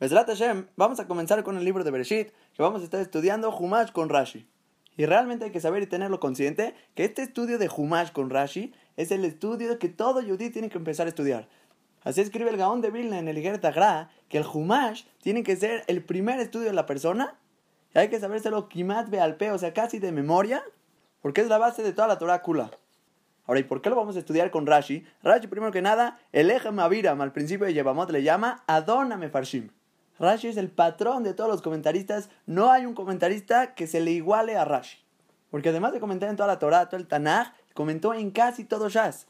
Besrat Hashem, vamos a comenzar con el libro de Bereshit, que vamos a estar estudiando Humash con Rashi. Y realmente hay que saber y tenerlo consciente que este estudio de Humash con Rashi es el estudio que todo Yudí tiene que empezar a estudiar. Así escribe el Gaón de Vilna en el Iger Tagra, que el Humash tiene que ser el primer estudio de la persona, y hay que sabérselo Kimat Bealpe, o sea, casi de memoria, porque es la base de toda la Torah Kula. Ahora, ¿y por qué lo vamos a estudiar con Rashi? Rashi, primero que nada, el Eje Maviram al principio de Yevamot le llama Adona Mefarshim. Rashi es el patrón de todos los comentaristas. No hay un comentarista que se le iguale a Rashi. Porque además de comentar en toda la Torah, todo el Tanaj, comentó en casi todo Shas.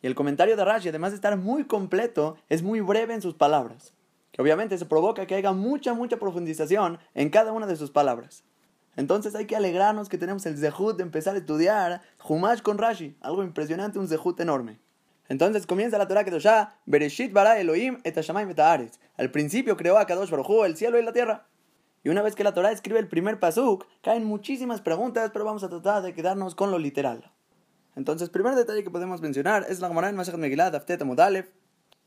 Y el comentario de Rashi, además de estar muy completo, es muy breve en sus palabras. Que obviamente se provoca que haya mucha, mucha profundización en cada una de sus palabras. Entonces hay que alegrarnos que tenemos el zehut de empezar a estudiar Humash con Rashi. Algo impresionante, un zehut enorme. Entonces comienza la Torah Kedoshá, Bereshit bara Elohim et et Al principio creó a Kadosh Baruj el cielo y la tierra. Y una vez que la Torah escribe el primer pasuk, caen muchísimas preguntas, pero vamos a tratar de quedarnos con lo literal. Entonces, primer detalle que podemos mencionar es la Gemara en Masechet Megillah, Aftet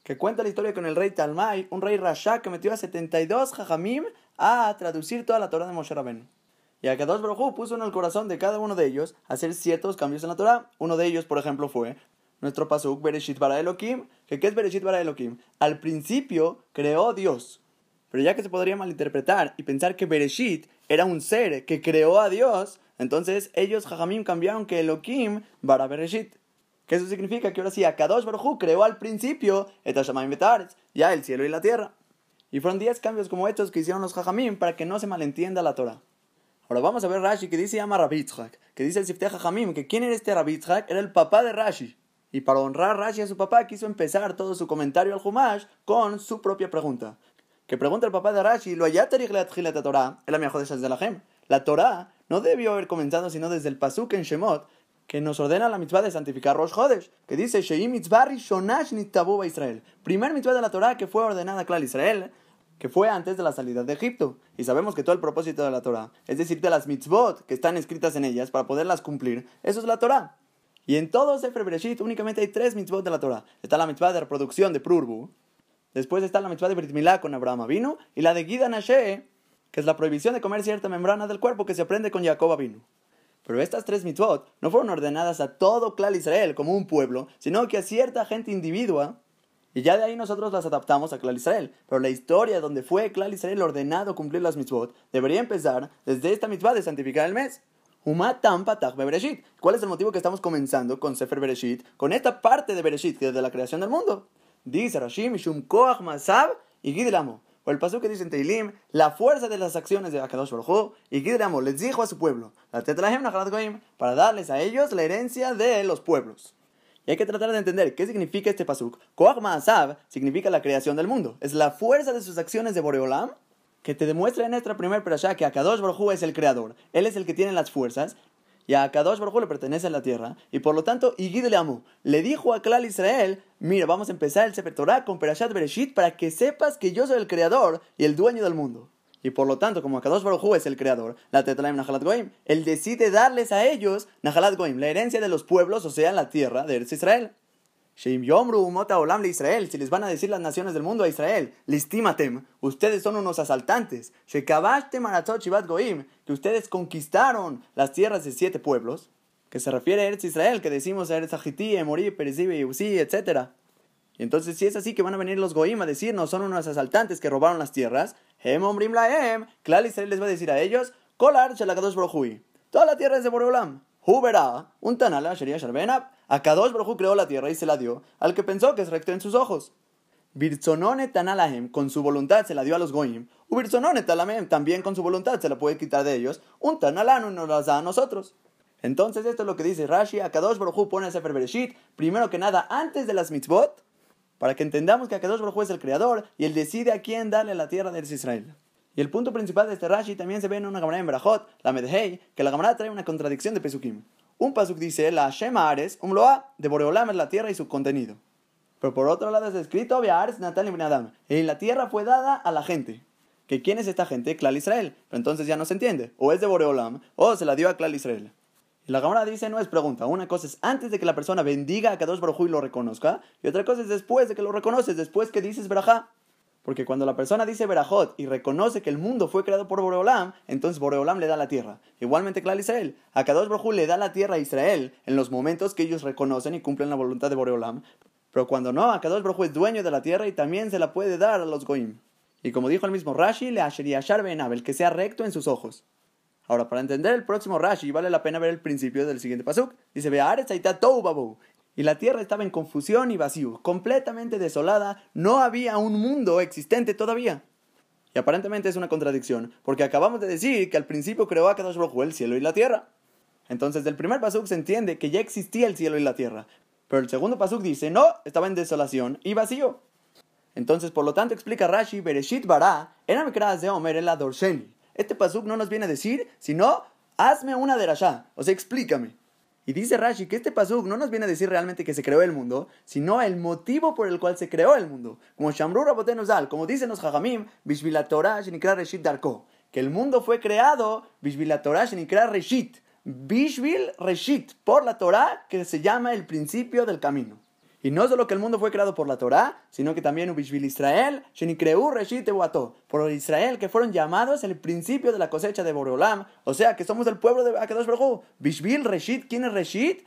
que cuenta la historia con el rey Talmai, un rey Rasha que metió a 72 jajamim a traducir toda la Torah de Moshe Rabbeinu. Y a Kadosh Baruj puso en el corazón de cada uno de ellos hacer ciertos cambios en la Torah. Uno de ellos, por ejemplo, fue nuestro pasuk Bereshit bara Elohim, que ¿qué es Bereshit bara Elohim? Al principio creó Dios. Pero ya que se podría malinterpretar y pensar que Bereshit era un ser que creó a Dios, entonces ellos, Jajamim, cambiaron que Elohim bara Bereshit. Que eso significa que ahora sí, Akadosh Baruj creó al principio ya el cielo y la tierra. Y fueron 10 cambios como estos que hicieron los Jajamim para que no se malentienda la Torah. Ahora vamos a ver Rashi que dice llama Rabitzhak, que dice el Sifteh Jajamim, que quién era este Rabitzhak, era el papá de Rashi. Y para honrar Rashi a su papá, quiso empezar todo su comentario al Humash con su propia pregunta. Que pregunta el papá de Rashi, lo la Torah, mejor de la Gem. La Torah no debió haber comenzado sino desde el Pasuk en Shemot, que nos ordena la mitzvah de santificar Rosh Hodesh, que dice Sheim mitzvah rishonash nitabu Israel. Primer mitzvah de la Torah que fue ordenada a Clal Israel, que fue antes de la salida de Egipto. Y sabemos que todo el propósito de la Torah, es decir, de las mitzvot que están escritas en ellas para poderlas cumplir, eso es la Torah. Y en todo Sefer Bereshit únicamente hay tres mitzvot de la Torah. Está la mitzvah de reproducción de Prurbu, después está la mitzvah de Brit Milá con Abraham Avinu, y la de Gida Nashe, que es la prohibición de comer cierta membrana del cuerpo que se aprende con Jacob Avinu. Pero estas tres mitzvot no fueron ordenadas a todo Clal Israel como un pueblo, sino que a cierta gente individua, y ya de ahí nosotros las adaptamos a Clal Israel. Pero la historia donde fue Clal Israel ordenado cumplir las mitzvot debería empezar desde esta mitzvah de santificar el mes. ¿Cuál es el motivo que estamos comenzando con Sefer Bereshit? Con esta parte de Bereshit, que es de la creación del mundo. Dice Rashim, Mishum Koach Masab y Gidlamo. O el paso que dice en Teilim, la fuerza de las acciones de Akadosh Baruj y Gidlamo les dijo a su pueblo, la para darles a ellos la herencia de los pueblos. Y hay que tratar de entender qué significa este pasuk. Koach Masab significa la creación del mundo. Es la fuerza de sus acciones de Boreolam que te demuestra en nuestra primer perashá que Akadosh Baruj es el creador, él es el que tiene las fuerzas, y a Akadosh le pertenece la tierra, y por lo tanto, Igid le amó. Le dijo a Klal Israel, mira, vamos a empezar el Sefer Torah con Perashat Bereshit para que sepas que yo soy el creador y el dueño del mundo. Y por lo tanto, como Akadosh Baruj es el creador, la Tetlaim Nahalat Goim, él decide darles a ellos Nahalat Goim, la herencia de los pueblos, o sea, la tierra de Eretz Israel. Si les van a decir las naciones del mundo a Israel, listimatem, ustedes son unos asaltantes, Goim, que ustedes conquistaron las tierras de siete pueblos, que se refiere a Eretz Israel, que decimos Eretz Agití, Emorí, Perizibe, Yusí, etc. Y entonces, si es así que van a venir los Goim a decirnos, son unos asaltantes que robaron las tierras, Hem Omrim Laem, Klal Israel les va a decir a ellos, Kolar Shalakadosh Brohui, toda la tierra es de Boreolam. Huberá, un tanala, Sharia Sharbenab, Akadosh Baruj creó la tierra y se la dio al que pensó que es recto en sus ojos. Birzonone tanalahem, con su voluntad se la dio a los goyim. Ubirzonone talahem, también con su voluntad se la puede quitar de ellos. Un tanalano nos las da a nosotros. Entonces esto es lo que dice Rashi, Akadosh Baruj pone a Sefer Bereshit, primero que nada antes de las mitzvot, para que entendamos que Akadosh Baruj es el creador y él decide a quién darle la tierra de Israel. Y el punto principal de este Rashi también se ve en una Gemara en Berajot, la Medhei, que la Gemara trae una contradicción de Pesukim. Un pasuk dice, la Shema Ares, un loa, de Boreolam es la tierra y su contenido. Pero por otro lado es escrito, Ares Natal y Adam. Y la tierra fue dada a la gente. ¿Que quién es esta gente? Clal Israel. Pero entonces ya no se entiende. O es de Boreolam, o se la dio a Clal Israel. Y la Gemara dice, no es pregunta. Una cosa es antes de que la persona bendiga a Kadosh Baruj y lo reconozca. Y otra cosa es después de que lo reconoces, después que dices Berajá. Porque cuando la persona dice Berajot y reconoce que el mundo fue creado por Boreolam, entonces Boreolam le da la tierra. Igualmente, Clal Israel. A Kadosh Baruj le da la tierra a Israel en los momentos que ellos reconocen y cumplen la voluntad de Boreolam. Pero cuando no, a Kadosh Baruj es dueño de la tierra y también se la puede dar a los Goim. Y como dijo el mismo Rashi, le Asheriashar Ben Abel, que sea recto en sus ojos. Ahora, para entender el próximo Rashi, vale la pena ver el principio del siguiente pasuk. Dice, Bearetz babu. Y la tierra estaba en confusión y vacío, completamente desolada, no había un mundo existente todavía. Y aparentemente es una contradicción, porque acabamos de decir que al principio creó a Kadosh Baruj el cielo y la tierra. Entonces, del primer pasuk se entiende que ya existía el cielo y la tierra. Pero el segundo pasuk dice, no, estaba en desolación y vacío. Entonces, por lo tanto, explica Rashi, Bereshit bara, de Omer el Adorsheni. Este pasuk no nos viene a decir, sino, hazme una derashá, o sea, explícame. Y dice Rashi que este pasuk no nos viene a decir realmente que se creó el mundo, sino el motivo por el cual se creó el mundo. Como Shamrur Zal, como dicen los Jajamim, Bishvila Torah Shenikra Reshit Darko, que el mundo fue creado Bishvila Torah Shenikra Reshit, Bishvil Reshit, por la Torah que se llama el principio del camino. Y no solo que el mundo fue creado por la Torá, sino que también Ubishvil Israel, Shenikreu Reshit por Israel que fueron llamados el principio de la cosecha de Boreolam, o sea que somos el pueblo de Akadosh Baruj Bishvil Reshit, ¿quién es Reshit?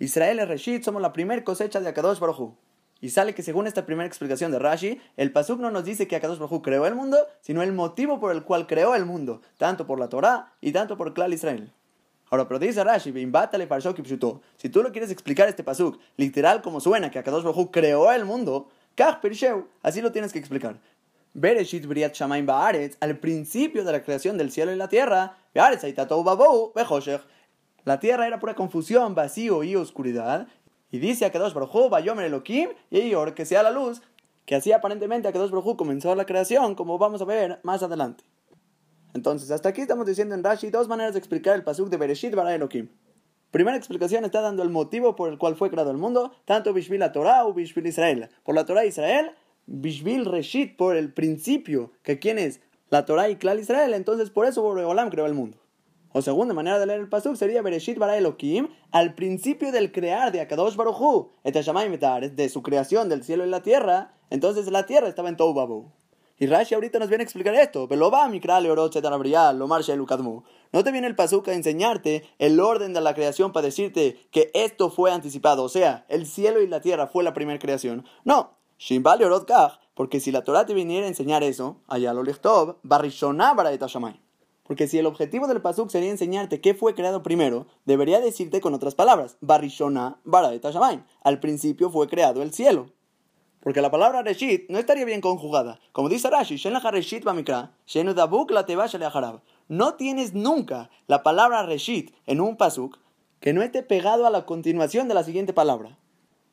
Israel es Reshit, somos la primera cosecha de Akadosh Baruj Y sale que según esta primera explicación de Rashi, el Pasuk no nos dice que Akadosh Baruj creó el mundo, sino el motivo por el cual creó el mundo, tanto por la Torá y tanto por Klal Israel. Ahora, pero dice Rashi, si tú lo quieres explicar este pasuk, literal como suena, que Akadosh Baruj creó el mundo, así lo tienes que explicar. Bereshit Briat Shamaim Baaretz, al principio de la creación del cielo y la tierra, la tierra era pura confusión, vacío y oscuridad. Y dice a Kadosh Baruj Bayomer Elohim, y que sea la luz, que así aparentemente a Kadosh Baruj comenzó la creación, como vamos a ver más adelante. Entonces, hasta aquí estamos diciendo en Rashi dos maneras de explicar el pasuk de Bereshit bara Elohim. Primera explicación está dando el motivo por el cual fue creado el mundo, tanto Bishvil la Torah o Bishvil Israel. Por la Torah Israel, Bishvil Reshit, por el principio, que quién es la Torah y Klal Israel, entonces por eso Boreolam creó el mundo. O segunda manera de leer el pasuk sería Bereshit bara Elohim, al principio del crear de Akadosh Baruchu, de su creación del cielo y la tierra, entonces la tierra estaba en Babu. Y Rashi ahorita nos viene a explicar esto. No te viene el pasuk a enseñarte el orden de la creación para decirte que esto fue anticipado. O sea, el cielo y la tierra fue la primera creación. No. Porque si la Torah te viniera a enseñar eso, allá lo porque si el objetivo del pasuk sería enseñarte qué fue creado primero, debería decirte con otras palabras, Barishona bara Al principio fue creado el cielo. Porque la palabra reshit no estaría bien conjugada. Como dice Rashi, no tienes nunca la palabra reshit en un pasuk que no esté pegado a la continuación de la siguiente palabra.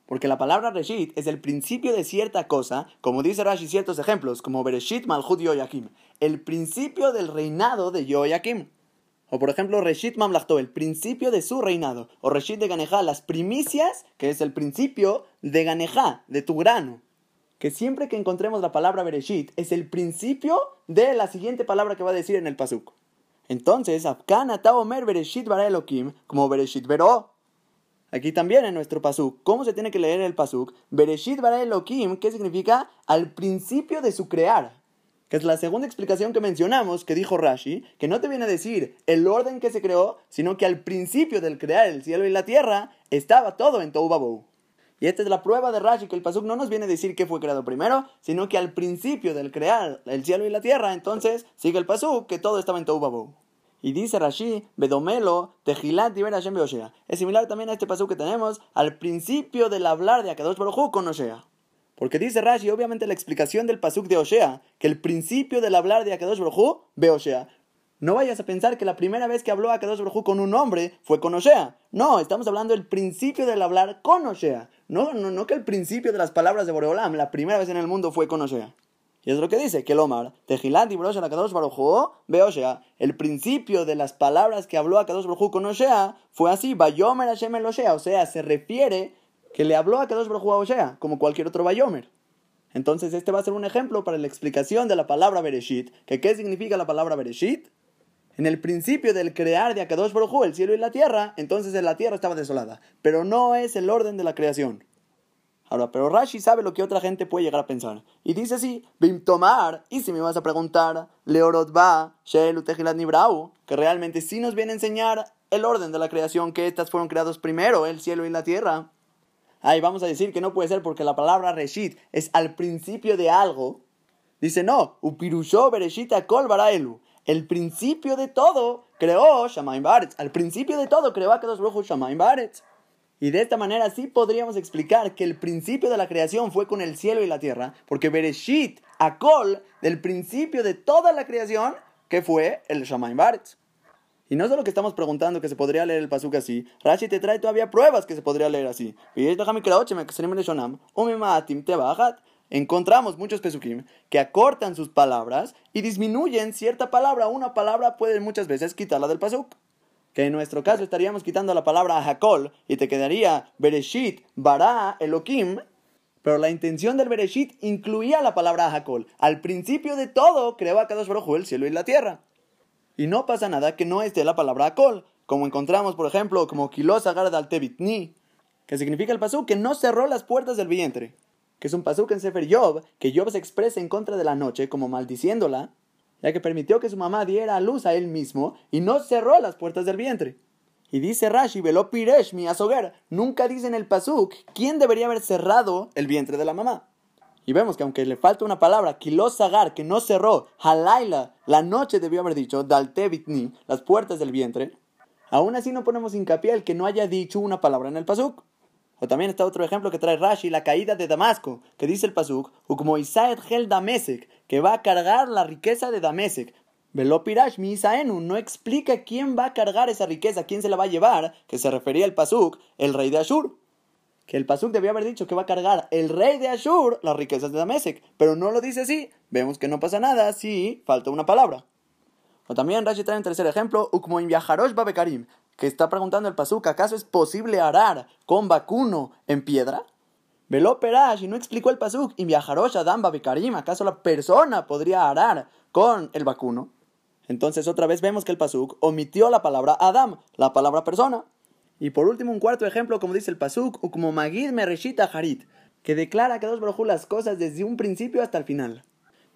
Porque la palabra reshit es el principio de cierta cosa, como dice Rashi ciertos ejemplos, como Bereshit Malchut Yoyakim, el principio del reinado de Yoyakim. O por ejemplo, Reshit Mamlachto, el principio de su reinado. O Reshit de Ganejá, las primicias, que es el principio de Ganejá, de tu grano. Que siempre que encontremos la palabra Bereshit es el principio de la siguiente palabra que va a decir en el Pasuk. Entonces, Afkan Omer Bereshit Bara Elohim, como Bereshit Vero. Aquí también en nuestro Pasuk, ¿cómo se tiene que leer el Pasuk? Bereshit Bara Elohim, ¿qué significa? Al principio de su crear que es la segunda explicación que mencionamos, que dijo Rashi, que no te viene a decir el orden que se creó, sino que al principio del crear el cielo y la tierra estaba todo en Tohu Y esta es la prueba de Rashi, que el Pasuk no nos viene a decir qué fue creado primero, sino que al principio del crear el cielo y la tierra, entonces sigue el Pasuk, que todo estaba en Tohu Y dice Rashi, Bedomelo, Tejilat Hashem Osea. Es similar también a este pasuk que tenemos al principio del hablar de Akadosh Baruj con Osea. Porque dice Rashi, obviamente la explicación del pasuk de Oshea, que el principio del hablar de Akadosh Baruj ve Oshea. No vayas a pensar que la primera vez que habló Akadosh Baruj con un hombre fue con Oshea. No, estamos hablando del principio del hablar con Oshea. No, no, no que el principio de las palabras de Boreolam, la primera vez en el mundo fue con Oshea. Y es lo que dice, que el Omar, Tejilat y Akadosh Baruj ve Oshea. El principio de las palabras que habló Akadosh Baruj con Oshea fue así, Bayomer Hashem el Oshea. O sea, se refiere que le habló a Kadosh Baruj a Osea, como cualquier otro Bayomer. Entonces este va a ser un ejemplo para la explicación de la palabra Bereshit, que qué significa la palabra Bereshit. En el principio del crear de Akadosh Baruj el cielo y la tierra, entonces la tierra estaba desolada, pero no es el orden de la creación. Ahora, pero Rashi sabe lo que otra gente puede llegar a pensar. Y dice así, Bim tomar, y si me vas a preguntar, Leorot va, Shel Nibrau, que realmente sí nos viene a enseñar el orden de la creación, que estas fueron creados primero, el cielo y la tierra. Ahí vamos a decir que no puede ser porque la palabra Reshit es al principio de algo. Dice, no, Upirusho Bereshit Kol Baraelu. El principio de todo creó Shamaim Baretz. Al principio de todo creó a Baruch Shamaim Baretz. Y de esta manera sí podríamos explicar que el principio de la creación fue con el cielo y la tierra, porque Bereshit, Akol, del principio de toda la creación, que fue el Shamaim Baretz. Y no solo que estamos preguntando que se podría leer el pasuk así, Rashi te trae todavía pruebas que se podría leer así. Encontramos muchos pesukim que acortan sus palabras y disminuyen cierta palabra. Una palabra puede muchas veces quitarla del pasuk que en nuestro caso estaríamos quitando la palabra Hakol y te quedaría Bereshit, Bara, Elohim, pero la intención del Bereshit incluía la palabra Hakol. Al principio de todo creó a Kadosh Baruj el cielo y la tierra. Y no pasa nada que no esté la palabra Hakol, como encontramos, por ejemplo, como Kilos Agar al Tebitni, que significa el pasú que no cerró las puertas del vientre, que es un pasú que en Sefer Yob, que Yob se expresa en contra de la noche, como maldiciéndola, ya que permitió que su mamá diera a luz a él mismo y no cerró las puertas del vientre. Y dice Rashi, veló piresh mi azogar, nunca dice en el pasuk quién debería haber cerrado el vientre de la mamá. Y vemos que aunque le falta una palabra, kilo sagar, que no cerró, halaila, la noche debió haber dicho, daltevitni, las puertas del vientre, aún así no ponemos hincapié al que no haya dicho una palabra en el pasuk. O también está otro ejemplo que trae Rashi, la caída de Damasco, que dice el pasuk, como Isaed Gel Damesek, que va a cargar la riqueza de Damesek. Velo Pirash mi Isaenu no explica quién va a cargar esa riqueza, quién se la va a llevar, que se refería al pasuk, el rey de Ashur. Que el pasuk debía haber dicho que va a cargar el rey de Ashur las riquezas de Damesek, pero no lo dice así. Vemos que no pasa nada si falta una palabra. O también Rashi trae un tercer ejemplo, Ukmoim Yaharosh Babekarim, que está preguntando el Pasuk, ¿acaso es posible arar con vacuno en piedra? Veló Perash y no explicó el Pasuk, y viajarosh Adam Babikarim, ¿acaso la persona podría arar con el vacuno? Entonces otra vez vemos que el Pasuk omitió la palabra Adam, la palabra persona. Y por último, un cuarto ejemplo, como dice el Pasuk, o como Magid Mereshita Harit, que declara que dos brojú las cosas desde un principio hasta el final.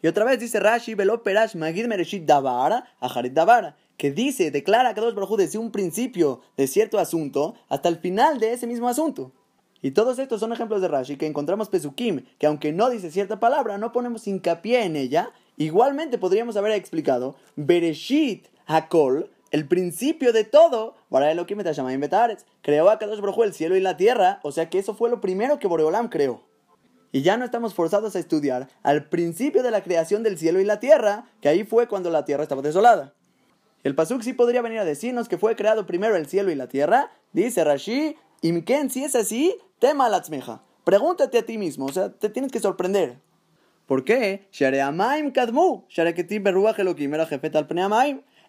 Y otra vez dice Rashi, Veló Perash Magid Mereshit Davara, Harit Davara que dice, declara que dos Baruj desde un principio de cierto asunto hasta el final de ese mismo asunto. Y todos estos son ejemplos de Rashi que encontramos Pesukim, que aunque no dice cierta palabra, no ponemos hincapié en ella. Igualmente podríamos haber explicado Bereshit Hakol, el principio de todo, creó a Kadosh Baruj el cielo y la tierra, o sea que eso fue lo primero que Boreolam creó. Y ya no estamos forzados a estudiar al principio de la creación del cielo y la tierra, que ahí fue cuando la tierra estaba desolada. El Pasuk sí podría venir a decirnos que fue creado primero el cielo y la tierra. Dice Rashi, Imken, si es así, tema la Pregúntate a ti mismo, o sea, te tienes que sorprender. ¿Por qué? kadmu,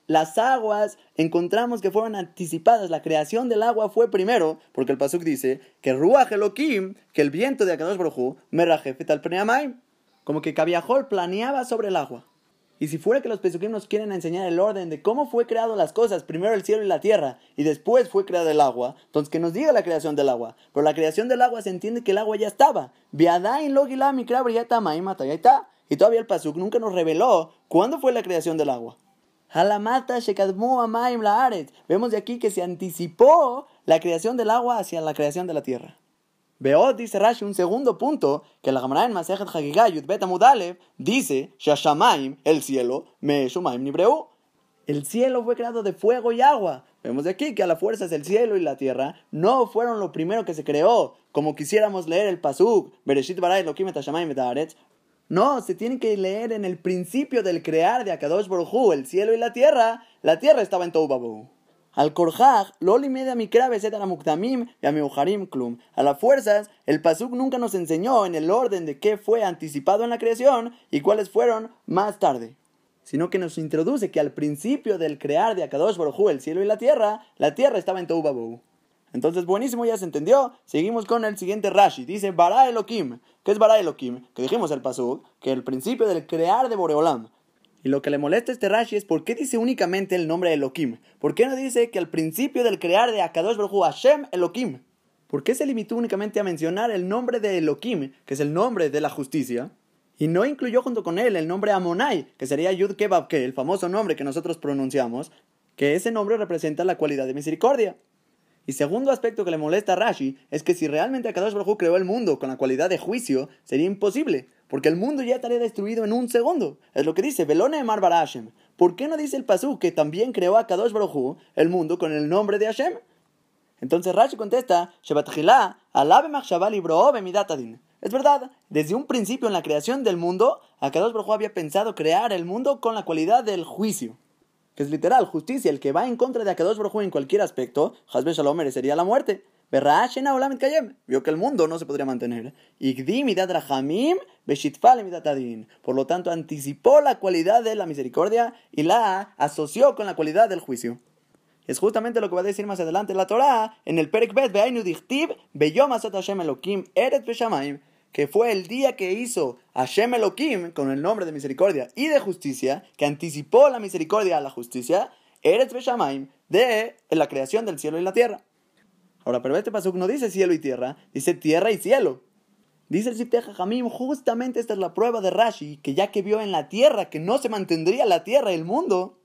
Las aguas encontramos que fueron anticipadas. La creación del agua fue primero, porque el Pasuk dice que Ruach Elohim, que el viento de Akadosh Baruj merajefet al Como que Kaviahol planeaba sobre el agua. Y si fuera que los pesukim nos quieren enseñar el orden de cómo fue creado las cosas, primero el cielo y la tierra, y después fue creado el agua, entonces que nos diga la creación del agua. Pero la creación del agua se entiende que el agua ya estaba. Y todavía el pasuk nunca nos reveló cuándo fue la creación del agua. Vemos de aquí que se anticipó la creación del agua hacia la creación de la tierra. Veo, dice Rashi, un segundo punto, que la Gemara en Masejet Hagigah Bet Amudalev dice, Shashamaim, el cielo, Me Shumaim Nibreu. El cielo fue creado de fuego y agua. Vemos de aquí que a la fuerza es el cielo y la tierra no fueron lo primero que se creó, como quisiéramos leer el Pasuk, Bereshit Baray Lokim No, se tiene que leer en el principio del crear de Akadosh Baruj el cielo y la tierra. La tierra estaba en Toubabu. Al korjaj, loli media a muktamim y a klum. A las fuerzas, el pasuk nunca nos enseñó en el orden de qué fue anticipado en la creación y cuáles fueron más tarde. Sino que nos introduce que al principio del crear de Akadosh Baruj el cielo y la tierra, la tierra estaba en Toubabu. Entonces, buenísimo, ya se entendió. Seguimos con el siguiente Rashi. Dice Bara Elohim. ¿Qué es Bara Elohim? Que dijimos el pasuk, que el principio del crear de Boreolam. Y lo que le molesta a este Rashi es por qué dice únicamente el nombre Elohim. ¿Por qué no dice que al principio del crear de Akadosh Baruj Hashem Elohim? ¿Por qué se limitó únicamente a mencionar el nombre de Elohim, que es el nombre de la justicia? Y no incluyó junto con él el nombre Amonai, que sería Yud Kebab, el famoso nombre que nosotros pronunciamos, que ese nombre representa la cualidad de misericordia. Y segundo aspecto que le molesta a Rashi es que si realmente Akadosh Baruj creó el mundo con la cualidad de juicio, sería imposible, porque el mundo ya estaría destruido en un segundo. Es lo que dice Belone Mar Hashem. ¿Por qué no dice el Pasú que también creó a Kadosh Baruj el mundo con el nombre de Hashem? Entonces Rashi contesta, Es verdad, desde un principio en la creación del mundo, Akadosh Baruj había pensado crear el mundo con la cualidad del juicio que es literal, justicia, el que va en contra de Akadosh Baruj en cualquier aspecto, Hasbe Shalom merecería la muerte. Vio que el mundo no se podría mantener. Por lo tanto, anticipó la cualidad de la misericordia y la asoció con la cualidad del juicio. Es justamente lo que va a decir más adelante la Torah en el Perek Bet Hashem Elokim Eret que fue el día que hizo Hashem Elohim con el nombre de misericordia y de justicia, que anticipó la misericordia a la justicia, Eretz Beshamaim, de la creación del cielo y la tierra. Ahora, pero este paso no dice cielo y tierra, dice tierra y cielo. Dice el Sifteja Jamim, justamente esta es la prueba de Rashi, que ya que vio en la tierra que no se mantendría la tierra y el mundo,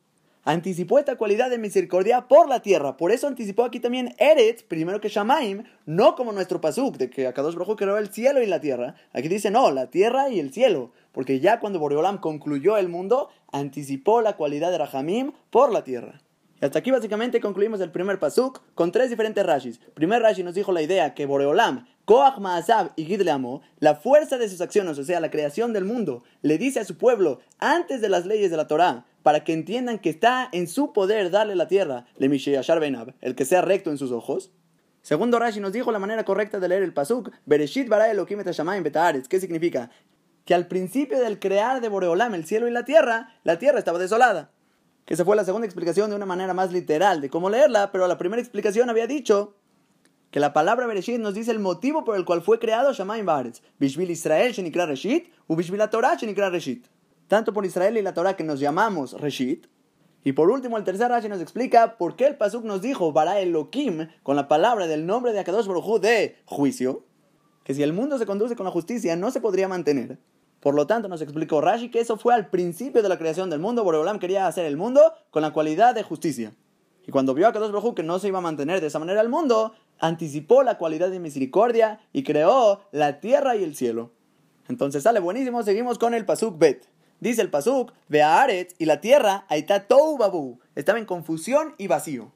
anticipó esta cualidad de misericordia por la tierra. Por eso anticipó aquí también Eretz, primero que Shamaim, no como nuestro pasuk, de que Akadosh Baruj creó el cielo y la tierra. Aquí dice no, la tierra y el cielo. Porque ya cuando Boreolam concluyó el mundo, anticipó la cualidad de Rahamim por la tierra. Y hasta aquí básicamente concluimos el primer pasuk con tres diferentes rashis. Primer rashi nos dijo la idea que Boreolam, Koach Maasab y Gidleamo, la fuerza de sus acciones, o sea, la creación del mundo, le dice a su pueblo, antes de las leyes de la Torah, para que entiendan que está en su poder darle la tierra, le Benab, el que sea recto en sus ojos. Segundo Rashi nos dijo la manera correcta de leer el pasuk, Bereshit bara Elohim et ¿Qué significa? Que al principio del crear de Boreolam el cielo y la tierra, la tierra estaba desolada. Que esa fue la segunda explicación de una manera más literal de cómo leerla, pero la primera explicación había dicho que la palabra Bereshit nos dice el motivo por el cual fue creado Shamayim Baretz. Bishvil Israel shenikra Reshit, u Bishvil Torah shenikra Reshit tanto por Israel y la Torah que nos llamamos Reshit. Y por último, el tercer Rashi nos explica por qué el Pasuk nos dijo Bara Elohim con la palabra del nombre de Akadosh Baruj de juicio. Que si el mundo se conduce con la justicia, no se podría mantener. Por lo tanto, nos explicó Rashi que eso fue al principio de la creación del mundo. Boreolam quería hacer el mundo con la cualidad de justicia. Y cuando vio a Kadosh Baruj que no se iba a mantener de esa manera el mundo, anticipó la cualidad de misericordia y creó la tierra y el cielo. Entonces sale buenísimo, seguimos con el Pasuk Bet. Dice el Pasuk, Aret y la tierra, ahí está Tou Babu. Estaba en confusión y vacío.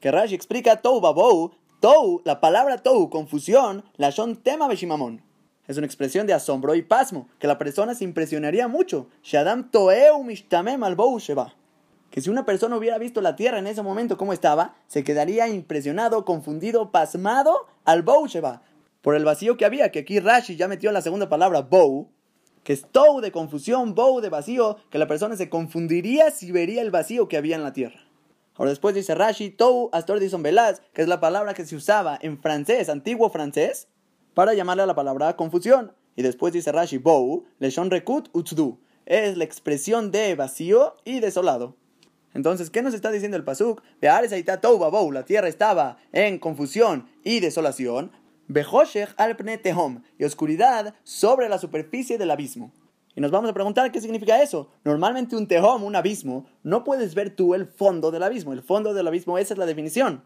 Que Rashi explica Tou Babu, Tou, la palabra Tou, confusión, la son tema Beshimamon. Es una expresión de asombro y pasmo, que la persona se impresionaría mucho. Shadam Toeu Mishtamem al Sheba. Que si una persona hubiera visto la tierra en ese momento como estaba, se quedaría impresionado, confundido, pasmado al Sheba. Por el vacío que había, que aquí Rashi ya metió la segunda palabra Bou, que es tou de confusión, bow de vacío, que la persona se confundiría si vería el vacío que había en la tierra. Ahora después dice Rashi, tou astor dison velaz, que es la palabra que se usaba en francés, antiguo francés, para llamarle a la palabra confusión. Y después dice Rashi, bow, leshon rekut utzdu, es la expresión de vacío y desolado. Entonces, ¿qué nos está diciendo el pasuk? Veares ahí tou babou, la tierra estaba en confusión y desolación, Behoshech al tehom y oscuridad sobre la superficie del abismo. Y nos vamos a preguntar qué significa eso. Normalmente un tehom, un abismo, no puedes ver tú el fondo del abismo. El fondo del abismo, esa es la definición.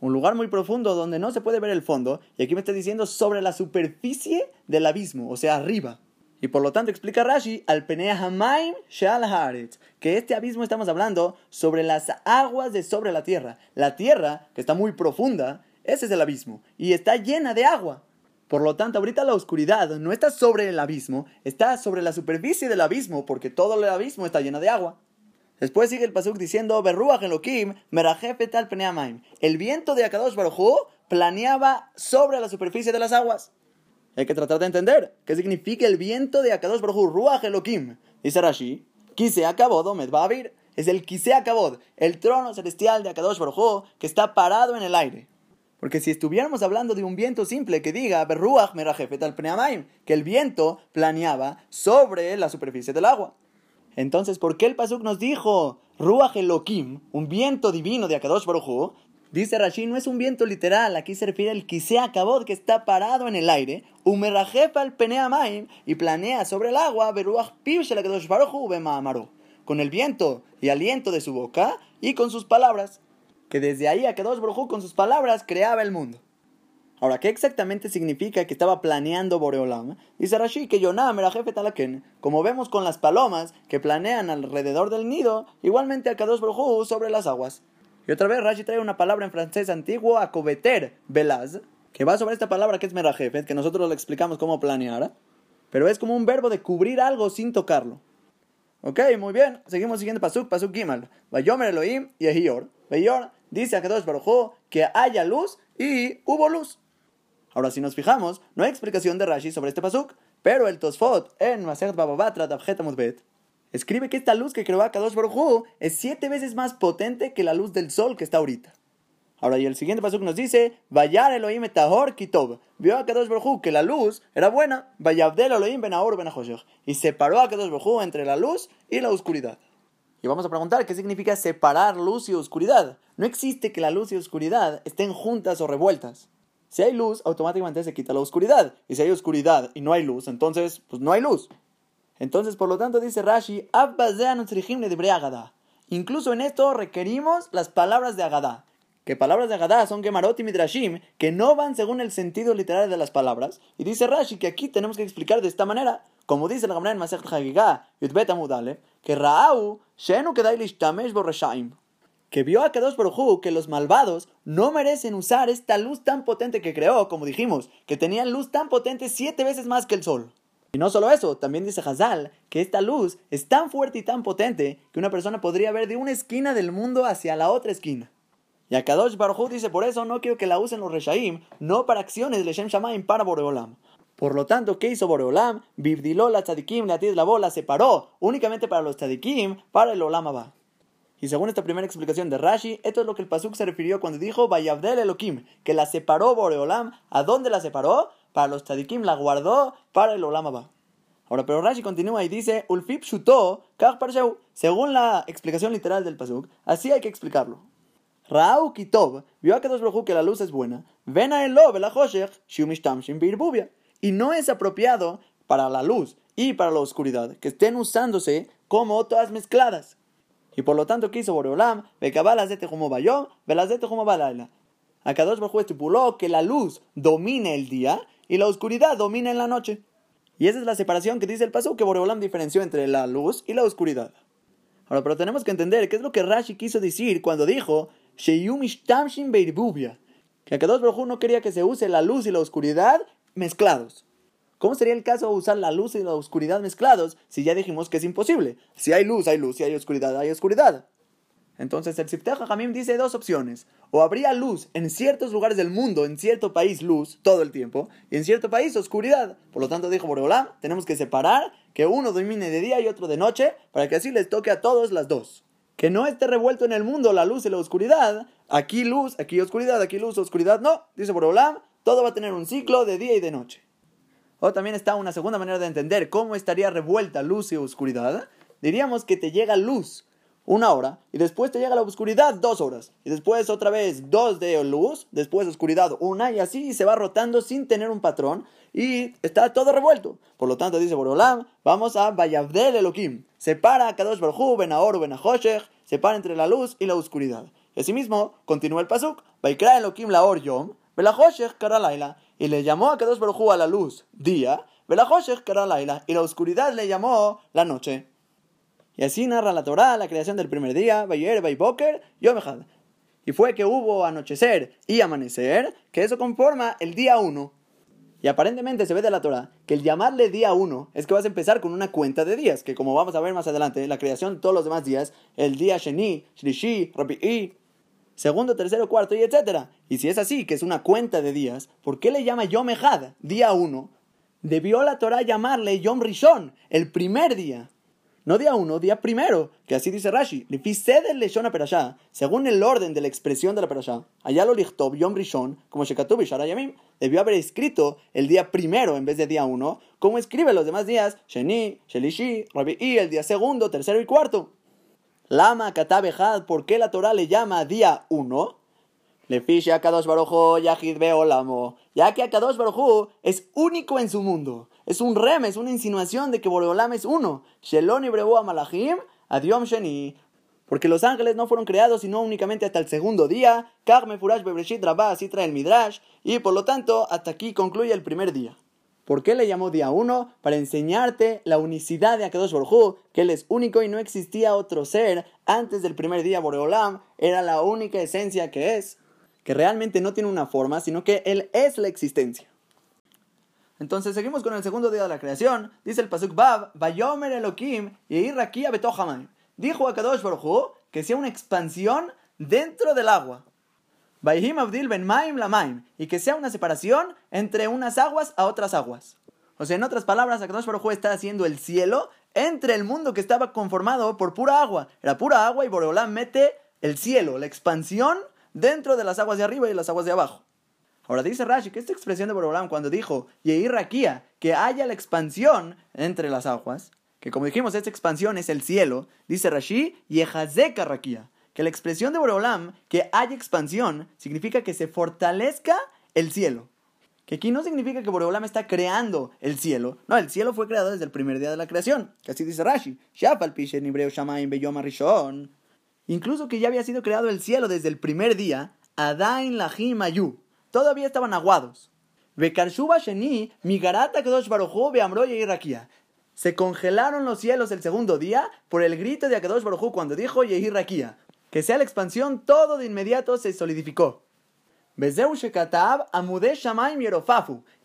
Un lugar muy profundo donde no se puede ver el fondo. Y aquí me está diciendo sobre la superficie del abismo, o sea, arriba. Y por lo tanto explica Rashi al Hamaim Shal Haaretz, que este abismo estamos hablando sobre las aguas de sobre la tierra. La tierra, que está muy profunda, ese es el abismo. Y está llena de agua. Por lo tanto, ahorita la oscuridad no está sobre el abismo, está sobre la superficie del abismo, porque todo el abismo está lleno de agua. Después sigue el pasuk diciendo, El viento de Akadosh Baruj planeaba sobre la superficie de las aguas. Hay que tratar de entender qué significa el viento de Akadosh Baruj Ruach Elohim. Dice Rashi, Kise Akabod Medbavir. Es el Kise Akabod, el trono celestial de Akadosh Baruj que está parado en el aire. Porque si estuviéramos hablando de un viento simple que diga que el viento planeaba sobre la superficie del agua. Entonces, ¿por qué el Pasuk nos dijo Ruach Elohim, un viento divino de Akadosh Baruj Dice Rashi, no es un viento literal, aquí se refiere al Kisea Kabod que está parado en el aire, Umerajepa al Penea y planea sobre el agua, Beruach con el viento y aliento de su boca y con sus palabras, que desde ahí a Kadosh Baruj con sus palabras creaba el mundo. Ahora, ¿qué exactamente significa que estaba planeando Boreolam? Dice Rashi que Yonam era jefe talaken, como vemos con las palomas que planean alrededor del nido, igualmente a Kadosh Baruj sobre las aguas. Y otra vez Rashi trae una palabra en francés antiguo, acobeter, velaz, que va sobre esta palabra que es merajefet, que nosotros le explicamos cómo planear, pero es como un verbo de cubrir algo sin tocarlo. Ok, muy bien, seguimos siguiendo pasuk, pasuk gimal. Vayomer Elohim y Ehior. Dice a Kadosh Baruj que haya luz y hubo luz. Ahora, si nos fijamos, no hay explicación de Rashi sobre este pasuk, pero el Tosfot en Masechet Bababatra Bet escribe que esta luz que creó Kadosh Baruj es siete veces más potente que la luz del sol que está ahorita. Ahora, y el siguiente paso nos dice, Vayar Elohim etahor kitov. Vio a Kadosh Baruj que la luz era buena, Vayabdel Elohim ben ben Y separó a Kadosh Baruj entre la luz y la oscuridad. Y vamos a preguntar, ¿qué significa separar luz y oscuridad? No existe que la luz y oscuridad estén juntas o revueltas. Si hay luz, automáticamente se quita la oscuridad. Y si hay oscuridad y no hay luz, entonces, pues no hay luz. Entonces, por lo tanto, dice Rashi, Incluso en esto requerimos las palabras de Agadá. Que palabras de Agadá son Gemarot y Midrashim, que no van según el sentido literal de las palabras. Y dice Rashi que aquí tenemos que explicar de esta manera, como dice la Gemara en Masech Hagigah, Yudbet Amudale, que Raau, Shenu Kedai Lishtamesh Borreshaim. Que vio a Kadosh Baruj que los malvados no merecen usar esta luz tan potente que creó, como dijimos, que tenían luz tan potente siete veces más que el sol. Y no solo eso, también dice Hazal que esta luz es tan fuerte y tan potente que una persona podría ver de una esquina del mundo hacia la otra esquina. Y Akadosh Baruj dice, por eso no quiero que la usen los Reshaim, no para acciones de Shem Shamaim para Boreolam. Por lo tanto, ¿qué hizo Boreolam? Bibdiló la tzadikim, la la bola, separó únicamente para los tzadikim, para el Olam Abba. Y según esta primera explicación de Rashi, esto es lo que el Pasuk se refirió cuando dijo Vayabdel Elohim, que la separó Boreolam. ¿A dónde la separó? Para los tzadikim, la guardó para el Olam Abba. Ahora, pero Rashi continúa y dice, Ulfip shuto, según la explicación literal del Pasuk, así hay que explicarlo. Ra'u kitov, vio a Kadosh que la luz es buena, ven a Elo, la Y no es apropiado para la luz y para la oscuridad que estén usándose como todas mezcladas. Y por lo tanto, ¿qué hizo Boreolam? Bekabal como bayom, velazete como balayla. Akadosh Baruj estipuló que la luz domine el día y la oscuridad domina en la noche. Y esa es la separación que dice el paso que Boreolam diferenció entre la luz y la oscuridad. Ahora, pero tenemos que entender qué es lo que Rashi quiso decir cuando dijo que Akadosh Baruj no quería que se use la luz y la oscuridad mezclados. ¿Cómo sería el caso de usar la luz y la oscuridad mezclados si ya dijimos que es imposible? Si hay luz, hay luz, si hay oscuridad, hay oscuridad. Entonces el Sifteh Hamim dice dos opciones. O habría luz en ciertos lugares del mundo, en cierto país luz todo el tiempo, y en cierto país oscuridad. Por lo tanto dijo Boreolam, tenemos que separar que uno domine de día y otro de noche, para que así les toque a todos las dos. Que no esté revuelto en el mundo la luz y la oscuridad. Aquí luz, aquí oscuridad, aquí luz, oscuridad. No, dice Boreolam, todo va a tener un ciclo de día y de noche. O también está una segunda manera de entender cómo estaría revuelta luz y oscuridad. Diríamos que te llega luz una hora, y después te llega la oscuridad dos horas, y después otra vez dos de luz, después oscuridad una, y así se va rotando sin tener un patrón, y está todo revuelto. Por lo tanto, dice Borolam, vamos a Vayavdel Elohim, separa a Kadosh Baruj Benaor, Benahoshech, separa entre la luz y la oscuridad. Asimismo, continúa el pasuk, Vaikra Elohim la Or Yom, Belahoshech Karalaila, y le llamó a Kadosh Baruj a la luz día, Belahoshech Karalaila, y la oscuridad le llamó la noche. Y así narra la Torah la creación del primer día, Bayer, Bayboker, Yomehad. Y fue que hubo anochecer y amanecer, que eso conforma el día 1. Y aparentemente se ve de la Torah que el llamarle día 1 es que vas a empezar con una cuenta de días, que como vamos a ver más adelante, la creación de todos los demás días, el día Sheni, Shlishi, Rabi'i, segundo, tercero, cuarto y etcétera. Y si es así, que es una cuenta de días, ¿por qué le llama Yom día 1? Debió la Torah llamarle Yom Rishon, el primer día. No día uno, día primero, que así dice Rashi. perashá, según el orden de la expresión de la perashá. Allá lo lichtob yom rishon, como shekatub yamim. Debió haber escrito el día primero en vez de día uno, como escribe los demás días, sheni, shelishi, rabi'i, el día segundo, tercero y cuarto. Lama katab ¿por qué la Torah le llama día uno? Le fiche a Kadosh Baruj Yahid Beolamo, ya que Kadosh Baruj es único en su mundo. Es un rem, es una insinuación de que Boreolam es uno. Shelon a Malachim, Adiom Sheni. Porque los ángeles no fueron creados sino únicamente hasta el segundo día. Karme Furash Bebreshit Rabá, así trae el Midrash. Y por lo tanto, hasta aquí concluye el primer día. ¿Por qué le llamó día uno? Para enseñarte la unicidad de Akadosh Baruj que él es único y no existía otro ser antes del primer día Boreolam, era la única esencia que es, que realmente no tiene una forma, sino que él es la existencia. Entonces seguimos con el segundo día de la creación, dice el Pasuk Bab, Vayomer Elohim y Betohamayim. Dijo Akadosh Baruj que sea una expansión dentro del agua y que sea una separación entre unas aguas a otras aguas. O sea, en otras palabras, Akadosh Baruj está haciendo el cielo entre el mundo que estaba conformado por pura agua. Era pura agua y Boreolam mete el cielo, la expansión, dentro de las aguas de arriba y las aguas de abajo. Ahora dice Rashi que esta expresión de Boreolam cuando dijo Yehi Rakia, que haya la expansión entre las aguas, que como dijimos, esta expansión es el cielo, dice Rashi, Yehazeka Rakia, que la expresión de Boreolam, que haya expansión, significa que se fortalezca el cielo. Que aquí no significa que Boreolam está creando el cielo. No, el cielo fue creado desde el primer día de la creación. Que así dice Rashi. Incluso que ya había sido creado el cielo desde el primer día. Adain Lahim Ayu. Todavía estaban aguados. Migarata Kadosh y. Se congelaron los cielos el segundo día por el grito de Akadosh Baruj cuando dijo Yehi Rakia que sea la expansión, todo de inmediato se solidificó. Y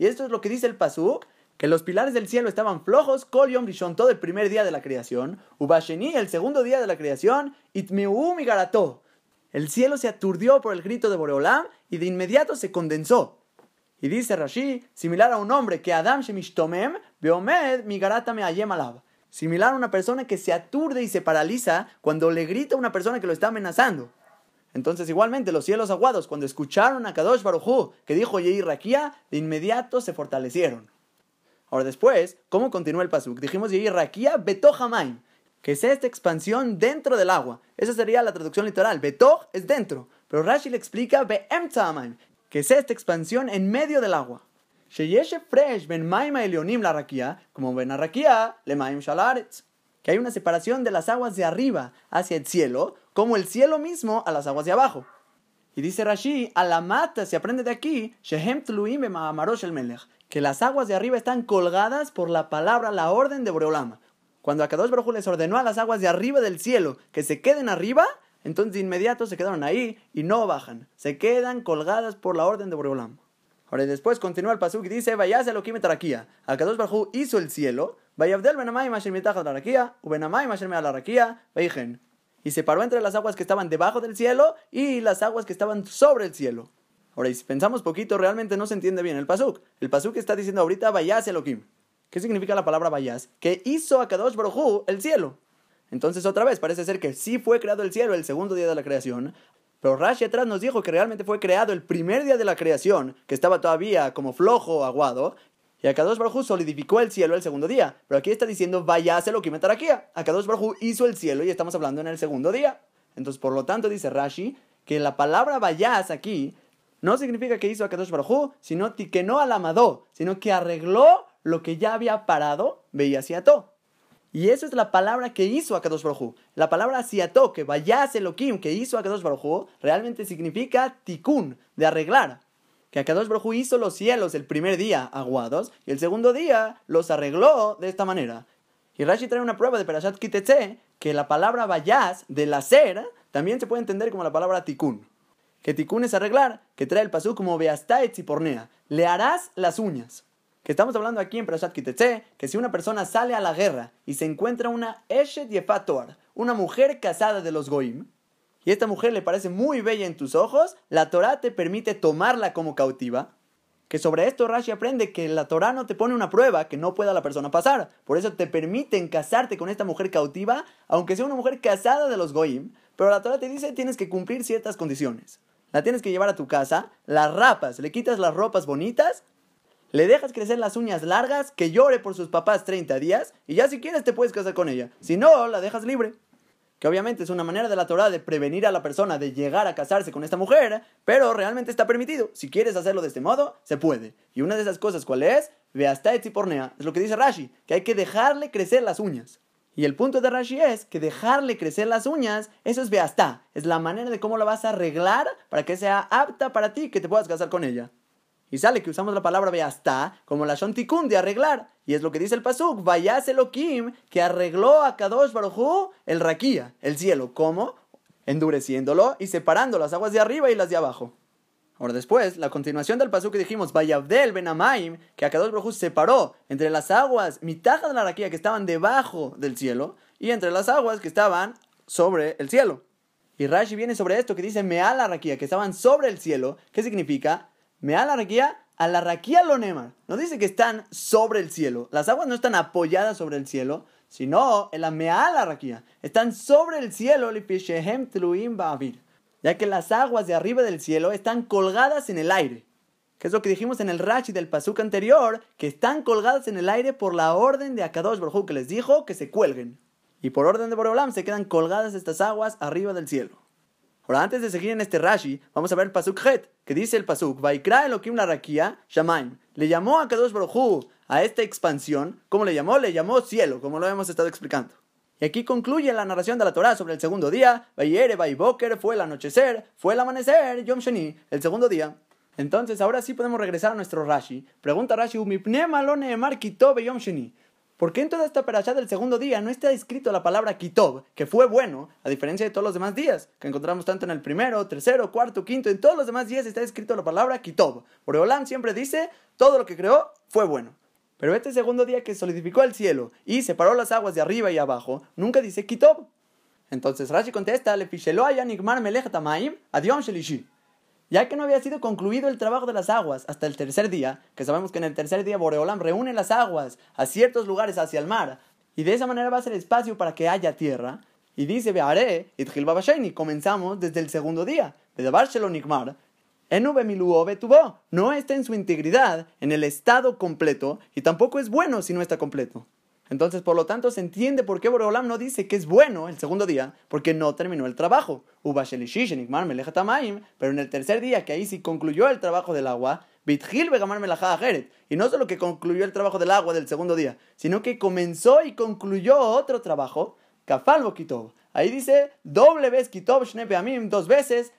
esto es lo que dice el Pasuk, que los pilares del cielo estaban flojos, Kol Yom Rishon, todo el primer día de la creación, Ubasheni, el segundo día de la creación, Itmiu Migarató. El cielo se aturdió por el grito de Boreolam y de inmediato se condensó. Y dice Rashi, similar a un hombre que Adam Shemishtomem, Beomed Migarata me alab similar a una persona que se aturde y se paraliza cuando le grita a una persona que lo está amenazando. Entonces, igualmente, los cielos aguados, cuando escucharon a Kadosh Barujú que dijo Yehi Rakia, de inmediato se fortalecieron. Ahora, después, ¿cómo continúa el pasuk? Dijimos Yehi Rakia Betohamaim, que es esta expansión dentro del agua. Esa sería la traducción literal. Betoh es dentro. Pero Rashi le explica Be'emtzamaim, que es esta expansión en medio del agua fresh ben elionim la rakia, como ben rakia le maim. Que hay una separación de las aguas de arriba hacia el cielo, como el cielo mismo a las aguas de abajo. Y dice Rashi, a la mata se aprende de aquí, tluim el que las aguas de arriba están colgadas por la palabra, la orden de Boreolama. Cuando Akadosh Baruj les ordenó a las aguas de arriba del cielo que se queden arriba, entonces de inmediato se quedaron ahí y no bajan. Se quedan colgadas por la orden de Boreolama. Ahora después continúa el pasuk y dice, vayase lo tarakia. Akadosh Barhu hizo el cielo, vayabdel benamay masher mitachat la rakia, ubenamay masher la rakia, veigen. Y separó entre las aguas que estaban debajo del cielo y las aguas que estaban sobre el cielo. Ahora, si pensamos poquito, realmente no se entiende bien el pasuk. El pasuk está diciendo ahorita, vayas Elohim. ¿Qué significa la palabra vayas? Que hizo a Kadosh Baruj el cielo. Entonces, otra vez, parece ser que sí fue creado el cielo el segundo día de la creación, pero Rashi atrás nos dijo que realmente fue creado el primer día de la creación, que estaba todavía como flojo, aguado, y Akadosh Baruj solidificó el cielo el segundo día. Pero aquí está diciendo, vaya a lo que aquí. Akadosh Baruj hizo el cielo y estamos hablando en el segundo día. Entonces, por lo tanto, dice Rashi, que la palabra vayas aquí no significa que hizo Akadosh Baruj sino que no alamadó, sino que arregló lo que ya había parado, veía hacia todo. Y eso es la palabra que hizo Akadosh Baruj La palabra siato, que vayas Elohim, que hizo Akadosh Baruj realmente significa tikkun, de arreglar. Que Akadosh Baruj hizo los cielos el primer día aguados y el segundo día los arregló de esta manera. Y Rashi trae una prueba de Perashat Kitetse que la palabra vayas, del hacer, también se puede entender como la palabra tikkun. Que tikkun es arreglar, que trae el pasú como veastaet y pornea. Le harás las uñas que estamos hablando aquí en Prashat Kitetse, que si una persona sale a la guerra y se encuentra una Eshet Yefatoar, una mujer casada de los Goim, y esta mujer le parece muy bella en tus ojos, la Torah te permite tomarla como cautiva. Que sobre esto Rashi aprende que la Torah no te pone una prueba que no pueda la persona pasar. Por eso te permiten casarte con esta mujer cautiva, aunque sea una mujer casada de los Goim, pero la Torah te dice tienes que cumplir ciertas condiciones. La tienes que llevar a tu casa, la rapas, le quitas las ropas bonitas le dejas crecer las uñas largas, que llore por sus papás 30 días, y ya si quieres te puedes casar con ella. Si no, la dejas libre. que obviamente es una manera de la Torah de prevenir a la persona de llegar a casarse con esta mujer, pero realmente está permitido. Si quieres hacerlo de este modo, se puede. Y una de esas cosas, ¿cuál es? Ve hasta pornea. Es lo que dice Rashi, que hay que dejarle crecer las uñas. Y el punto de Rashi es que dejarle crecer las uñas, eso es hasta es la manera de cómo la vas a arreglar para que sea apta para ti que te puedas casar con ella. Y sale que usamos la palabra hasta como la shontikun de arreglar. Y es lo que dice el pasuk, vayas Elohim, que arregló a Kadosh Baruj el raquía, el cielo. ¿Cómo? Endureciéndolo y separando las aguas de arriba y las de abajo. Ahora después, la continuación del pasuk que dijimos, Vayabdel Benamaim, que Akadosh Baruj separó entre las aguas mitad de la raquía que estaban debajo del cielo y entre las aguas que estaban sobre el cielo. Y Rashi viene sobre esto que dice Meal la raquía, que estaban sobre el cielo. ¿Qué significa? Raquía, a la raquía lo nemar. No dice que están sobre el cielo. Las aguas no están apoyadas sobre el cielo, sino en la meal la. Están sobre el cielo, ya que las aguas de arriba del cielo están colgadas en el aire. Que es lo que dijimos en el Rashi del Pasuk anterior, que están colgadas en el aire por la orden de Akadosh Baruj que les dijo que se cuelguen. Y por orden de Boreolam se quedan colgadas estas aguas arriba del cielo. Ahora, antes de seguir en este Rashi, vamos a ver el Pasuk Het, que dice el Pasuk, Vaikra Elohim la Rakia, Shamaim. Le llamó a Kadosh Baruj a esta expansión, ¿cómo le llamó? Le llamó cielo, como lo hemos estado explicando. Y aquí concluye la narración de la Torah sobre el segundo día. Vayere, Boker, fue el anochecer, fue el amanecer, Yom Sheni, el segundo día. Entonces, ahora sí podemos regresar a nuestro Rashi. Pregunta Rashi, Yom Sheni. ¿Por qué en toda esta perashá del segundo día no está escrito la palabra Kitob, que fue bueno, a diferencia de todos los demás días, que encontramos tanto en el primero, tercero, cuarto, quinto, en todos los demás días está escrito la palabra Kitob? Boreolam siempre dice, todo lo que creó fue bueno. Pero este segundo día que solidificó el cielo y separó las aguas de arriba y abajo, nunca dice Kitob. Entonces Rashi contesta, le shelishi. Ya que no había sido concluido el trabajo de las aguas hasta el tercer día, que sabemos que en el tercer día Boreolam reúne las aguas a ciertos lugares hacia el mar, y de esa manera va a ser espacio para que haya tierra, y dice, Beare, y comenzamos desde el segundo día, de Nikmar, no está en su integridad, en el estado completo, y tampoco es bueno si no está completo. Entonces, por lo tanto, se entiende por qué Boreolam no dice que es bueno el segundo día, porque no terminó el trabajo. Pero en el tercer día, que ahí sí concluyó el trabajo del agua, y no solo que concluyó el trabajo del agua del segundo día, sino que comenzó y concluyó otro trabajo, Kafal Bokitov, Ahí dice doble vez Kitob Shne dos veces,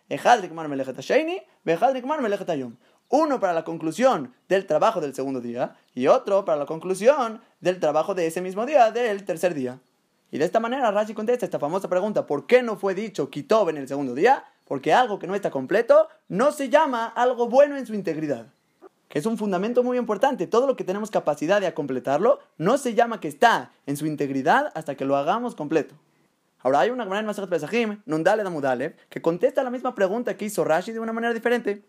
Uno para la conclusión del trabajo del segundo día y otro para la conclusión del trabajo de ese mismo día, del tercer día. Y de esta manera Rashi contesta esta famosa pregunta, ¿por qué no fue dicho Kitob en el segundo día? Porque algo que no está completo no se llama algo bueno en su integridad. Que es un fundamento muy importante. Todo lo que tenemos capacidad de completarlo no se llama que está en su integridad hasta que lo hagamos completo. Ahora hay una Gemara en Masajat Pesachim, Nundale Damudale, que contesta la misma pregunta que hizo Rashi de una manera diferente.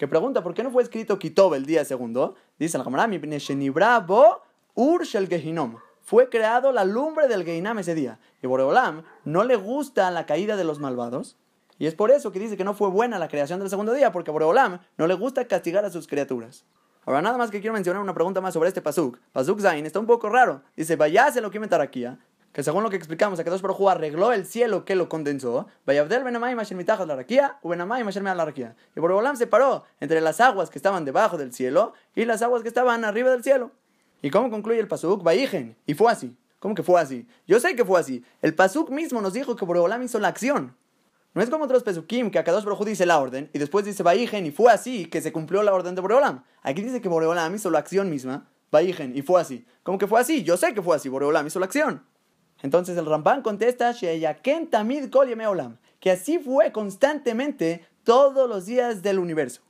Que pregunta, ¿por qué no fue escrito Kitob el día segundo? Dice la Gemara, bo ur shel gehinom. Fue creado la lumbre del Geinam ese día. Y Boreolam no le gusta la caída de los malvados. Y es por eso que dice que no fue buena la creación del segundo día, porque Boreolam no le gusta castigar a sus criaturas. Ahora nada más que quiero mencionar una pregunta más sobre este pasuk. Pasuk Zain está un poco raro. Dice, vayase lo que aquí que según lo que explicamos, a Dos Baruj arregló el cielo que lo condensó, Vayabdel Benamay Masher Mitajat la Raquía, Benamay Masher la Raquía. Y Borobolam separó entre las aguas que estaban debajo del cielo y las aguas que estaban arriba del cielo. ¿Y cómo concluye el Pasuk? Vaijen. Y fue así. ¿Cómo que fue así? Yo sé que fue así. El Pasuk mismo nos dijo que Borobolam hizo la acción. No es como otros Pesukim que Akadosh Baruj dice la orden y después dice Vaijen y fue así que se cumplió la orden de Boreolam. Aquí dice que Boreolam hizo la acción misma, Vaijen y fue así. ¿Cómo que fue así? Yo sé que fue así, Boreolam hizo la acción. Entonces el Ramban contesta, Tamid que así fue constantemente todos los días del universo.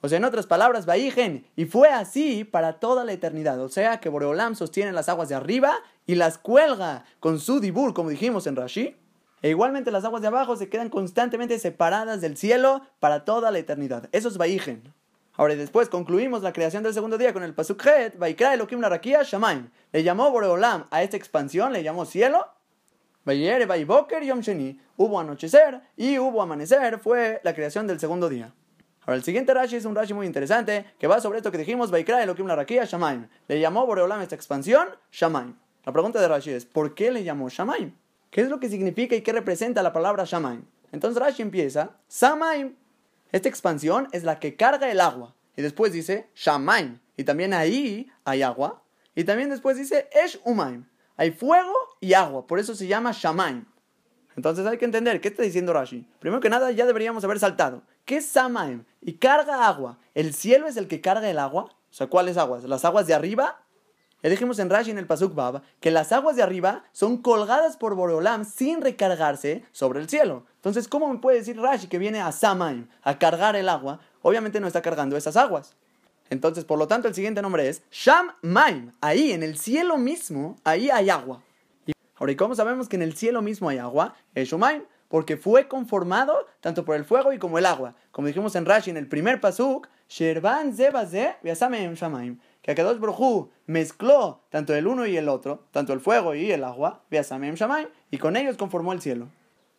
O sea, en otras palabras, Baijen, y fue así para toda la eternidad. O sea, que Boreolam sostiene las aguas de arriba y las cuelga con su dibur, como dijimos en Rashi. E igualmente las aguas de abajo se quedan constantemente separadas del cielo para toda la eternidad. Eso es Baijen. Ahora después concluimos la creación del segundo día con el Pasuk Het, Vaikra Elohim la Rakia Shamaim. Le llamó Boreolam a esta expansión, le llamó cielo. Vayere Vayboker Yom Sheni. Hubo anochecer y hubo amanecer, fue la creación del segundo día. Ahora el siguiente Rashi es un Rashi muy interesante que va sobre esto que dijimos, Vaikra Elohim la Rakia Shamaim. Le llamó Boreolam a esta expansión Shamaim. La pregunta de Rashi es, ¿por qué le llamó Shamaim? ¿Qué es lo que significa y qué representa la palabra Shamaim? Entonces Rashi empieza, Samaim. Esta expansión es la que carga el agua. Y después dice Shamaim. Y también ahí hay agua. Y también después dice Esh Umaim. Hay fuego y agua. Por eso se llama Shamaim. Entonces hay que entender, ¿qué está diciendo Rashi? Primero que nada, ya deberíamos haber saltado. ¿Qué es Samaim? Y carga agua. ¿El cielo es el que carga el agua? O sea, ¿cuáles aguas? ¿Las aguas de arriba? Ya dijimos en Rashi en el Pasuk Bab que las aguas de arriba son colgadas por Boreolam sin recargarse sobre el cielo. Entonces, ¿cómo me puede decir Rashi que viene a Samaim a cargar el agua? Obviamente no está cargando esas aguas. Entonces, por lo tanto, el siguiente nombre es Sham Maim. Ahí, en el cielo mismo, ahí hay agua. Ahora, ¿y cómo sabemos que en el cielo mismo hay agua? Es Shumaim, porque fue conformado tanto por el fuego y como el agua. Como dijimos en Rashi en el primer pasuk, Sherban Zebaze Shamaim. Que Akadosh Brojú mezcló tanto el uno y el otro, tanto el fuego y el agua, y con ellos conformó el cielo.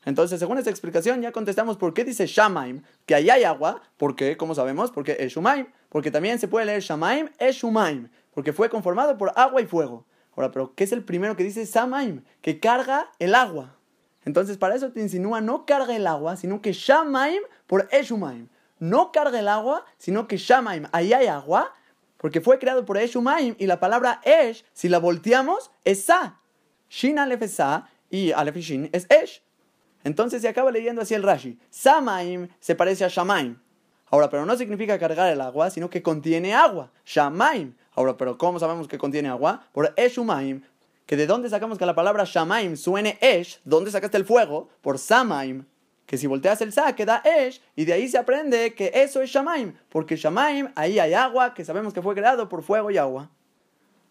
Entonces, según esta explicación, ya contestamos por qué dice Shamaim, que ahí hay agua, ¿por qué? ¿Cómo sabemos? Porque es Shumaim, porque también se puede leer Shamaim, es Shumaim, porque fue conformado por agua y fuego. Ahora, pero ¿qué es el primero que dice Samaim? Que carga el agua. Entonces, para eso te insinúa no carga el agua, sino que Shamaim por Eshumaim. No carga el agua, sino que Shamaim, ahí hay agua, porque fue creado por Eshumaim y la palabra Esh, si la volteamos, es Sa. Shin Aleph es Sa y Aleph Shin es Esh. Entonces se acaba leyendo así el Rashi. Samaim se parece a Shamaim. Ahora, pero no significa cargar el agua, sino que contiene agua. Shamaim. Ahora, pero ¿cómo sabemos que contiene agua? Por Eshumaim, que de dónde sacamos que la palabra Shamaim suene Esh, ¿dónde sacaste el fuego? Por Samaim, que si volteas el Sa queda Esh, y de ahí se aprende que eso es Shamaim, porque Shamaim, ahí hay agua, que sabemos que fue creado por fuego y agua.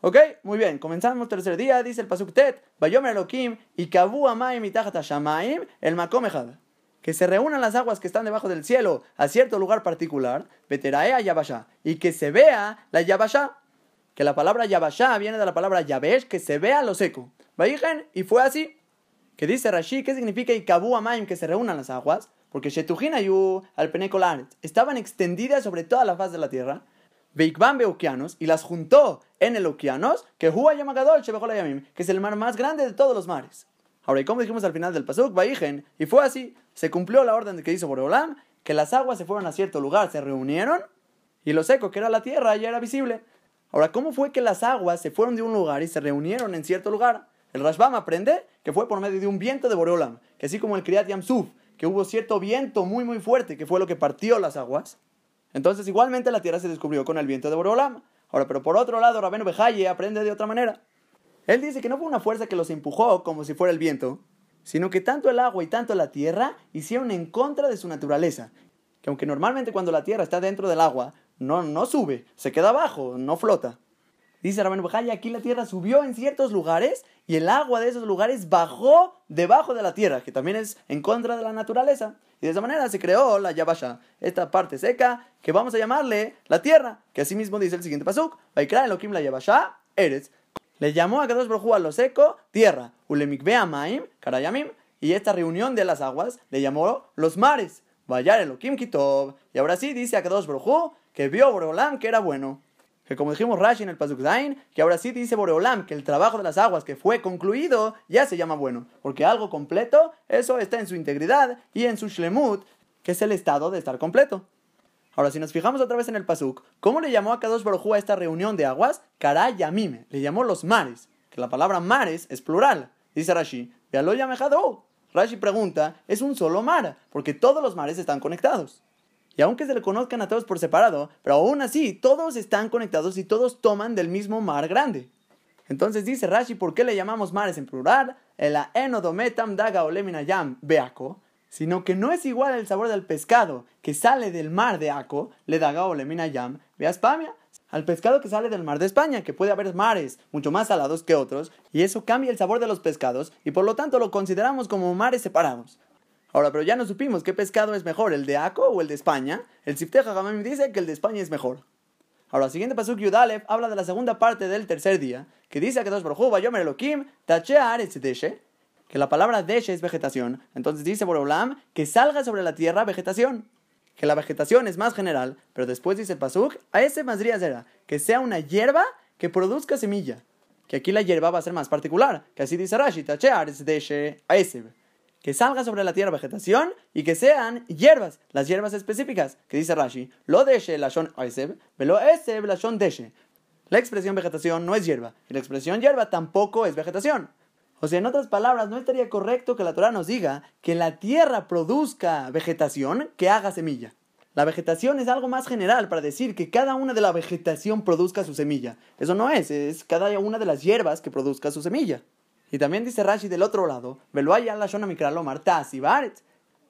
¿Ok? Muy bien, comenzamos tercer día, dice el Pasuk Tet, Bayomer Elohim, y Kabu Amaim y Shamaim, el Makomejad. Que se reúnan las aguas que están debajo del cielo a cierto lugar particular, Beteraea Yabasha, y que se vea la Yabasha que la palabra Yabashá viene de la palabra Yabesh, que se ve a lo seco. y fue así. Que dice Rashi, ¿qué significa Ikabu Amaim, que se reúnan las aguas? Porque Shetujinayu al Penecolaret estaban extendidas sobre toda la faz de la tierra. Veikban Beokianos, y las juntó en el Okianos, que Hua Yamagadol que es el mar más grande de todos los mares. Ahora, y como dijimos al final del Pasuk, Vaigen, y fue así, se cumplió la orden que hizo Boreolam, que las aguas se fueron a cierto lugar, se reunieron, y lo seco, que era la tierra, ya era visible. Ahora, ¿cómo fue que las aguas se fueron de un lugar y se reunieron en cierto lugar? El Rashbam aprende que fue por medio de un viento de Boreolam, que así como el Kriyat Yamsuf, que hubo cierto viento muy muy fuerte que fue lo que partió las aguas. Entonces igualmente la tierra se descubrió con el viento de Boreolam. Ahora, pero por otro lado, Rabenu Bejaye aprende de otra manera. Él dice que no fue una fuerza que los empujó como si fuera el viento, sino que tanto el agua y tanto la tierra hicieron en contra de su naturaleza. Que aunque normalmente cuando la tierra está dentro del agua, no, no sube, se queda abajo, no flota. Dice Rabén Bajaya, aquí la tierra subió en ciertos lugares y el agua de esos lugares bajó debajo de la tierra, que también es en contra de la naturaleza. Y de esa manera se creó la Yabasha, esta parte seca, que vamos a llamarle la tierra, que así mismo dice el siguiente pasuk, Vaikra Elohim la Yabasha, eres. Le llamó a Kadosh Brojú a lo seco, tierra, Ulemikbea Maim, Karayamim, y esta reunión de las aguas le llamó los mares, Vayar Elohim Kitov. Y ahora sí dice a Kadosh Brojú que vio Boreolam que era bueno. Que como dijimos Rashi en el Pasuk Zain, que ahora sí dice Boreolam que el trabajo de las aguas que fue concluido ya se llama bueno. Porque algo completo, eso está en su integridad y en su shlemut, que es el estado de estar completo. Ahora, si nos fijamos otra vez en el Pasuk, ¿cómo le llamó a Kadosh Baruj a esta reunión de aguas? Karayamime, le llamó los mares, que la palabra mares es plural. Dice Rashi, lo llamejado. Rashi pregunta, es un solo mar, porque todos los mares están conectados. Y aunque se le conozcan a todos por separado, pero aún así todos están conectados y todos toman del mismo mar grande. Entonces dice Rashi, ¿por qué le llamamos mares en plural? El enodometam daga oleminayam beako, sino que no es igual el sabor del pescado que sale del mar de Aco, le daga oleminayam beaspamia, al pescado que sale del mar de España, que puede haber mares mucho más salados que otros, y eso cambia el sabor de los pescados, y por lo tanto lo consideramos como mares separados. Ahora, pero ya no supimos qué pescado es mejor, el de Aco o el de España. El Sifteja Gamam dice que el de España es mejor. Ahora, siguiente pasuk Yudalev habla de la segunda parte del tercer día, que dice que dos Yomer Elohim, Deshe, que la palabra Deshe es vegetación. Entonces dice Borolam que salga sobre la tierra vegetación. Que la vegetación es más general, pero después dice el pasuk, a ese Mazriazera, que sea una hierba que produzca semilla. que aquí la hierba va a ser más particular, que así dice Rashi, tacheares deshe aeseb que salga sobre la tierra vegetación y que sean hierbas, las hierbas específicas, que dice Rashi, lo deshe lashon aeseb, velo eseb lashon deshe. La expresión vegetación no es hierba, y la expresión hierba tampoco es vegetación. O sea, en otras palabras, no estaría correcto que la Torah nos diga que la tierra produzca vegetación que haga semilla. La vegetación es algo más general para decir que cada una de la vegetación produzca su semilla. Eso no es, es cada una de las hierbas que produzca su semilla. Y también dice Rashi del otro lado,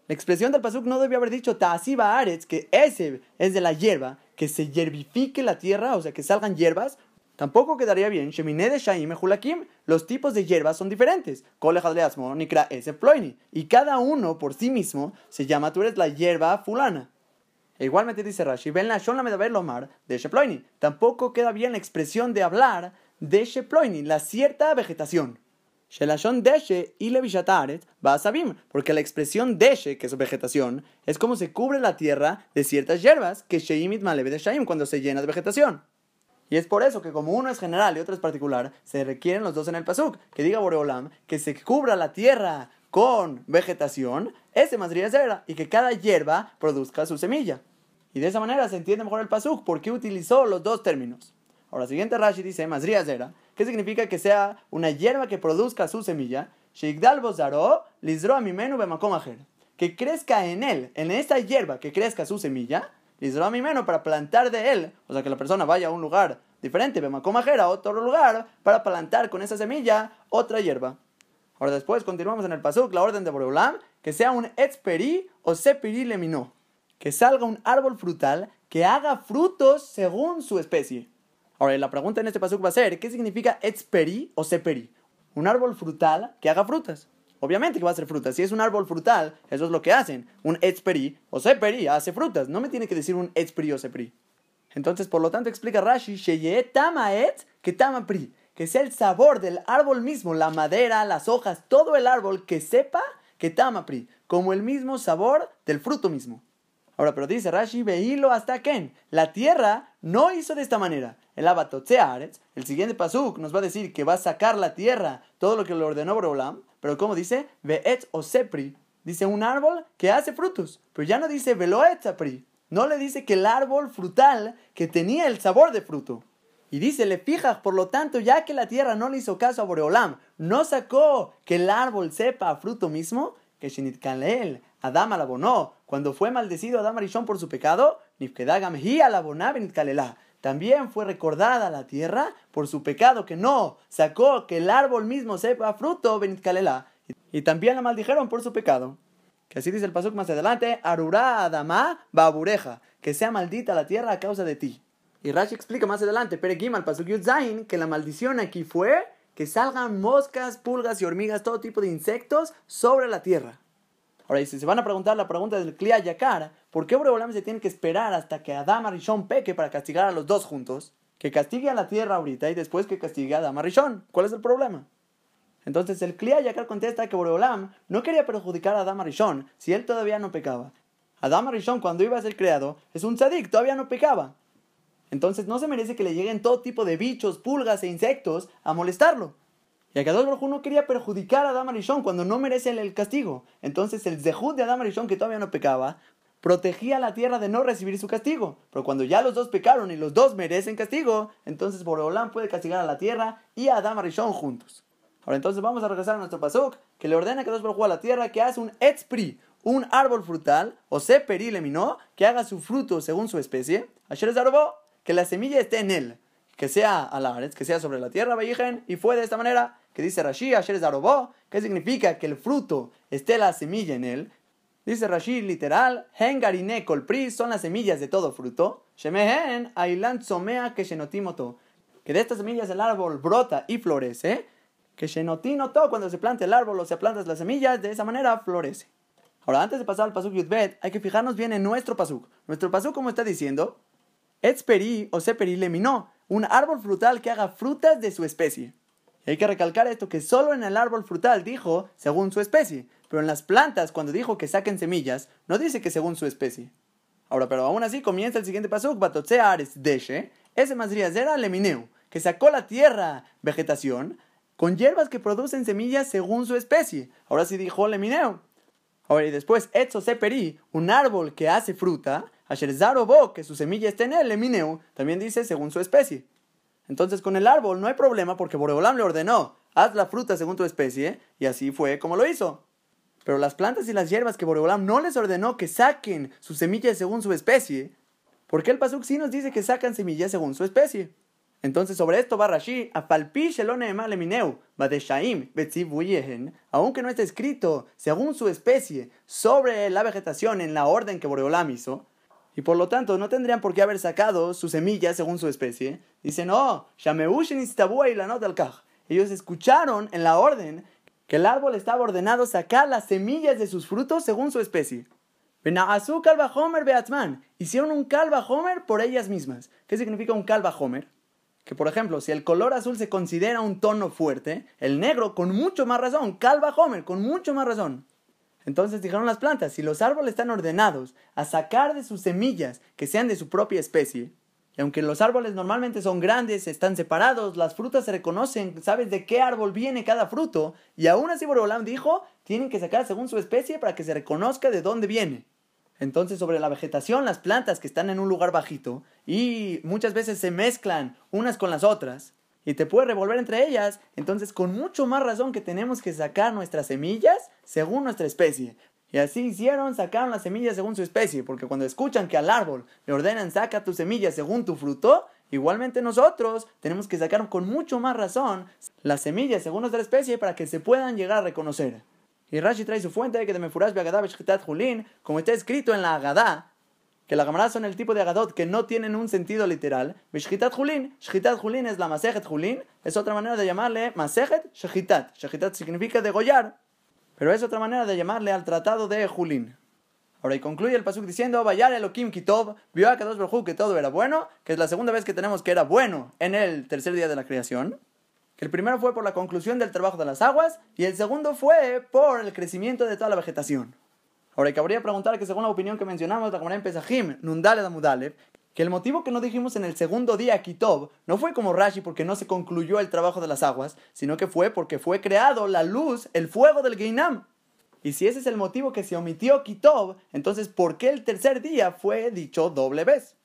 la expresión del Pasuk no debía haber dicho Ta'asiba Aretz, que ese es de la hierba, que se hierbifique la tierra, o sea, que salgan hierbas. Tampoco quedaría bien, Shemine de Shaim los tipos de hierbas son diferentes. Y cada uno por sí mismo se llama, tú eres la hierba fulana. E igualmente dice Rashi, ven la Shon la Lomar de Sheploini. Tampoco queda bien la expresión de hablar de Sheploini, la cierta vegetación. Shelashon deshe y levishataret va a sabim, porque la expresión deshe, que es vegetación, es como se cubre la tierra de ciertas hierbas que sheimit maleve de shaim cuando se llena de vegetación. Y es por eso que como uno es general y otro es particular, se requieren los dos en el pasuk, que diga Boreolam que se cubra la tierra con vegetación, ese madría zera, y que cada hierba produzca su semilla. Y de esa manera se entiende mejor el pasuk, porque utilizó los dos términos. Ahora, siguiente Rashi dice, madría zera, ¿qué significa que sea una hierba que produzca su semilla? Que crezca en él, en esta hierba que crezca su semilla, lizro mimenu para plantar de él, o sea que la persona vaya a un lugar diferente, a otro lugar, para plantar con esa semilla otra hierba. Ahora después continuamos en el pasuk, la orden de Boreolam, que sea un etzperi o sepiri lemino, que salga un árbol frutal que haga frutos según su especie. Ahora la pregunta en este pasuk va a ser, ¿qué significa etzperi o seperi? Un árbol frutal que haga frutas. Obviamente que va a ser frutas. Si es un árbol frutal, eso es lo que hacen. Un etzperi o seperi hace frutas. No me tiene que decir un etzperi o seperi. Entonces, por lo tanto, explica Rashi, Sheye tama et que tama pri que sea el sabor del árbol mismo, la madera, las hojas, todo el árbol que sepa que tamapri, como el mismo sabor del fruto mismo. Ahora, pero dice Rashi, veílo hasta Ken. La tierra no hizo de esta manera. El abatotzearetz, el siguiente pasuk, nos va a decir que va a sacar la tierra, todo lo que le ordenó Borolam. Pero como dice, ve'etz o sepri, dice un árbol que hace frutos. Pero ya no dice veloetzapri. No le dice que el árbol frutal que tenía el sabor de fruto. Y dice, le fijas, por lo tanto, ya que la tierra no le hizo caso a Boreolam, no sacó que el árbol sepa fruto mismo, que Shinit Kalel, Adam alabonó, cuando fue maldecido Adam Arishon por su pecado, También fue recordada la tierra por su pecado, que no sacó que el árbol mismo sepa fruto Y también la maldijeron por su pecado. Que así dice el pasuk más adelante, Arurá Adamá Babureja, que sea maldita la tierra a causa de ti. Y Rashi explica más adelante, Peregimal, Pasuk Zain, que la maldición aquí fue que salgan moscas, pulgas y hormigas, todo tipo de insectos sobre la tierra. Ahora, si se van a preguntar la pregunta del Kliya Yakar, ¿por qué Boreolam se tiene que esperar hasta que Adam Arishon peque para castigar a los dos juntos? Que castigue a la tierra ahorita y después que castigue a Adam Arishon. ¿Cuál es el problema? Entonces el Kliya Yakar contesta que Boreolam no quería perjudicar a Adam Arishon si él todavía no pecaba. Adam Arishon cuando iba a ser creado es un tzadik, todavía no pecaba. Entonces no se merece que le lleguen todo tipo de bichos, pulgas e insectos a molestarlo. Y Akadosh Baruj no quería perjudicar a Adam Arishon cuando no merece el castigo. Entonces el zehut de Adam Arishon, que todavía no pecaba, protegía a la tierra de no recibir su castigo. Pero cuando ya los dos pecaron y los dos merecen castigo, entonces Boreolam puede castigar a la tierra y a Adam Arishon juntos. Ahora entonces vamos a regresar a nuestro pasuk, que le ordena a Kadosh Baruj a la tierra que hace un etzpri, un árbol frutal, o seperi leminó, que haga su fruto según su especie. Asher que la semilla esté en él, que sea alares, que sea sobre la tierra, y fue de esta manera que dice Rashi, Asher Zarobó, que significa que el fruto esté la semilla en él. Dice Rashi literal, Hengarine colpri son las semillas de todo fruto. Shemehen ailan somea que shenotimoto. Que de estas semillas el árbol brota y florece. Que shenotinoto, cuando se planta el árbol o se plantan las semillas, de esa manera florece. Ahora, antes de pasar al pasuk Yudbet, hay que fijarnos bien en nuestro pasuk. Nuestro pasuk, como está diciendo, Etzperi o seperi leminó, un árbol frutal que haga frutas de su especie. Hay que recalcar esto que solo en el árbol frutal dijo según su especie, pero en las plantas cuando dijo que saquen semillas, no dice que según su especie. Ahora, pero aún así comienza el siguiente pasuk, batotse ares deshe, ese masriazera lemineu, que sacó la tierra vegetación con hierbas que producen semillas según su especie. Ahora sí dijo Lemineo. Ahora y después, Etzo Seperi, un árbol que hace fruta, Asher Zarobo, que su semilla está en él, Lemineu, también dice según su especie. Entonces con el árbol no hay problema porque Boreolam le ordenó, haz la fruta según tu especie, y así fue como lo hizo. Pero las plantas y las hierbas que Boreolam no les ordenó que saquen sus semillas según su especie, ¿por qué el Pasuk sí nos dice que sacan semillas según su especie? Entonces sobre esto va Rashi, aunque no está escrito según su especie sobre la vegetación en la orden que Boreolam hizo, y por lo tanto no tendrían por qué haber sacado sus semillas según su especie. Dice, no, ellos escucharon en la orden que el árbol estaba ordenado sacar las semillas de sus frutos según su especie. Hicieron un calva homer por ellas mismas. ¿Qué significa un calva homer? que por ejemplo, si el color azul se considera un tono fuerte, el negro con mucho más razón, calva Homer, con mucho más razón. Entonces dijeron las plantas, si los árboles están ordenados a sacar de sus semillas que sean de su propia especie, y aunque los árboles normalmente son grandes, están separados, las frutas se reconocen, sabes de qué árbol viene cada fruto, y aún así Borolam dijo, tienen que sacar según su especie para que se reconozca de dónde viene. Entonces, sobre la vegetación, las plantas que están en un lugar bajito y muchas veces se mezclan unas con las otras y te puede revolver entre ellas, entonces con mucho más razón que tenemos que sacar nuestras semillas según nuestra especie. Y así hicieron, sacaron las semillas según su especie, porque cuando escuchan que al árbol le ordenan saca tus semillas según tu fruto, igualmente nosotros tenemos que sacar con mucho más razón las semillas según nuestra especie para que se puedan llegar a reconocer. Y Rashi trae su fuente que de Mefurash Julin, como está escrito en la Agadá, que la Gamará son el tipo de Agadot que no tienen un sentido literal. Beshchitat Julin, Shchitat Julin es la Masejet Julin, es otra manera de llamarle Masejet Shechitat. Shechitat significa degollar, pero es otra manera de llamarle al tratado de Julin. Ahora y concluye el pasuk diciendo, Vayar Elohim Kitov, vio a Kadosh Baruj que todo era bueno, que es la segunda vez que tenemos que era bueno en el tercer día de la creación que el primero fue por la conclusión del trabajo de las aguas y el segundo fue por el crecimiento de toda la vegetación. Ahora, cabría preguntar que según la opinión que mencionamos, la comunidad en Pesajim, Nundale Damudalev, que el motivo que no dijimos en el segundo día Kitob no fue como Rashi porque no se concluyó el trabajo de las aguas, sino que fue porque fue creado la luz, el fuego del Geinam. Y si ese es el motivo que se omitió Kitob, entonces ¿por qué el tercer día fue dicho doble vez?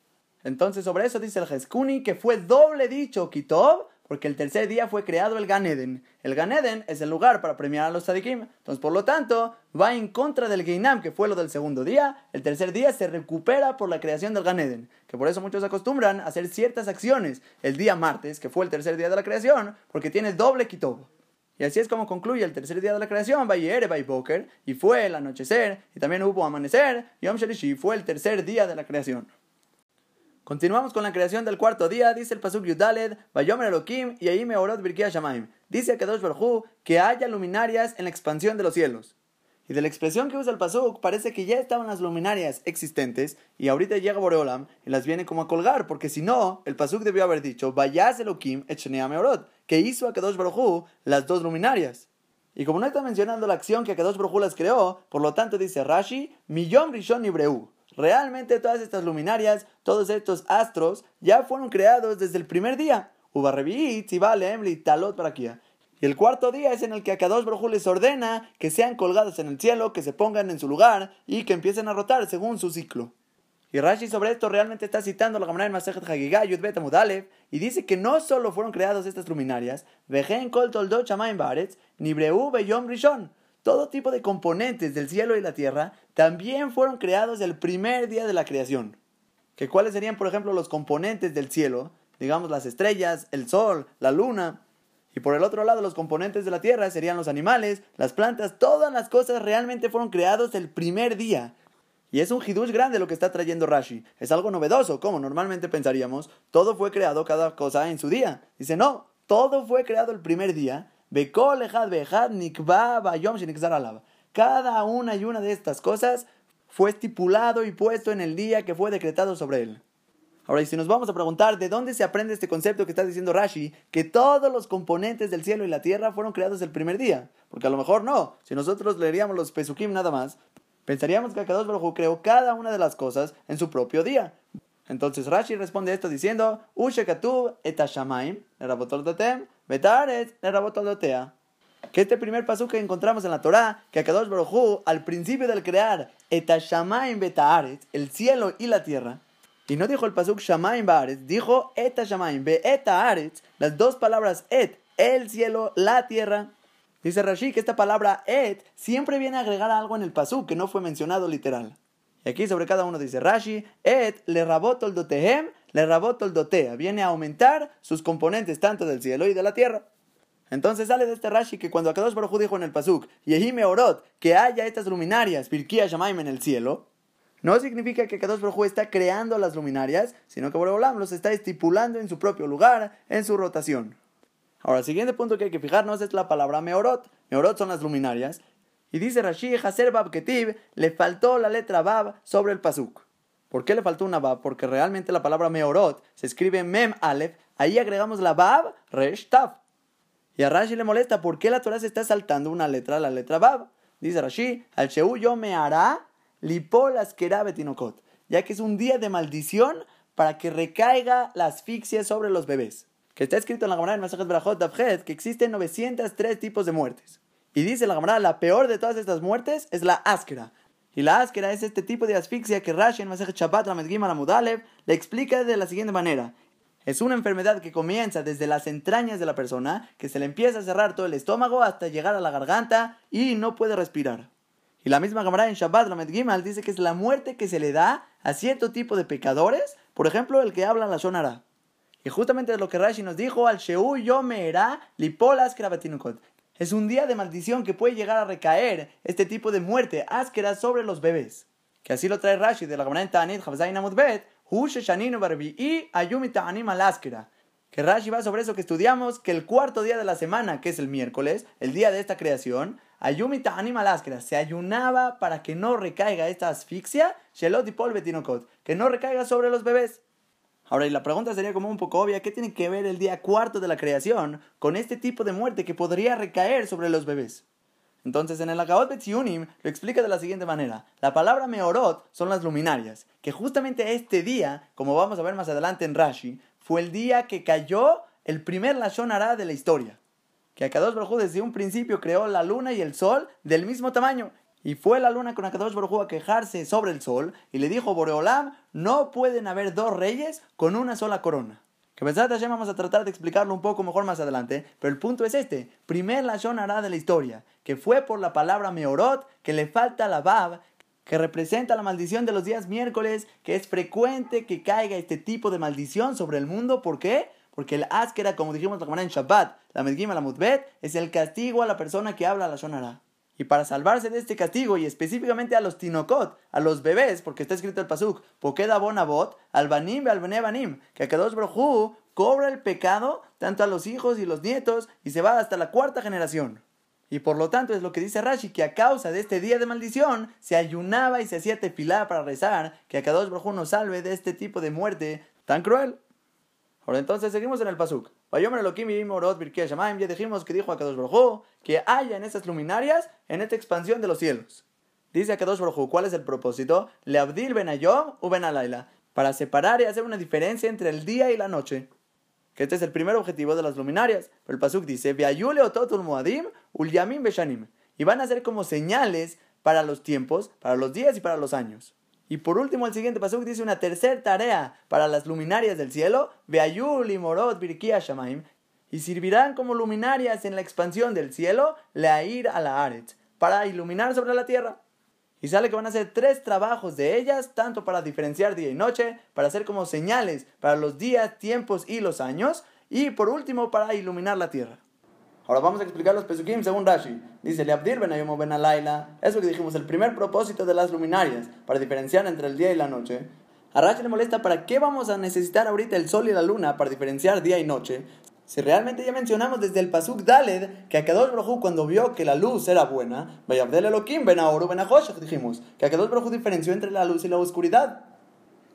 Entonces sobre eso dice el Jeskuni que fue doble dicho Kitob porque el tercer día fue creado el Ganeden. El Ganeden es el lugar para premiar a los tzadikim. Entonces, por lo tanto, va en contra del Geinam, que fue lo del segundo día. El tercer día se recupera por la creación del Ganeden. Que por eso muchos acostumbran a hacer ciertas acciones el día martes, que fue el tercer día de la creación, porque tiene doble kitob. Y así es como concluye el tercer día de la creación, Bayere Boker, y fue el anochecer, y también hubo amanecer, y Om Shalishi fue el tercer día de la creación. Continuamos con la creación del cuarto día, dice el Pasuk Yudaled, Bayomer Elohim y ahí orot Shamaim. Dice Kadosh Baruj que haya luminarias en la expansión de los cielos. Y de la expresión que usa el Pasuk, parece que ya estaban las luminarias existentes y ahorita llega Boreolam y las viene como a colgar, porque si no, el Pasuk debió haber dicho, Vayas Elohim et Meorot, que hizo a Kadosh Baruj las dos luminarias. Y como no está mencionando la acción que Kadosh Baruj las creó, por lo tanto dice Rashi, Millón Rishon Ibreu. Realmente todas estas luminarias, todos estos astros, ya fueron creados desde el primer día. Talot Y el cuarto día es en el que a Kadosh Baruj les ordena que sean colgados en el cielo, que se pongan en su lugar y que empiecen a rotar según su ciclo. Y Rashi sobre esto realmente está citando la Gamara en Masejet Hagigah Yudbet Amudalev y dice que no solo fueron creadas estas luminarias, Vejen Kol Toldot Shamaim Baretz, ni Breu Beyom Rishon, todo tipo de componentes del cielo y la tierra también fueron creados el primer día de la creación. ¿Que ¿Cuáles serían, por ejemplo, los componentes del cielo? Digamos las estrellas, el sol, la luna. Y por el otro lado, los componentes de la tierra serían los animales, las plantas, todas las cosas realmente fueron creados el primer día. Y es un hidush grande lo que está trayendo Rashi. Es algo novedoso, como normalmente pensaríamos, todo fue creado cada cosa en su día. Dice, no, todo fue creado el primer día cada una y una de estas cosas fue estipulado y puesto en el día que fue decretado sobre él. Ahora, y si nos vamos a preguntar de dónde se aprende este concepto que está diciendo Rashi, que todos los componentes del cielo y la tierra fueron creados el primer día, porque a lo mejor no, si nosotros leeríamos los Pesukim nada más, pensaríamos que Akadosh Baruj creó cada una de las cosas en su propio día. Entonces Rashi responde esto diciendo, Ushekatu erabotoldotea. Que este primer paso que encontramos en la Torah, que Akadosh Baruj al principio del crear etashamaim betaret, el cielo y la tierra, y no dijo el pasuk shamaim baaretz, dijo etashamaim be etaretz, las dos palabras et, el cielo, la tierra. Dice Rashi que esta palabra et siempre viene a agregar algo en el pasuk que no fue mencionado literal. Y aquí sobre cada uno dice Rashi, et le rabotol dotehem, le rabotol dotea. Viene a aumentar sus componentes tanto del cielo y de la tierra. Entonces sale de este Rashi que cuando Akadosh Baruj dijo en el pasuk, Yehime orot, que haya estas luminarias, Pirkia Shamaim en el cielo, no significa que Akadosh Baruj está creando las luminarias, sino que Boreolam los está estipulando en su propio lugar, en su rotación. Ahora, el siguiente punto que hay que fijarnos es la palabra meorot. Meorot son las luminarias, y dice Rashi, Haser Bab Ketib, le faltó la letra Bab sobre el Pasuk. ¿Por qué le faltó una Bab? Porque realmente la palabra Meorot se escribe Mem Aleph, ahí agregamos la Bab, Resh Taf. Y a Rashi le molesta, ¿por qué la Torah se está saltando una letra, la letra Bab? Dice Rashi, al Sheu yo me hará lipol betinokot, ya que es un día de maldición para que recaiga la asfixia sobre los bebés. Que está escrito en la Gemara en Masajet Brachot que existen 903 tipos de muertes. Y dice la camarada, la peor de todas estas muertes es la áskera. Y la áskera es este tipo de asfixia que Rashi en Masej Shabbat la Mudalev le explica de la siguiente manera. Es una enfermedad que comienza desde las entrañas de la persona, que se le empieza a cerrar todo el estómago hasta llegar a la garganta y no puede respirar. Y la misma camarada en Shabbat la Gimal dice que es la muerte que se le da a cierto tipo de pecadores, por ejemplo el que habla la Shonara. Y justamente lo que Rashi nos dijo, al Sheu yo me era lipolas es un día de maldición que puede llegar a recaer este tipo de muerte áspera sobre los bebés. Que así lo trae Rashi de la Gemara en Ta'anit, Bet, y Ayumi Ta'anim al Que Rashi va sobre eso que estudiamos, que el cuarto día de la semana, que es el miércoles, el día de esta creación, Ayumi Ta'anim al se ayunaba para que no recaiga esta asfixia, Shelot y que no recaiga sobre los bebés. Ahora, y la pregunta sería como un poco obvia, ¿qué tiene que ver el día cuarto de la creación con este tipo de muerte que podría recaer sobre los bebés? Entonces, en el Agaot Betziunim lo explica de la siguiente manera. La palabra Meorot son las luminarias, que justamente este día, como vamos a ver más adelante en Rashi, fue el día que cayó el primer Lashon Hara de la historia. Que Akadosh Baruj desde un principio creó la luna y el sol del mismo tamaño y fue la luna con Akadosh Baruj a quejarse sobre el sol y le dijo, Boreolam, no pueden haber dos reyes con una sola corona. Que pensad ya vamos a tratar de explicarlo un poco mejor más adelante, pero el punto es este. Primer la hará de la historia, que fue por la palabra Meorot, que le falta la Bab, que representa la maldición de los días miércoles, que es frecuente que caiga este tipo de maldición sobre el mundo. ¿Por qué? Porque el Askera, como dijimos la en Shabbat, la Medgima, la Mutbet, es el castigo a la persona que habla la Shonara. Y para salvarse de este castigo, y específicamente a los tinokot, a los bebés, porque está escrito el pasuk, Pokeda bonabot, al banim al banim, que dos Brojú cobra el pecado tanto a los hijos y los nietos y se va hasta la cuarta generación. Y por lo tanto es lo que dice Rashi, que a causa de este día de maldición se ayunaba y se hacía tefilá para rezar, que a dos Brojú nos salve de este tipo de muerte tan cruel. Ahora entonces seguimos en el pasuk. Ya dijimos que dijo a Kadosh Baruj que haya en esas luminarias, en esta expansión de los cielos. Dice a Kadosh Baruj ¿cuál es el propósito? Le abdil ben ayom u ben alayla. Para separar y hacer una diferencia entre el día y la noche. Que este es el primer objetivo de las luminarias. Pero el pasuk dice, muadim beshanim. Y van a ser como señales para los tiempos, para los días y para los años. Y por último, el siguiente pasuk dice una tercera tarea para las luminarias del cielo, Beayul y Morot Birkia Shamaim, y servirán como luminarias en la expansión del cielo, Leair a la para iluminar sobre la tierra. Y sale que van a hacer tres trabajos de ellas, tanto para diferenciar día y noche, para hacer como señales para los días, tiempos y los años, y por último para iluminar la tierra. Ahora vamos a explicar los pesukim según Rashi. Dice, Leabdir ben Ayom ben Alayla. Eso que dijimos, el primer propósito de las luminarias, para diferenciar entre el día y la noche. A Rashi le molesta para qué vamos a necesitar ahorita el sol y la luna para diferenciar día y noche. Si realmente ya mencionamos desde el Pasuk Daled que Akadosh Baruj cuando vio que la luz era buena, Vayabdel Elohim ben Aoru ben dijimos, que Akadosh Baruj diferenció entre la luz y la oscuridad.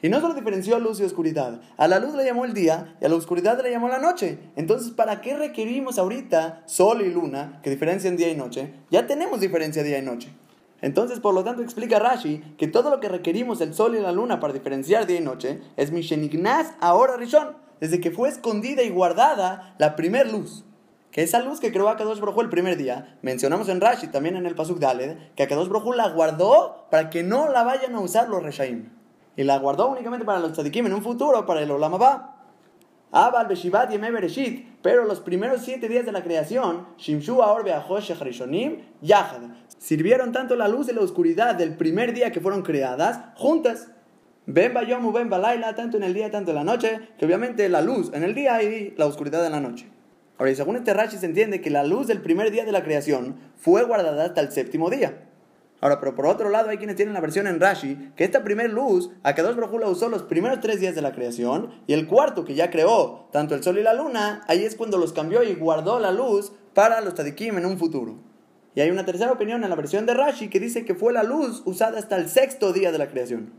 Y no solo diferenció luz y oscuridad. A la luz le llamó el día y a la oscuridad le llamó la noche. Entonces, ¿para qué requerimos ahorita sol y luna que diferencian día y noche? Ya tenemos diferencia día y noche. Entonces, por lo tanto, explica Rashi que todo lo que requerimos el sol y la luna para diferenciar día y noche es Mishenignaz ahora Rishon, desde que fue escondida y guardada la primer luz. Que esa luz que creó Akadosh Brojú el primer día, mencionamos en Rashi, también en el Pasuk Daled, que Akadosh Brojú la guardó para que no la vayan a usar los Reshaim. Y la guardó únicamente para los tzadikim en un futuro, para el Olam Abba. Abal Beshivat Yeme Bereshit, pero los primeros siete días de la creación, Shimshu Aor Rishonim, Yahad, sirvieron tanto la luz y la oscuridad del primer día que fueron creadas juntas. Ben Bayomu, Ben Balaila, tanto en el día, tanto en la noche, que obviamente la luz en el día y la oscuridad en la noche. Ahora, y según este Rashi se entiende que la luz del primer día de la creación fue guardada hasta el séptimo día. Ahora, pero por otro lado, hay quienes tienen la versión en Rashi que esta primer luz, a que dos la usó los primeros tres días de la creación, y el cuarto que ya creó tanto el sol y la luna, ahí es cuando los cambió y guardó la luz para los tadikim en un futuro. Y hay una tercera opinión en la versión de Rashi que dice que fue la luz usada hasta el sexto día de la creación.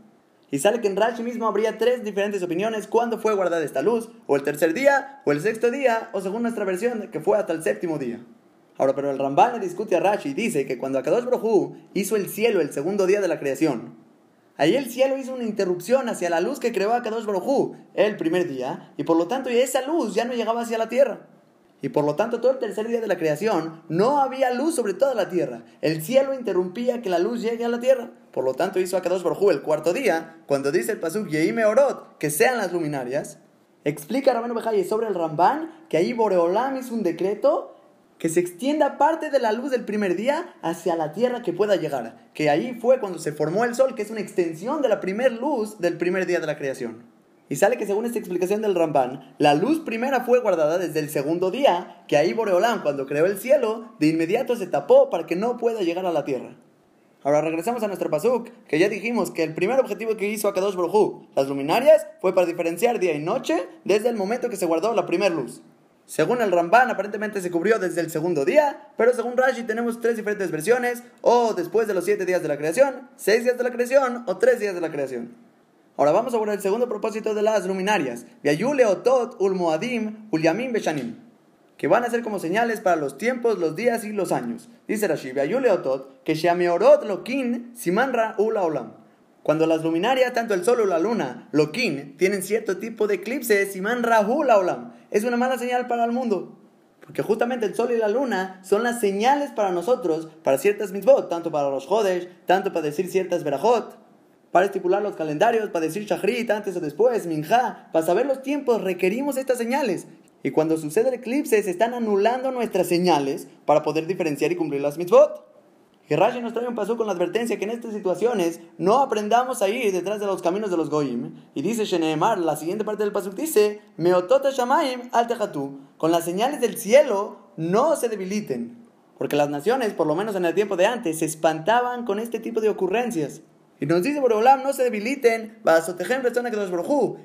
Y sale que en Rashi mismo habría tres diferentes opiniones cuándo fue guardada esta luz, o el tercer día, o el sexto día, o según nuestra versión, que fue hasta el séptimo día. Ahora, pero el Ramban le discute a Rashi y dice que cuando Akadosh Brohu hizo el cielo el segundo día de la creación, ahí el cielo hizo una interrupción hacia la luz que creó Akadosh Brohu el primer día, y por lo tanto esa luz ya no llegaba hacia la tierra. Y por lo tanto todo el tercer día de la creación no había luz sobre toda la tierra. El cielo interrumpía que la luz llegue a la tierra. Por lo tanto hizo Akadosh Brohu el cuarto día, cuando dice el pasuk Yeime Orot, que sean las luminarias. Explica Rabenu Bejaye sobre el Ramban que ahí Boreolam hizo un decreto que se extienda parte de la luz del primer día hacia la tierra que pueda llegar. Que ahí fue cuando se formó el sol, que es una extensión de la primera luz del primer día de la creación. Y sale que según esta explicación del Ramban, la luz primera fue guardada desde el segundo día, que ahí Boreolán, cuando creó el cielo, de inmediato se tapó para que no pueda llegar a la tierra. Ahora regresamos a nuestro pasuk, que ya dijimos que el primer objetivo que hizo Akadosh Baruj las luminarias, fue para diferenciar día y noche desde el momento que se guardó la primera luz. Según el Ramban, aparentemente se cubrió desde el segundo día, pero según Rashi tenemos tres diferentes versiones, o después de los siete días de la creación, seis días de la creación o tres días de la creación. Ahora vamos a ver el segundo propósito de las luminarias, Viayule Otot Ulmoadim Ulyamim Beshanim, que van a ser como señales para los tiempos, los días y los años. Dice Rashi, Otot, que Shameorot Lokin Simanra Ula Olam. Cuando las luminarias, tanto el sol o la luna, Lokin, tienen cierto tipo de eclipses, Siman Rahul Olam, es una mala señal para el mundo. Porque justamente el sol y la luna son las señales para nosotros, para ciertas mitzvot, tanto para los jodesh, tanto para decir ciertas verajot, para estipular los calendarios, para decir shachrit antes o después, minja, para saber los tiempos requerimos estas señales. Y cuando sucede el eclipse se están anulando nuestras señales para poder diferenciar y cumplir las mitzvot. Y Rashi nos trae un paso con la advertencia que en estas situaciones no aprendamos a ir detrás de los caminos de los goyim. Y dice Sheneemar, la siguiente parte del pasuk dice, Meotota shamaim al con las señales del cielo no se debiliten. Porque las naciones, por lo menos en el tiempo de antes, se espantaban con este tipo de ocurrencias. Y nos dice Boreolam, no se debiliten,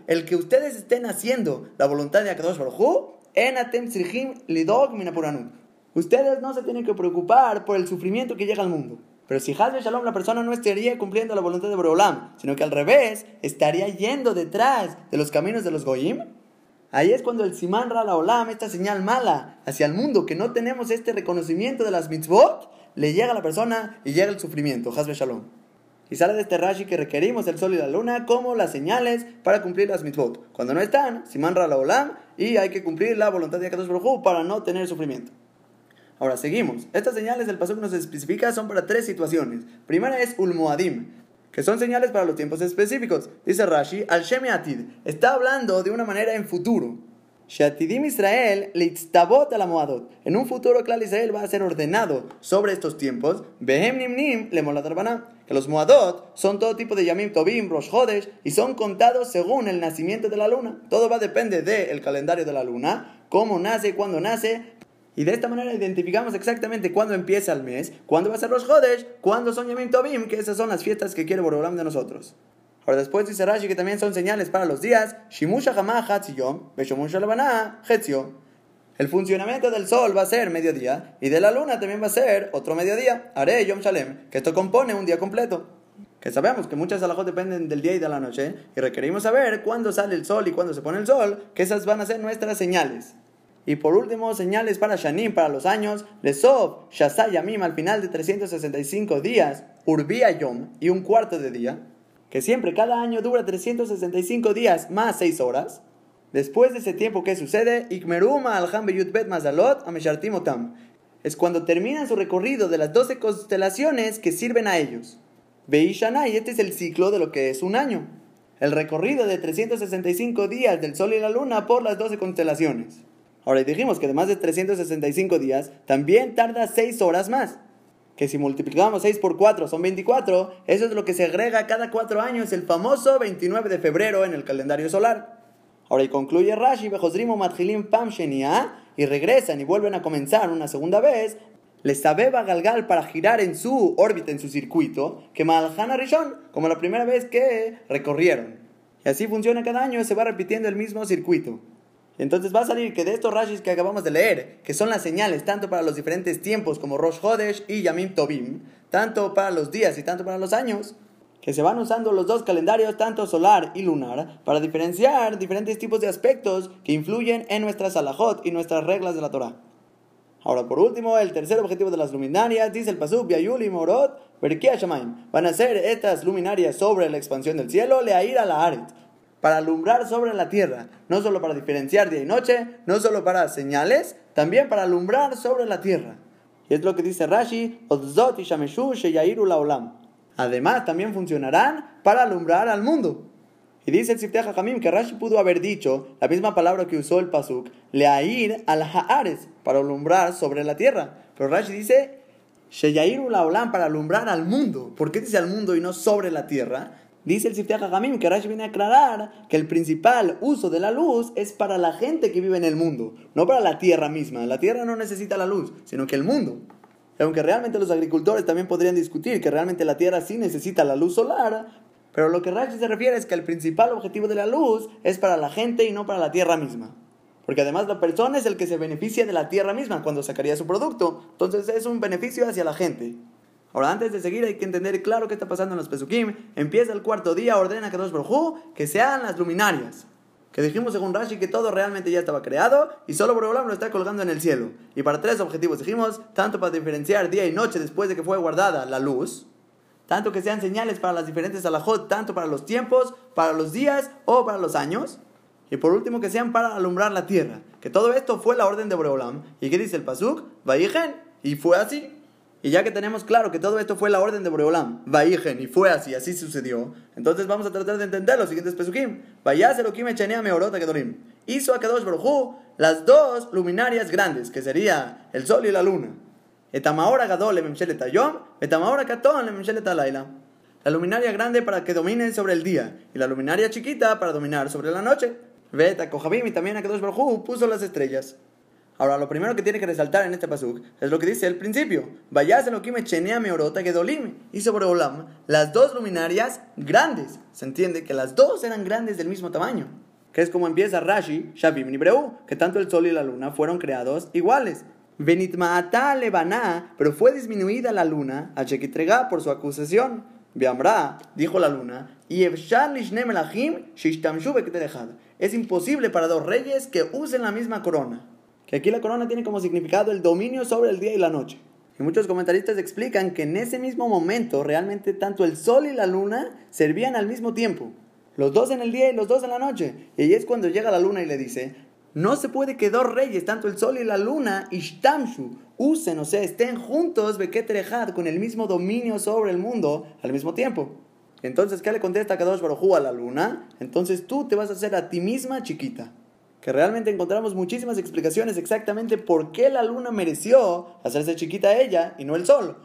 el que ustedes estén haciendo la voluntad de Akadosh Baruj enatem sirhim lidog minapuranut Ustedes no se tienen que preocupar por el sufrimiento que llega al mundo. Pero si Hazbe Shalom la persona no estaría cumpliendo la voluntad de Boreolam, sino que al revés, estaría yendo detrás de los caminos de los Goyim, ahí es cuando el Siman Ra Olam, esta señal mala hacia el mundo, que no tenemos este reconocimiento de las mitzvot, le llega a la persona y llega el sufrimiento, Hazbe Shalom. Y sale de este Rashi que requerimos el sol y la luna como las señales para cumplir las mitzvot. Cuando no están, Siman Ra Olam, y hay que cumplir la voluntad de Akadosh Baruj para no tener sufrimiento. Ahora seguimos. Estas señales del paso que nos especifica son para tres situaciones. Primera es ulmoadim, que son señales para los tiempos específicos. Dice Rashi, al Atid, está hablando de una manera en futuro. Shatidim Israel litztabot la moadot. En un futuro, claro, Israel va a ser ordenado sobre estos tiempos. Behem nimnim le Que los moadot son todo tipo de yamim tobim, rosh hodesh, y son contados según el nacimiento de la luna. Todo va a depender del calendario de la luna, cómo nace, cuándo nace, y de esta manera identificamos exactamente cuándo empieza el mes, cuándo va a ser los Jodesh, cuándo son Yamim Tobim, que esas son las fiestas que quiere Borolam de nosotros. Ahora después dice Rashi que también son señales para los días, Shimusha Hamah Hatziyom, Beshomusha Lebaná Hetzio. El funcionamiento del sol va a ser mediodía y de la luna también va a ser otro mediodía, Are Yom Shalem, que esto compone un día completo. Que sabemos que muchas alajot dependen del día y de la noche y requerimos saber cuándo sale el sol y cuándo se pone el sol, que esas van a ser nuestras señales. Y por último, señales para Shanim, para los años, Lesov, Shasay Yamim, al final de 365 días. Urbia Yom y un cuarto de día, que siempre cada año dura 365 días más 6 horas. Después de ese tiempo, ¿qué sucede? Ikmeruma al Bet Mazalot Ameshartimotam. Es cuando terminan su recorrido de las 12 constelaciones que sirven a ellos. Veishana, y este es el ciclo de lo que es un año. El recorrido de 365 días del Sol y la Luna por las 12 constelaciones. Ahora dijimos que además de 365 días, también tarda 6 horas más. Que si multiplicamos 6 por 4 son 24, eso es lo que se agrega cada 4 años, el famoso 29 de febrero en el calendario solar. Ahora y concluye Rashi, Bejosrimo Matjilim Pam Shenia, y regresan y vuelven a comenzar una segunda vez les sabeba galgal para girar en su órbita, en su circuito, que Malhana Rishon, como la primera vez que recorrieron. Y así funciona cada año, se va repitiendo el mismo circuito. Entonces va a salir que de estos rashis que acabamos de leer, que son las señales tanto para los diferentes tiempos como Rosh Hodesh y Yamim Tobim, tanto para los días y tanto para los años, que se van usando los dos calendarios, tanto solar y lunar, para diferenciar diferentes tipos de aspectos que influyen en nuestras alajot y nuestras reglas de la Torah. Ahora, por último, el tercer objetivo de las luminarias, dice el Pasuk, y Morot, Van a ser estas luminarias sobre la expansión del cielo, le ir a la Aret, para alumbrar sobre la tierra, no solo para diferenciar día y noche, no solo para señales, también para alumbrar sobre la tierra. Y es lo que dice Rashi, Odzot y Olam. Además, también funcionarán para alumbrar al mundo. Y dice el Sifteh Hamim que Rashi pudo haber dicho la misma palabra que usó el Pasuk, leair al haares, para alumbrar sobre la tierra. Pero Rashi dice, Sheyairu la para alumbrar al mundo. ¿Por qué dice al mundo y no sobre la tierra? Dice el Sifteh Hamim que Rashi viene a aclarar que el principal uso de la luz es para la gente que vive en el mundo, no para la tierra misma. La tierra no necesita la luz, sino que el mundo. aunque realmente los agricultores también podrían discutir que realmente la tierra sí necesita la luz solar, pero lo que Rashi se refiere es que el principal objetivo de la luz es para la gente y no para la tierra misma. Porque además la persona es el que se beneficia de la tierra misma cuando sacaría su producto. Entonces es un beneficio hacia la gente. Ahora, antes de seguir, hay que entender claro qué está pasando en los Pesukim. Empieza el cuarto día, ordena que dos Hu que sean las luminarias. Que dijimos según Rashi que todo realmente ya estaba creado y solo Borolam lo está colgando en el cielo. Y para tres objetivos dijimos, tanto para diferenciar día y noche después de que fue guardada la luz, tanto que sean señales para las diferentes alajot, tanto para los tiempos, para los días o para los años. Y por último, que sean para alumbrar la tierra. Que todo esto fue la orden de Boreolam. ¿Y qué dice el Pasuk? Vaijen. Y fue así. Y ya que tenemos claro que todo esto fue la orden de Boreolam, Vaijen, y fue así, así sucedió, entonces vamos a tratar de entender los siguientes Pesukim. Vayas Elohim Echenea Meorot Kedorim. Hizo a Kadosh Baruj las dos luminarias grandes, que sería el sol y la luna. La luminaria grande para que dominen sobre el día y la luminaria chiquita para dominar sobre la noche. Veta, Kohabim y también Akadosh Baruj puso las estrellas. Ahora, lo primero que tiene que resaltar en este pasuk es lo que dice al principio. Vayas lo que me chenea meorota que dolim. Y sobre Olam, las dos luminarias grandes. Se entiende que las dos eran grandes del mismo tamaño. Que es como empieza Rashi, Shabim y Breu, que tanto el sol y la luna fueron creados iguales. Benitmaata levaná, pero fue disminuida la luna a Chequitrega por su acusación. Biamra, dijo la luna, y es imposible para dos reyes que usen la misma corona. Aquí la corona tiene como significado el dominio sobre el día y la noche. Y muchos comentaristas explican que en ese mismo momento realmente tanto el sol y la luna servían al mismo tiempo. Los dos en el día y los dos en la noche. Y ahí es cuando llega la luna y le dice, no se puede que dos reyes, tanto el sol y la luna, ishtamshu, usen, o sea, estén juntos, beketrejad, con el mismo dominio sobre el mundo al mismo tiempo. Entonces, ¿qué le contesta Kadosh Baruj a la luna? Entonces tú te vas a hacer a ti misma chiquita. Que realmente encontramos muchísimas explicaciones exactamente por qué la luna mereció hacerse chiquita a ella y no el sol.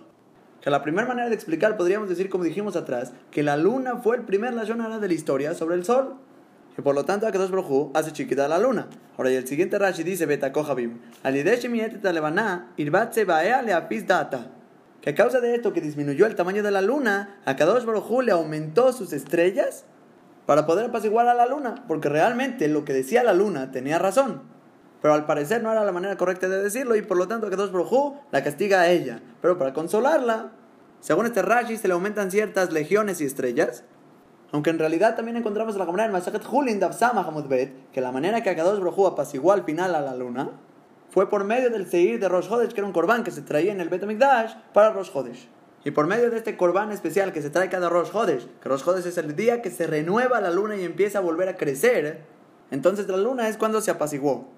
Que la primera manera de explicar podríamos decir, como dijimos atrás, que la luna fue el primer Lashonara de la historia sobre el sol y por lo tanto Akadosh Brojú hace chiquita la luna. Ahora, y el siguiente Rashi dice, Beta Kohabim, data. Que a causa de esto que disminuyó el tamaño de la luna, Akadosh Brojú le aumentó sus estrellas para poder apaciguar a la luna, porque realmente lo que decía la luna tenía razón. Pero al parecer no era la manera correcta de decirlo y por lo tanto Akadosh Brojú la castiga a ella. Pero para consolarla, según este Rashi, se le aumentan ciertas legiones y estrellas aunque en realidad también encontramos la Gemara en Masachet Hulin Davsama Bet, que la manera que Akadosh Brojú apaciguó al final a la luna fue por medio del Seir de Rosh Hodesh, que era un corbán que se traía en el Bet para Rosh Hodesh. Y por medio de este corbán especial que se trae cada Rosh Hodesh, que Rosh Hodesh es el día que se renueva la luna y empieza a volver a crecer, entonces la luna es cuando se apaciguó.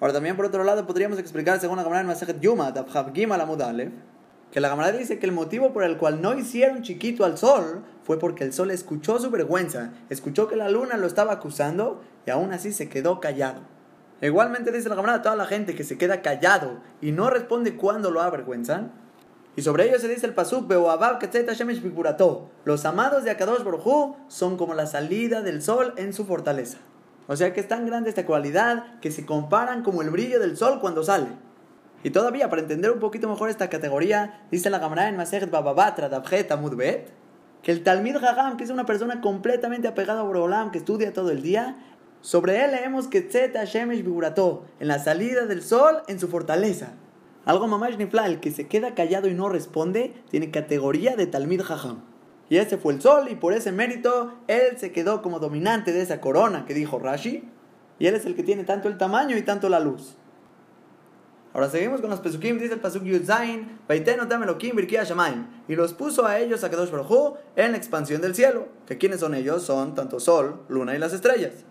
Ahora también por otro lado podríamos explicar según la Gemara en Masejet Yuma, que la Gemara dice que el motivo por el cual no hicieron chiquito al sol fue porque el sol escuchó su vergüenza, escuchó que la luna lo estaba acusando y aún así se quedó callado. Igualmente dice la Gemara toda la gente que se queda callado y no responde cuando lo avergüenzan. Y sobre ello se dice el pasuk, los amados de Akadosh Baruj son como la salida del sol en su fortaleza. O sea que es tan grande esta cualidad que se comparan como el brillo del sol cuando sale. Y todavía, para entender un poquito mejor esta categoría, dice la Gamara en Maseret Bababatra Dabjet Amudbet, que el Talmid Hagam, que es una persona completamente apegada a Borolam, que estudia todo el día, sobre él leemos que Tzeta Shemesh en la salida del sol, en su fortaleza. Algo mamash nifla, el que se queda callado y no responde, tiene categoría de Talmid Hagam. Y ese fue el sol, y por ese mérito, él se quedó como dominante de esa corona que dijo Rashi, y él es el que tiene tanto el tamaño y tanto la luz. Ahora seguimos con los pesukim, dice el pasuk Yudzain, y los puso a ellos a Kadosh Baruj en la expansión del cielo. ¿Que quiénes son ellos? Son tanto sol, luna y las estrellas.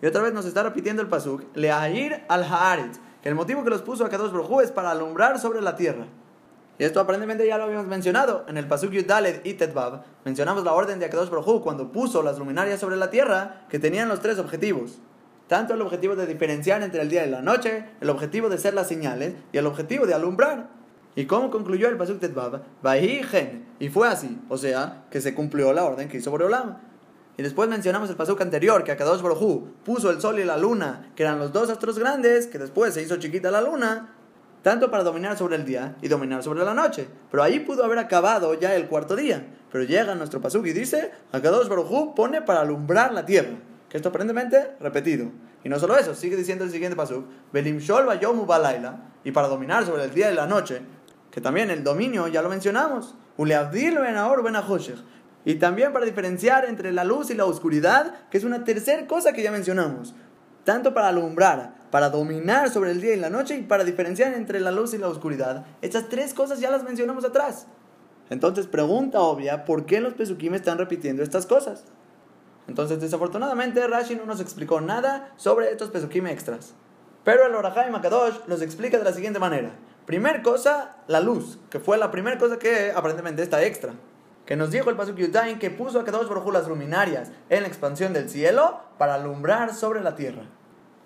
Y otra vez nos está repitiendo el pasuk, Leahir al Haaret, que el motivo que los puso a Kadosh Baruj es para alumbrar sobre la tierra. Y esto aparentemente ya lo habíamos mencionado. En el pasuk Yudaled y Tetvav mencionamos la orden de Akadosh Baruj cuando puso las luminarias sobre la tierra que tenían los tres objetivos. Tanto el objetivo de diferenciar entre el día y la noche, el objetivo de ser las señales y el objetivo de alumbrar. ¿Y cómo concluyó el Pasuk Tetvav? Y fue así, o sea, que se cumplió la orden que hizo Boreolam. Y después mencionamos el Pasuk anterior, que Akadosh Baruj puso el sol y la luna, que eran los dos astros grandes, que después se hizo chiquita la luna, tanto para dominar sobre el día y dominar sobre la noche. Pero ahí pudo haber acabado ya el cuarto día. Pero llega nuestro Pasuk y dice, Akadosh Baruj pone para alumbrar la tierra que esto aparentemente repetido. Y no solo eso, sigue diciendo el siguiente pasuk, Belimshol bayomu balaila, y para dominar sobre el día y la noche, que también el dominio ya lo mencionamos, Uleabdil benahor y también para diferenciar entre la luz y la oscuridad, que es una tercera cosa que ya mencionamos, tanto para alumbrar, para dominar sobre el día y la noche y para diferenciar entre la luz y la oscuridad. Estas tres cosas ya las mencionamos atrás. Entonces, pregunta obvia, ¿por qué los pesukim están repitiendo estas cosas? Entonces, desafortunadamente, Rashi no nos explicó nada sobre estos pesukim extras. Pero el Orahai Makadosh los explica de la siguiente manera. Primer cosa, la luz, que fue la primera cosa que aparentemente está extra. Que nos dijo el Pasuk Yutain que puso a Kadosh Baruj las luminarias en la expansión del cielo para alumbrar sobre la tierra.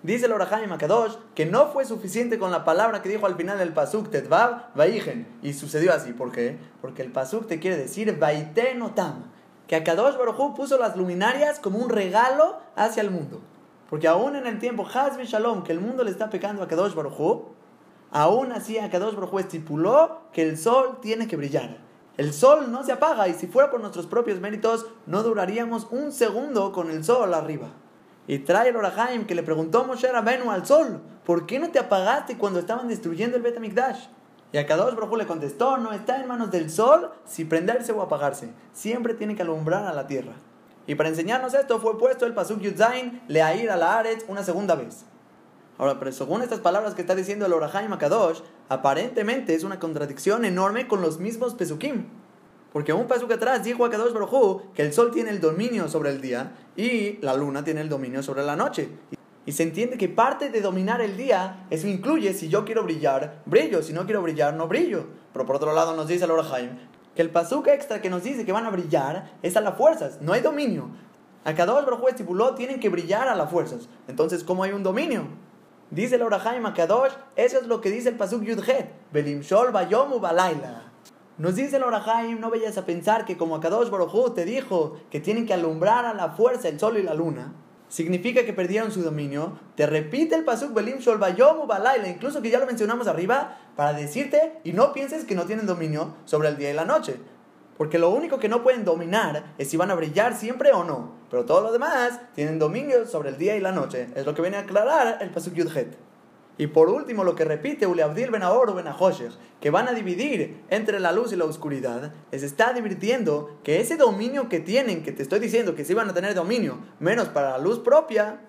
Dice el Orahai Makadosh que no fue suficiente con la palabra que dijo al final del Pasuk Tetvav Vaigen. Y sucedió así. ¿Por qué? Porque el Pasuk te quiere decir Vaitenotam que Akadosh Baruj puso las luminarias como un regalo hacia el mundo. Porque aún en el tiempo Hazbe Shalom, que el mundo le está pecando a Akadosh Baruj aún así Akadosh Baruj estipuló que el sol tiene que brillar. El sol no se apaga y si fuera por nuestros propios méritos no duraríamos un segundo con el sol arriba. Y trae el Orahaim que le preguntó Moshe Rabenu al sol, ¿por qué no te apagaste cuando estaban destruyendo el Bet y a Kadosh Baruj le contestó, no está en manos del sol si prenderse o apagarse. Siempre tiene que alumbrar a la tierra. Y para enseñarnos esto fue puesto el Pasuk Yudzain Leair a la Aretz una segunda vez. Ahora, pero según estas palabras que está diciendo el Orahaim Kadosh, aparentemente es una contradicción enorme con los mismos Pesukim. Porque un Pasuk atrás dijo a Kadosh Baruj que el sol tiene el dominio sobre el día y la luna tiene el dominio sobre la noche. Y se entiende que parte de dominar el día, eso incluye si yo quiero brillar, brillo, si no quiero brillar, no brillo. Pero por otro lado nos dice el Orahaim que el pasuk extra que nos dice que van a brillar es a las fuerzas, no hay dominio. A cada dos estipuló tienen que brillar a las fuerzas. Entonces, ¿cómo hay un dominio? Dice el Orahaim Kadosh, eso es lo que dice el pasuk Yudhet, Belimshol Bayomu Balaila. Nos dice el Orahaim, no vayas a pensar que como Akadosh Baruj te dijo que tienen que alumbrar a la fuerza el sol y la luna, significa que perdieron su dominio. Te repite el pasuk Belim Shol Balaila, incluso que ya lo mencionamos arriba, para decirte y no pienses que no tienen dominio sobre el día y la noche. Porque lo único que no pueden dominar es si van a brillar siempre o no. Pero todo lo demás tienen dominio sobre el día y la noche. Es lo que viene a aclarar el pasuk Yudhet. Y por último, lo que repite Uleabdil Ben o Ben que van a dividir entre la luz y la oscuridad, les está divirtiendo que ese dominio que tienen, que te estoy diciendo que sí van a tener dominio, menos para la luz propia,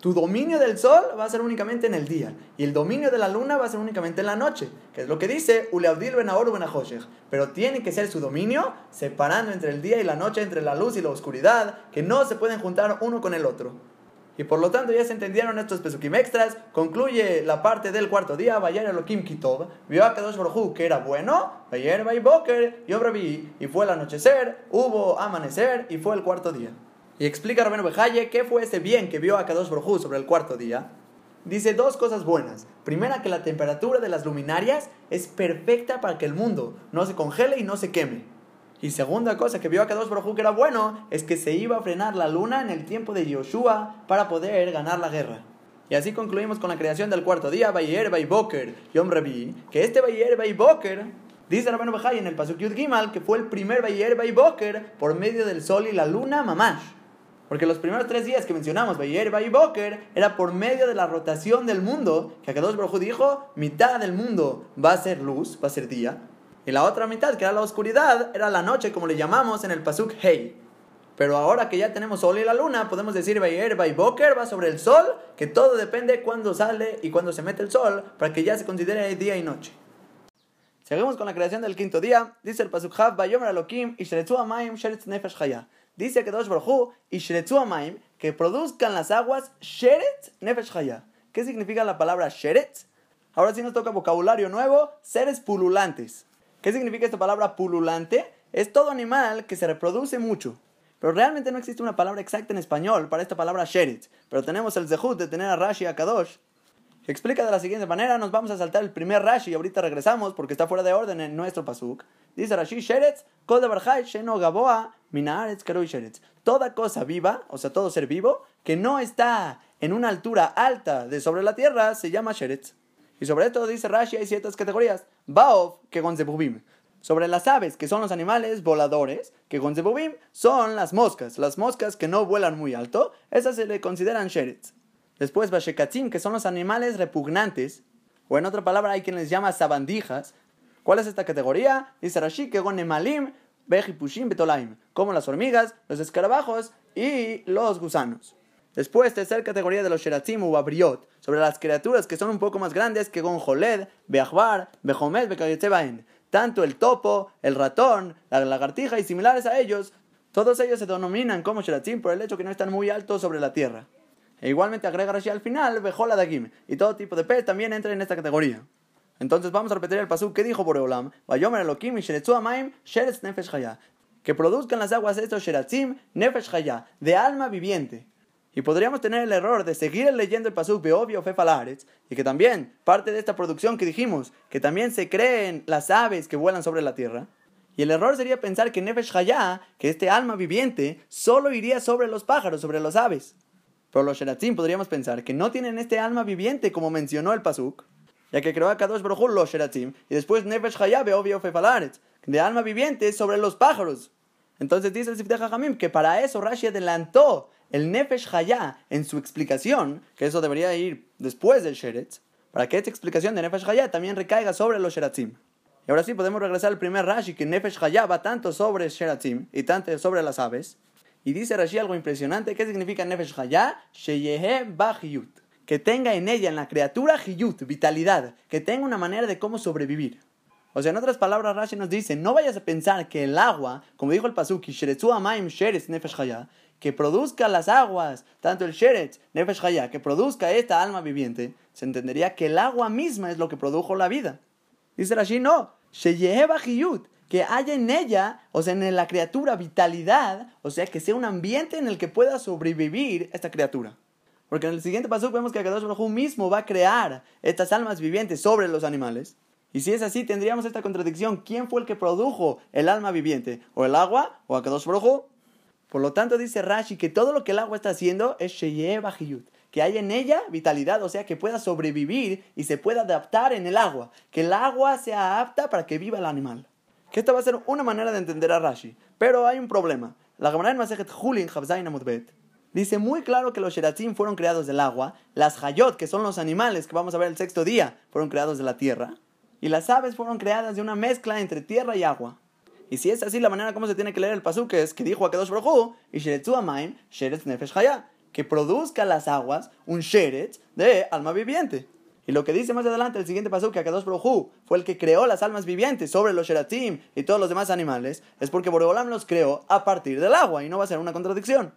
Tu dominio del sol va a ser únicamente en el día y el dominio de la luna va a ser únicamente en la noche, que es lo que dice Uleabdil ben ben Pero tiene que ser su dominio separando entre el día y la noche, entre la luz y la oscuridad, que no se pueden juntar uno con el otro. Y por lo tanto ya se entendieron estos pesukim extras. Concluye la parte del cuarto día. Vayar Elohim Kitov. Vio a Kadosh Baruj que era bueno. Vayar Boker y Y fue el anochecer. Hubo amanecer. Y fue el cuarto día. Y explica Rabenu Bejaye qué fue ese bien que vio a Kadosh Baruj sobre el cuarto día. Dice dos cosas buenas. Primera, que la temperatura de las luminarias es perfecta para que el mundo no se congele y no se queme. Y segunda cosa que vio a Kadosh Baruj que era bueno es que se iba a frenar la luna en el tiempo de Yoshua para poder ganar la guerra. Y así concluimos con la creación del cuarto día, Bayer Boker, Yom Revi, que este Bayer Boker, dice Rabenu Bajay en el Pasuk Yud Gimal, que fue el primer Bayer Boker por medio del sol y la luna mamash. Porque los primeros tres días que mencionamos, Bayer Boker, era por medio de la rotación del mundo, que Kadosh Baruj dijo, mitad del mundo va a ser luz, va a ser día, y la otra mitad, que era la oscuridad, era la noche, como le llamamos en el Pasuk Hey. Pero ahora que ya tenemos sol y la luna, podemos decir Bayer, Boker, va sobre el sol, que todo depende cuándo sale y cuándo se mete el sol, para que ya se considere día y noche. Seguimos con la creación del quinto día. Dice el Pasuk Hav, Bayomer Alokim, Ishretzu Amaim, Sheretz Nefesh Chaya. Dice que dos Baruchu, Ishretzu Amaim, que produzcan las aguas, Sheretz Nefesh Chaya. ¿Qué significa la palabra Sheretz? Ahora sí nos toca vocabulario nuevo, seres pululantes. ¿Qué significa esta palabra pululante? Es todo animal que se reproduce mucho. Pero realmente no existe una palabra exacta en español para esta palabra sheretz. Pero tenemos el zehut de tener a Rashi y a Kadosh. Explica de la siguiente manera, nos vamos a saltar el primer Rashi y ahorita regresamos porque está fuera de orden en nuestro pasuk. Dice Rashi, sheretz, kol de sheno gaboa, minaretz, karoi sheretz. Toda cosa viva, o sea, todo ser vivo, que no está en una altura alta de sobre la tierra, se llama sheretz. Y sobre esto dice Rashi hay ciertas categorías. Baov, que gonzebubim. Sobre las aves, que son los animales voladores, que gonzebubim son las moscas. Las moscas que no vuelan muy alto, esas se le consideran sheretz. Después bashekatzim, que son los animales repugnantes. O en otra palabra hay quien les llama sabandijas. ¿Cuál es esta categoría? Dice Rashi que gonemalim, bejipushim betolaim. Como las hormigas, los escarabajos y los gusanos. Después, tercera categoría de los Sheratzim u Abriot, sobre las criaturas que son un poco más grandes que Gonjoled, Beachbar, Behomed, Bekayetzebaen. Tanto el topo, el ratón, la lagartija y similares a ellos, todos ellos se denominan como Sheratzim por el hecho que no están muy altos sobre la tierra. E igualmente agrega Rashi al final, Bejola Dagim, y todo tipo de pez también entra en esta categoría. Entonces vamos a repetir el pasú que dijo Boreolam, Vayomer Elohim y Amaim, Sheretz Nefesh Que produzcan las aguas estos Sheratzim, Nefesh de alma viviente. Y podríamos tener el error de seguir leyendo el pasuk Beobio Fefalaretz y que también parte de esta producción que dijimos, que también se creen las aves que vuelan sobre la tierra. Y el error sería pensar que Nefesh Hayah, que este alma viviente, solo iría sobre los pájaros, sobre las aves. Pero los Sheratzim podríamos pensar que no tienen este alma viviente como mencionó el pasuk, ya que creó a Kadosh Baruj los Sheratzim y después Nefesh Hayah Beobio Fefalaretz, de alma viviente sobre los pájaros. Entonces dice el Sifteh Hamim que para eso Rashi adelantó el Nefesh Hayah en su explicación, que eso debería ir después del Sheretz, para que esta explicación de Nefesh Hayah también recaiga sobre los Sheratzim. Y ahora sí podemos regresar al primer Rashi, que Nefesh Hayah va tanto sobre Sheratzim y tanto sobre las aves. Y dice Rashi algo impresionante, ¿qué significa Nefesh Hayah? Sheyehe Bachiyut. Que tenga en ella, en la criatura, Hiyut, vitalidad, que tenga una manera de cómo sobrevivir. O sea, en otras palabras, Rashi nos dice, no vayas a pensar que el agua, como dijo el Pasuki, Sheretzu Amaim Sheretz Nefesh Hayah, que produzca las aguas, tanto el Sheretz, Nefesh Hayah, que produzca esta alma viviente, se entendería que el agua misma es lo que produjo la vida. Dice Rashi, no, que haya en ella, o sea, en la criatura vitalidad, o sea, que sea un ambiente en el que pueda sobrevivir esta criatura. Porque en el siguiente paso vemos que Akadosh Baruj mismo va a crear estas almas vivientes sobre los animales. Y si es así, tendríamos esta contradicción. ¿Quién fue el que produjo el alma viviente? ¿O el agua? ¿O Akadosh Baruj por lo tanto, dice Rashi que todo lo que el agua está haciendo es Sheye que haya en ella vitalidad, o sea, que pueda sobrevivir y se pueda adaptar en el agua, que el agua sea apta para que viva el animal. Que esta va a ser una manera de entender a Rashi, pero hay un problema. La Gemara en Masejet Hulin Amudbet dice muy claro que los Sheratzim fueron creados del agua, las Hayot, que son los animales que vamos a ver el sexto día, fueron creados de la tierra, y las aves fueron creadas de una mezcla entre tierra y agua. Y si es así la manera como se tiene que leer el pasuk es que dijo a Kedosh Baruj y Sheretzu Amaim, Sheretz Nefesh Haya, que produzca las aguas un sheretz de alma viviente. Y lo que dice más adelante el siguiente paso que Akadosh Brohu fue el que creó las almas vivientes sobre los sheratim y todos los demás animales, es porque Boreolam los creó a partir del agua y no va a ser una contradicción.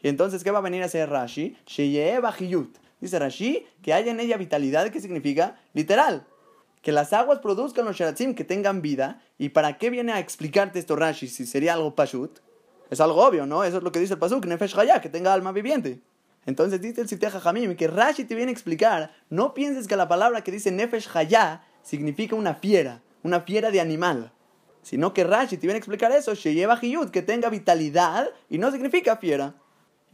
Y entonces, ¿qué va a venir a ser Rashi? Dice Rashi que haya en ella vitalidad, ¿qué significa? Literal. Que las aguas produzcan los sheratim que tengan vida. ¿Y para qué viene a explicarte esto Rashi si sería algo pashut? Es algo obvio, ¿no? Eso es lo que dice el pasuk, Nefesh Hayah, que tenga alma viviente. Entonces dice el Siteja Jamim que Rashi te viene a explicar, no pienses que la palabra que dice Nefesh Hayah significa una fiera, una fiera de animal. Sino que Rashi te viene a explicar eso, Sheyeva Hiyud, que tenga vitalidad y no significa fiera.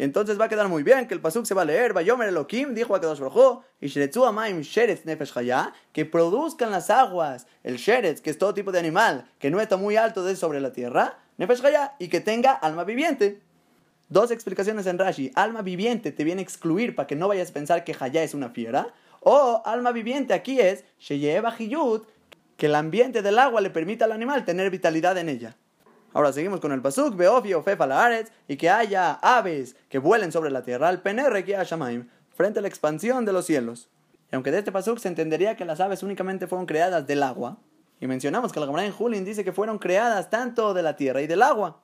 Entonces va a quedar muy bien que el pasuk se va a leer, Bayomer Elohim, dijo a Kadosh Baruj y Sheretzu Amaim Sheretz Nefesh Hayah, que produzcan las aguas, el Sheretz, que es todo tipo de animal, que no está muy alto de sobre la tierra, Nefesh Hayah, y que tenga alma viviente. Dos explicaciones en Rashi. Alma viviente te viene a excluir para que no vayas a pensar que Hayá es una fiera. O alma viviente aquí es Sheyeva Hiyut, que el ambiente del agua le permita al animal tener vitalidad en ella. Ahora seguimos con el pasuk, Beofi o la y que haya aves que vuelen sobre la tierra, al penerre que Shamaim, frente a la expansión de los cielos. Y aunque de este pasuk se entendería que las aves únicamente fueron creadas del agua, y mencionamos que la Gemara en Julin dice que fueron creadas tanto de la tierra y del agua.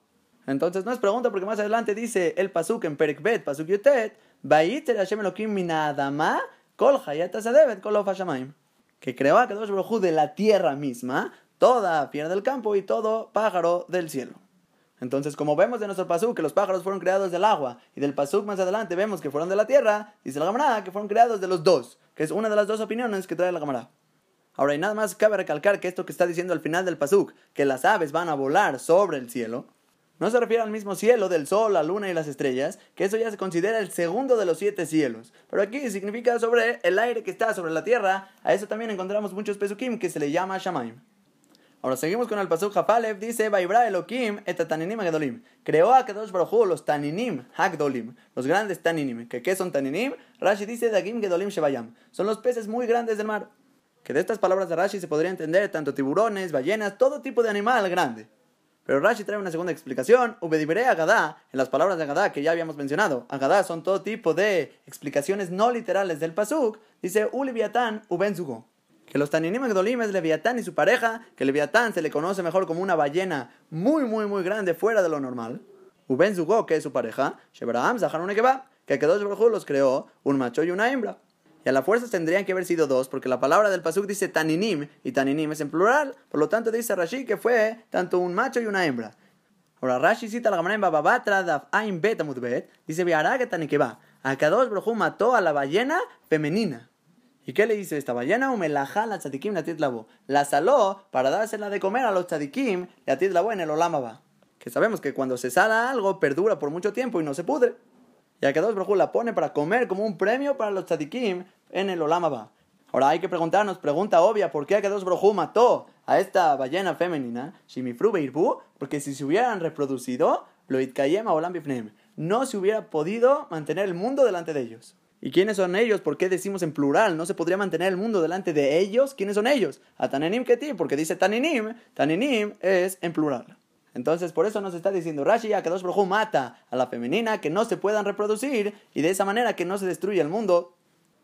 Entonces no es pregunta porque más adelante dice el pasuk en Perikbet, pasuk yutet, Hashem Elohim minadama kol kol Que creó a Kadosh Baruj de la tierra misma, toda fiera del campo y todo pájaro del cielo. Entonces, como vemos de nuestro pasuk que los pájaros fueron creados del agua y del pasuk más adelante vemos que fueron de la tierra, dice la Gamara que fueron creados de los dos, que es una de las dos opiniones que trae la Gamara. Ahora, y nada más cabe recalcar que esto que está diciendo al final del pasuk, que las aves van a volar sobre el cielo, no se refiere al mismo cielo del sol, la luna y las estrellas, que eso ya se considera el segundo de los siete cielos. Pero aquí significa sobre el aire que está sobre la tierra. A eso también encontramos muchos pesukim que se le llama Shamaim. Ahora seguimos con el pasuk Hafalev, dice Vaibra Elohim et taninim agdolim. Creó a Kadosh Baruj los taninim hagdolim, los grandes taninim. ¿Que ¿Qué son taninim? Rashi dice Dagim gedolim shebayam. Son los peces muy grandes del mar. Que de estas palabras de Rashi se podría entender tanto tiburones, ballenas, todo tipo de animal grande. Pero Rashi trae una segunda explicación. Ubedibre Agadá, en las palabras de Agadá que ya habíamos mencionado. Agadá son todo tipo de explicaciones no literales del Pasuk. Dice Uliviatán Ubenzugo. Que los Taninim Agdolim es Leviatán y su pareja. Que Leviatán se le conoce mejor como una ballena muy, muy, muy grande fuera de lo normal. Ubenzugo, que es su pareja. Shebraham Zaharun Que Kedosh Baruj los creó un macho y una hembra. Y a la fuerza tendrían que haber sido dos, porque la palabra del pasuk dice taninim, y taninim es en plural, por lo tanto dice Rashi que fue tanto un macho y una hembra. Ahora Rashi cita la Gemara en Bababatra daf ain bet dice Viaraga tanikeba, Akadosh Brojú mató a la ballena femenina. ¿Y qué le dice esta ballena? Umelaja la tzadikim la titlabo. La saló para dársela de comer a los tzadikim la titlabo en el olamaba. Que sabemos que cuando se sala algo perdura por mucho tiempo y no se pudre. Y Akadosh Brojú la pone para comer como un premio para los tzadikim en el Olamaba. Ahora hay que preguntarnos, pregunta obvia, ¿por qué Akadosh Brojú mató a esta ballena femenina, Shimifru Beirbu? Porque si se hubieran reproducido, lo Itkayem Olam Bifneem, no se hubiera podido mantener el mundo delante de ellos. ¿Y quiénes son ellos? ¿Por qué decimos en plural? ¿No se podría mantener el mundo delante de ellos? ¿Quiénes son ellos? A Tanenim Keti, porque dice Taninim, Taninim es en plural. Entonces, por eso nos está diciendo Rashi, que Kadosh Brojú mata a la femenina, que no se puedan reproducir, y de esa manera que no se destruya el mundo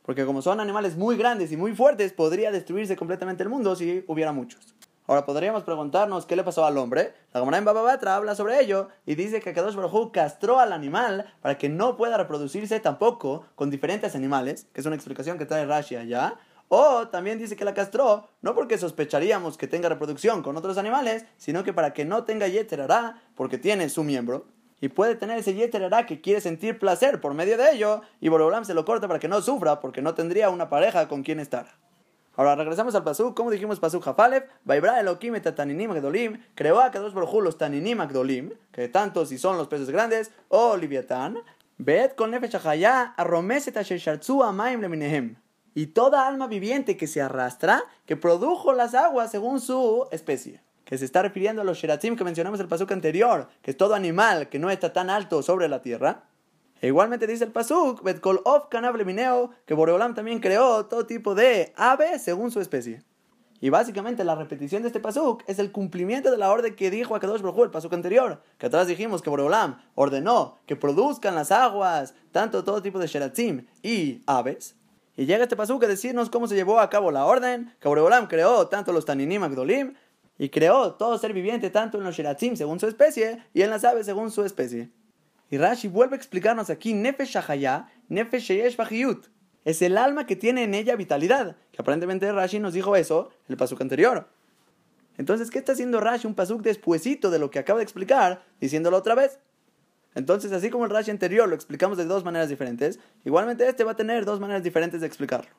porque como son animales muy grandes y muy fuertes, podría destruirse completamente el mundo si hubiera muchos. Ahora podríamos preguntarnos qué le pasó al hombre. La Gemara en Bababatra habla sobre ello y dice que Kadosh Baruj castró al animal para que no pueda reproducirse tampoco con diferentes animales, que es una explicación que trae Rashi allá. O también dice que la castró no porque sospecharíamos que tenga reproducción con otros animales, sino que para que no tenga yeterará, porque tiene su miembro, y puede tener ese yeter que quiere sentir placer por medio de ello, y Borolam se lo corta para que no sufra, porque no tendría una pareja con quien estar. Ahora regresamos al pasuk, como dijimos pasuk Jafalev, Vaibra Elohim et taninim agdolim, creó a dos por los taninim agdolim, que tanto si son los peces grandes, o liviatán, bet con nefesh arromeset amaim leminehem. Y toda alma viviente que se arrastra, que produjo las aguas según su especie que se está refiriendo a los sheratim que mencionamos el pasuk anterior, que es todo animal que no está tan alto sobre la tierra. E igualmente dice el pasuk, Betkol of mineo, que Boreolam también creó todo tipo de ave según su especie. Y básicamente la repetición de este pasuk es el cumplimiento de la orden que dijo Akadosh Baruj el pasuk anterior, que atrás dijimos que Boreolam ordenó que produzcan las aguas, tanto todo tipo de sheratzim y aves. Y llega este pasuk a decirnos cómo se llevó a cabo la orden, que Boreolam creó tanto los taninim agdolim y creó todo ser viviente tanto en los sheratzim según su especie y en las aves según su especie. Y Rashi vuelve a explicarnos aquí Nefesh Shahaya, Nefesh Sheyesh es el alma que tiene en ella vitalidad. Que aparentemente Rashi nos dijo eso en el pasuk anterior. Entonces, ¿qué está haciendo Rashi un pasuk despuesito de lo que acaba de explicar, diciéndolo otra vez? Entonces, así como el Rashi anterior lo explicamos de dos maneras diferentes, igualmente este va a tener dos maneras diferentes de explicarlo.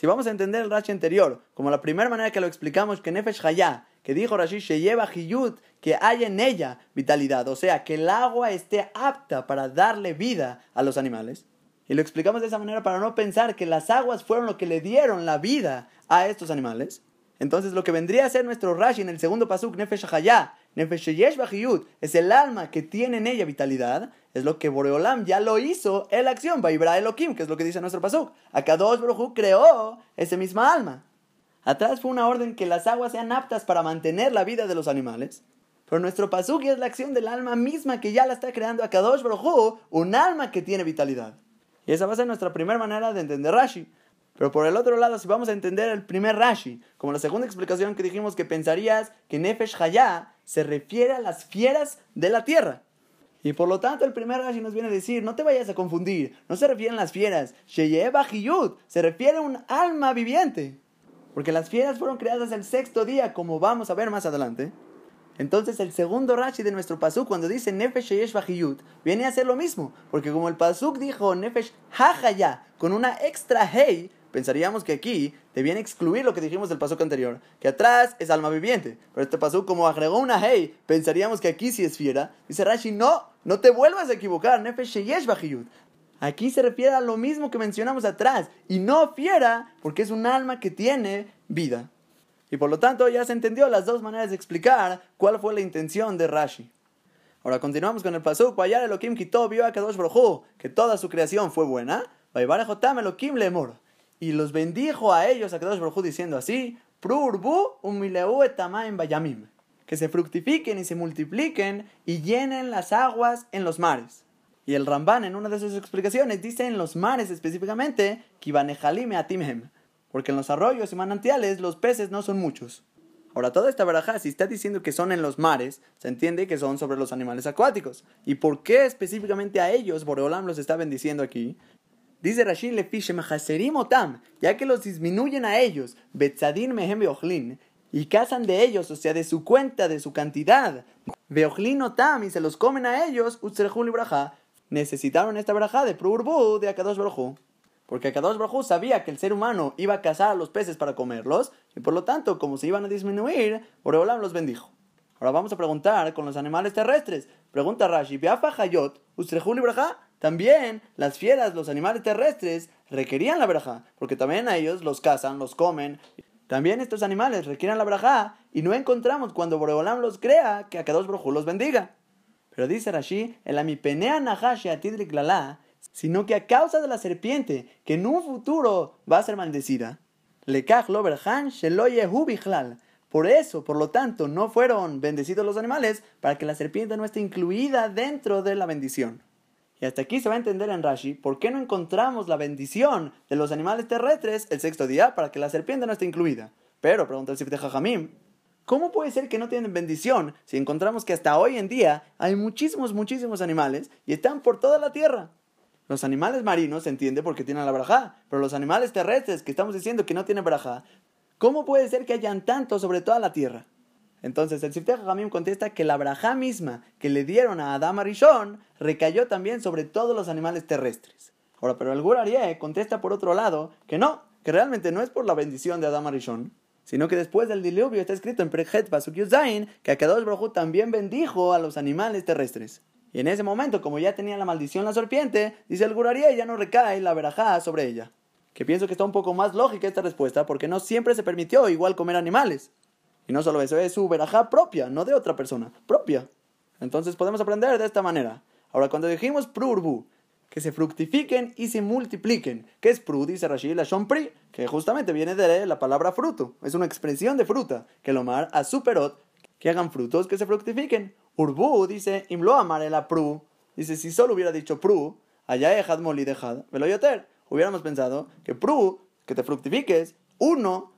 Si vamos a entender el Rashi anterior, como la primera manera que lo explicamos, que Nefesh Hayah, que dijo Rashi, se lleva Hiyut, que hay en ella vitalidad, o sea, que el agua esté apta para darle vida a los animales. Y lo explicamos de esa manera para no pensar que las aguas fueron lo que le dieron la vida a estos animales. Entonces lo que vendría a ser nuestro Rashi en el segundo pasuk, Nefesh Hayah, Nefesh es el alma que tiene en ella vitalidad, es lo que Boreolam ya lo hizo en la acción, Vaibra Elohim, que es lo que dice nuestro pasuk. Akadosh Baruj creó ese misma alma. Atrás fue una orden que las aguas sean aptas para mantener la vida de los animales. Pero nuestro pasuk es la acción del alma misma que ya la está creando Akadosh Baruj un alma que tiene vitalidad. Y esa va a ser nuestra primera manera de entender Rashi. Pero por el otro lado, si vamos a entender el primer Rashi, como la segunda explicación que dijimos que pensarías que Nefesh Hayah se refiere a las fieras de la tierra. Y por lo tanto, el primer Rashi nos viene a decir: no te vayas a confundir, no se refieren las fieras. Sheyeba Hiyud se refiere a un alma viviente. Porque las fieras fueron creadas el sexto día, como vamos a ver más adelante. Entonces el segundo Rashi de nuestro pasuk cuando dice Nefesh Sheyesh viene a ser lo mismo, porque como el pasuk dijo Nefesh Hachaya con una extra hey, pensaríamos que aquí a excluir lo que dijimos del pasuk anterior, que atrás es alma viviente, pero este pasuk como agregó una hey, pensaríamos que aquí sí es fiera. Dice Rashi, no, no te vuelvas a equivocar, Nefesh Sheyesh Aquí se refiere a lo mismo que mencionamos atrás, y no fiera, porque es un alma que tiene vida. Y por lo tanto ya se entendió las dos maneras de explicar cuál fue la intención de Rashi. Ahora continuamos con el pasuk. Vayar Elohim quitó, vio a Kadosh Brojú, que toda su creación fue buena. Vaybarejotam Elohim lemor. Y los bendijo a ellos a Kadosh Brojú diciendo así: Prurbu umileu etamaim bayamim. Que se fructifiquen y se multipliquen y llenen las aguas en los mares. Y el Ramban en una de sus explicaciones dice en los mares específicamente, Kibanejalime atimhem porque en los arroyos y manantiales los peces no son muchos. Ahora, toda esta baraja, si está diciendo que son en los mares, se entiende que son sobre los animales acuáticos. ¿Y por qué específicamente a ellos Boreolam los está bendiciendo aquí? Dice Rashid Lefish otam, ya que los disminuyen a ellos, Betzadin mehem y cazan de ellos, o sea, de su cuenta, de su cantidad. Beochlin otam, y se los comen a ellos, Utzerejul y Necesitaron esta baraja de Prurbu de Akadosh Baruj porque Kadosh Baruj sabía que el ser humano iba a cazar a los peces para comerlos, y por lo tanto, como se iban a disminuir, Boreolam los bendijo. Ahora vamos a preguntar con los animales terrestres. Pregunta Rashi, Biafa Hayot, Ustrejuli Braja. También las fieras, los animales terrestres, requerían la braja, porque también a ellos los cazan, los comen. También estos animales requieren la braja, y no encontramos cuando Boreolam los crea que a Kadosh Baruj los bendiga. Pero dice Rashi, el amipenea nahashi atidrik lala, sino que a causa de la serpiente, que en un futuro va a ser maldecida. Por eso, por lo tanto, no fueron bendecidos los animales para que la serpiente no esté incluida dentro de la bendición. Y hasta aquí se va a entender en Rashi por qué no encontramos la bendición de los animales terrestres el sexto día para que la serpiente no esté incluida. Pero, pregunta el Sifte Jajamim, ¿cómo puede ser que no tienen bendición si encontramos que hasta hoy en día hay muchísimos, muchísimos animales y están por toda la tierra? Los animales marinos se entiende porque tienen la braja, pero los animales terrestres que estamos diciendo que no tienen braja, ¿cómo puede ser que hayan tantos sobre toda la tierra? Entonces el Sifteh Jamim contesta que la braja misma que le dieron a Adam Arishon recayó también sobre todos los animales terrestres. Ahora, pero el Gurarie contesta por otro lado que no, que realmente no es por la bendición de Adam Arishon, sino que después del diluvio está escrito en Prechet Pasuk Yuzain que Akadosh Baruj también bendijo a los animales terrestres. Y en ese momento, como ya tenía la maldición la serpiente, dice el Guraría y ya no recae la verajá sobre ella. Que pienso que está un poco más lógica esta respuesta, porque no siempre se permitió igual comer animales. Y no solo eso, es su verajá propia, no de otra persona, propia. Entonces podemos aprender de esta manera. Ahora, cuando dijimos prurbu, que se fructifiquen y se multipliquen. ¿Qué es pru? Dice Rashi, la pri, que justamente viene de la palabra fruto. Es una expresión de fruta, que lo mar a superot, que hagan frutos que se fructifiquen. Urbu dice, imlo amar la pru. Dice, si solo hubiera dicho pru, allá ejad moli dejad, veloyoter. Hubiéramos pensado que pru, que te fructifiques, uno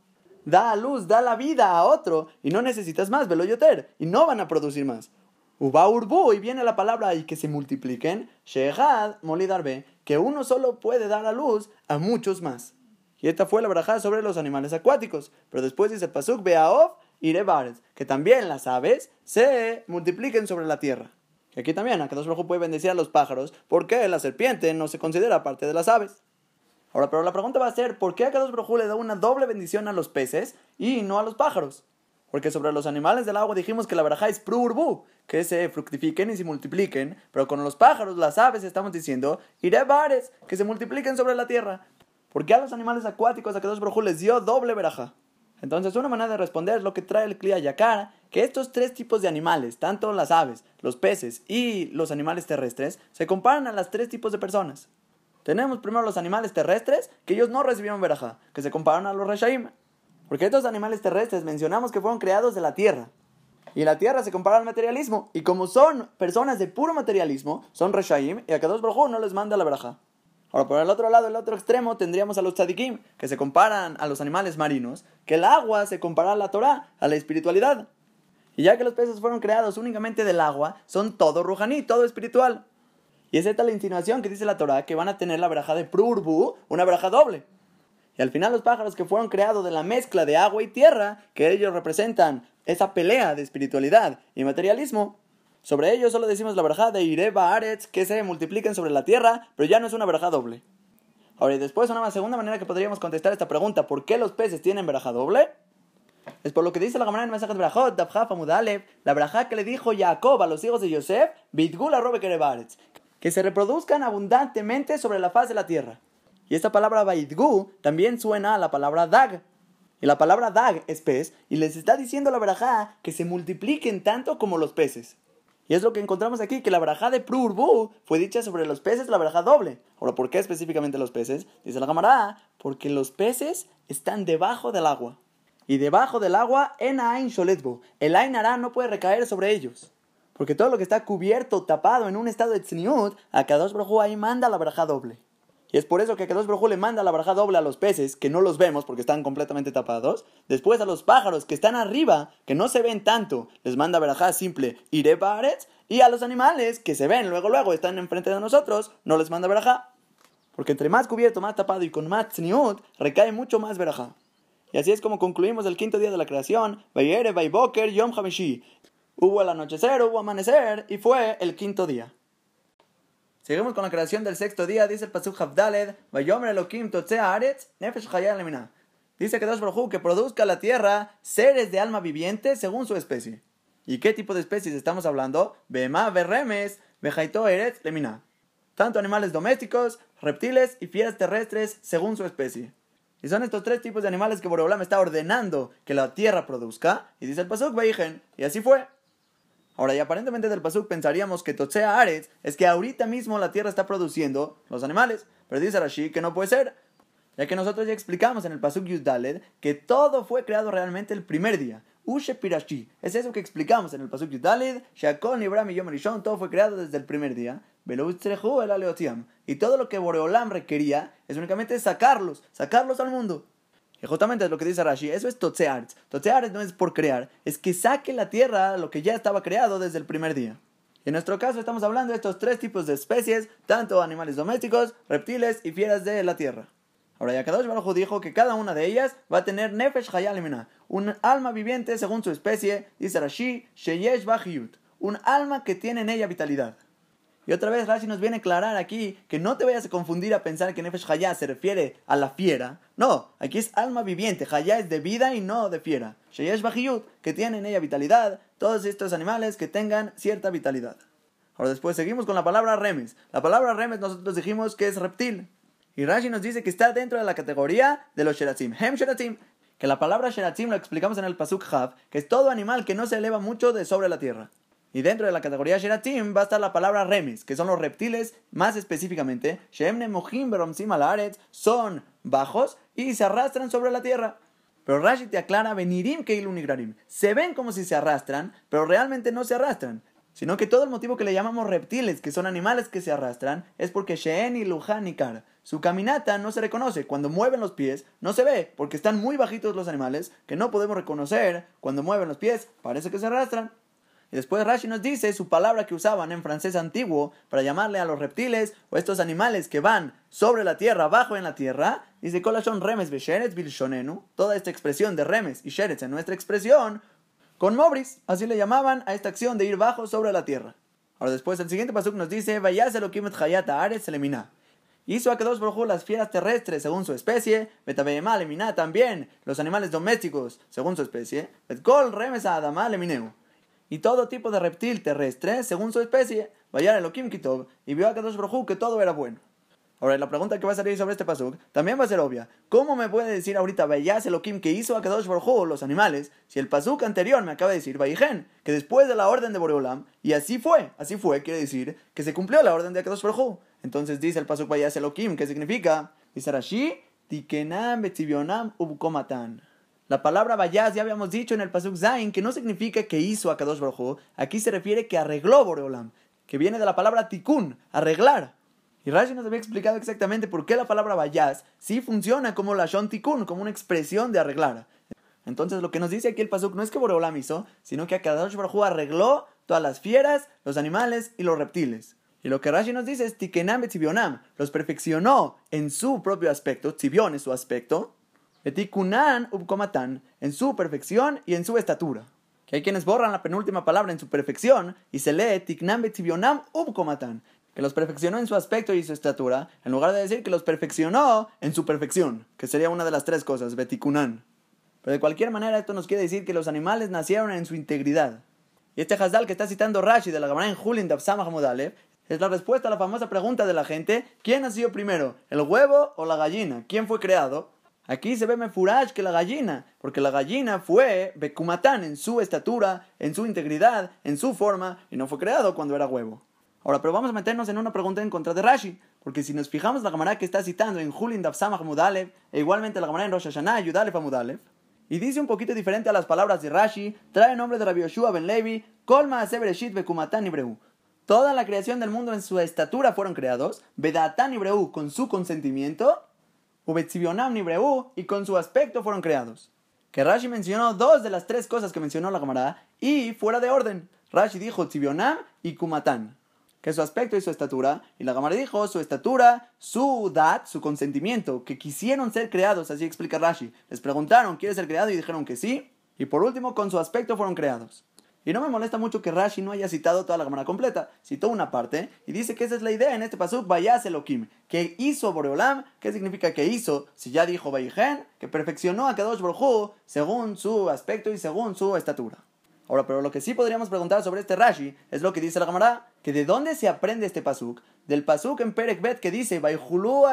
da a luz, da la vida a otro, y no necesitas más, veloyoter, y no van a producir más. Uba urbu, y viene la palabra y que se multipliquen, shehad molidarbe, que uno solo puede dar a luz a muchos más. Y esta fue la barajada sobre los animales acuáticos. Pero después dice Pasuk Beaov y que también las aves se multipliquen sobre la tierra. Y aquí también, Akadosh Baruj puede bendecir a los pájaros, porque la serpiente no se considera parte de las aves. Ahora, pero la pregunta va a ser, ¿por qué Akadosh Baruj le da una doble bendición a los peces y no a los pájaros? Porque sobre los animales del agua dijimos que la baraja es prurbu, que se fructifiquen y se multipliquen, pero con los pájaros, las aves, estamos diciendo, bares, que se multipliquen sobre la tierra. ¿Por qué a los animales acuáticos a dos Baruj les dio doble baraja? Entonces, una manera de responder es lo que trae el Kliya Yakar, que estos tres tipos de animales, tanto las aves, los peces y los animales terrestres, se comparan a las tres tipos de personas. Tenemos primero los animales terrestres, que ellos no recibieron veraja, que se comparan a los Reshaim. Porque estos animales terrestres mencionamos que fueron creados de la tierra. Y la tierra se compara al materialismo. Y como son personas de puro materialismo, son Reshaim, y a dos Baruj no les manda la veraja. Ahora, por el otro lado, el otro extremo, tendríamos a los tzadikim, que se comparan a los animales marinos, que el agua se compara a la Torah, a la espiritualidad. Y ya que los peces fueron creados únicamente del agua, son todo rujaní, todo espiritual. Y es esta la insinuación que dice la Torah, que van a tener la veraja de Prurbu, una veraja doble. Y al final los pájaros que fueron creados de la mezcla de agua y tierra, que ellos representan esa pelea de espiritualidad y materialismo, sobre ellos solo decimos la verja de Ireba Aretz, que se multipliquen sobre la tierra, pero ya no es una verja doble. Ahora, y después una segunda manera que podríamos contestar esta pregunta, ¿por qué los peces tienen verja doble? Es por lo que dice la Gamara en Mensajes Berajot, la verja que le dijo Jacob a los hijos de Yosef, Bitgula Robe que se reproduzcan abundantemente sobre la faz de la tierra. Y esta palabra Baidgu también suena a la palabra Dag. Y la palabra Dag es pez, y les está diciendo la verajá que se multipliquen tanto como los peces. Y es lo que encontramos aquí, que la verajá de Prurbu fue dicha sobre los peces, la verajá doble. Ahora, ¿por qué específicamente los peces? Dice la cámara, porque los peces están debajo del agua. Y debajo del agua, en Ain Sholetbo. El Ain no puede recaer sobre ellos. Porque todo lo que está cubierto, tapado en un estado de tzniut, a dos Baruj ahí manda la verajá doble. Y es por eso que Kadosh Baruj le manda la baraja doble a los peces, que no los vemos porque están completamente tapados. Después a los pájaros que están arriba, que no se ven tanto, les manda baraja simple Irebaret. Y a los animales que se ven luego, luego, están enfrente de nosotros, no les manda baraja. Porque entre más cubierto, más tapado y con más tzniut, recae mucho más baraja. Y así es como concluimos el quinto día de la creación. Bayere, Bayboker, Yom Hamishi. Hubo el anochecer, hubo amanecer y fue el quinto día. Seguimos con la creación del sexto día, dice el Pasuk Havdaled, Nefesh. Dice que Dios Baruj que produzca la tierra seres de alma viviente según su especie. ¿Y qué tipo de especies estamos hablando? Bema, Berremes, Bejaito Eretz Lemina. Tanto animales domésticos, reptiles y fieras terrestres según su especie. Y son estos tres tipos de animales que Boreolam está ordenando que la tierra produzca. Y dice el Pasuk Veijen. Y así fue. Ahora, y aparentemente del Pasuk pensaríamos que Totsea Ares es que ahorita mismo la tierra está produciendo los animales. Pero dice Rashi que no puede ser. Ya que nosotros ya explicamos en el Pasuk Yuddaled que todo fue creado realmente el primer día. Ushe Pirashi. Es eso que explicamos en el Pasuk Yuddaled. Shakon, Ibram y Yom todo fue creado desde el primer día. Y todo lo que Boreolam requería es únicamente sacarlos, sacarlos al mundo. Y justamente es lo que dice Rashi, eso es Totsearts. Totsearts no es por crear, es que saque la tierra lo que ya estaba creado desde el primer día. En nuestro caso estamos hablando de estos tres tipos de especies, tanto animales domésticos, reptiles y fieras de la tierra. Ahora Yakadosh Baruj dijo que cada una de ellas va a tener Nefesh Hayalimina, un alma viviente según su especie, dice Rashi, Sheyesh Bachiyut, un alma que tiene en ella vitalidad. Y otra vez Rashi nos viene a aclarar aquí que no te vayas a confundir a pensar que Nefesh Hayá se refiere a la fiera. No, aquí es alma viviente. Hayá es de vida y no de fiera. Sheyesh Bajiyut, que tiene en ella vitalidad. Todos estos animales que tengan cierta vitalidad. Ahora después seguimos con la palabra remes. La palabra remes nosotros dijimos que es reptil. Y Rashi nos dice que está dentro de la categoría de los sheratzim. Hem sheratzim. Que la palabra sheratzim lo explicamos en el Pasuk Hav, que es todo animal que no se eleva mucho de sobre la tierra. Y dentro de la categoría Sheratim va a estar la palabra remes, que son los reptiles, más específicamente, Shemne son bajos y se arrastran sobre la tierra. Pero Rashi te aclara, Benirim Keilu Nigrarim. Se ven como si se arrastran, pero realmente no se arrastran. Sino que todo el motivo que le llamamos reptiles, que son animales que se arrastran, es porque Sheen y Lujan y Kar. Su caminata no se reconoce. Cuando mueven los pies, no se ve, porque están muy bajitos los animales, que no podemos reconocer. Cuando mueven los pies, parece que se arrastran. Y después Rashi nos dice su palabra que usaban en francés antiguo para llamarle a los reptiles o estos animales que van sobre la tierra, abajo en la tierra. Dice, son remes besheretz bilshonenu. Toda esta expresión de remes y sheretz en nuestra expresión, con mobris, así le llamaban a esta acción de ir bajo sobre la tierra. Ahora después el siguiente pasuk nos dice, vayase lo kimet hayata ares elimina. Hizo a dos brojú las fieras terrestres según su especie, betabeyema lemina también, los animales domésticos según su especie, betkol remes a adama lemineu y todo tipo de reptil terrestre, según su especie, vaya Elohim Kitov, y vio a Kadosh Brojú que todo era bueno. Ahora, la pregunta que va a salir sobre este pasuk también va a ser obvia. ¿Cómo me puede decir ahorita Vayas Elohim que hizo a Kadosh Brojú los animales, si el pasuk anterior me acaba de decir Vayigen, que después de la orden de Boreolam, y así fue, así fue, quiere decir que se cumplió la orden de Kadosh Brojú. Entonces dice el pasuk Vayas Elohim, ¿qué significa? Dice Rashi, Tikenam Betzivionam Ubkomatan. La palabra vayas ya habíamos dicho en el Pasuk Zain que no significa que hizo a Kadosh Baruj Aquí se refiere que arregló Boreolam, que viene de la palabra tikkun, arreglar. Y Rashi nos había explicado exactamente por qué la palabra vayas sí funciona como la shon tikkun, como una expresión de arreglar. Entonces lo que nos dice aquí el Pasuk no es que Boreolam hizo, sino que Kadosh Baruj arregló todas las fieras, los animales y los reptiles. Y lo que Rashi nos dice es Tikenam Betzibionam, los perfeccionó en su propio aspecto, Tzibion es su aspecto, Etikunan ubkomatan, en su perfección y en su estatura. Que hay quienes borran la penúltima palabra en su perfección y se lee tiknam betzibionam ubkomatan, que los perfeccionó en su aspecto y su estatura, en lugar de decir que los perfeccionó en su perfección, que sería una de las tres cosas, betikunan. Pero de cualquier manera esto nos quiere decir que los animales nacieron en su integridad. Y este Hazdal que está citando Rashi de la Gemara en Julin de Absamah es la respuesta a la famosa pregunta de la gente, ¿quién nació primero, el huevo o la gallina? ¿Quién fue creado? Aquí se ve mefuraj que la gallina, porque la gallina fue Bekumatán en su estatura, en su integridad, en su forma, y no fue creado cuando era huevo. Ahora, pero vamos a meternos en una pregunta en contra de Rashi, porque si nos fijamos la Gemara que está citando en Julin Dafsamach Mudalev, e igualmente la Gemara en Rosh Hashanah Yudalev Mudalev, y dice un poquito diferente a las palabras de Rashi, trae nombre de Rabbi Yoshua ben Levi, Kolma Asebereshit Bekumatán y Breu. Toda la creación del mundo en su estatura fueron creados, Bedatán y Breu con su consentimiento, y con su aspecto fueron creados. Que Rashi mencionó dos de las tres cosas que mencionó la camarada y fuera de orden. Rashi dijo Tzibionam y Kumatán, que su aspecto y su estatura, y la camarada dijo su estatura, su dat, su consentimiento, que quisieron ser creados, así explica Rashi. Les preguntaron, ¿quieres ser creado? Y dijeron que sí. Y por último, con su aspecto fueron creados. Y no me molesta mucho que Rashi no haya citado toda la cámara completa, citó una parte y dice que esa es la idea en este pasuk Vayas Elohim, que hizo Boreolam, ¿qué significa que hizo? Si ya dijo Vayigen, que perfeccionó a Kadosh Baruj según su aspecto y según su estatura. Ahora, pero lo que sí podríamos preguntar sobre este Rashi es lo que dice la cámara, que de dónde se aprende este pasuk, del pasuk en Perek Bet que dice Vayhulu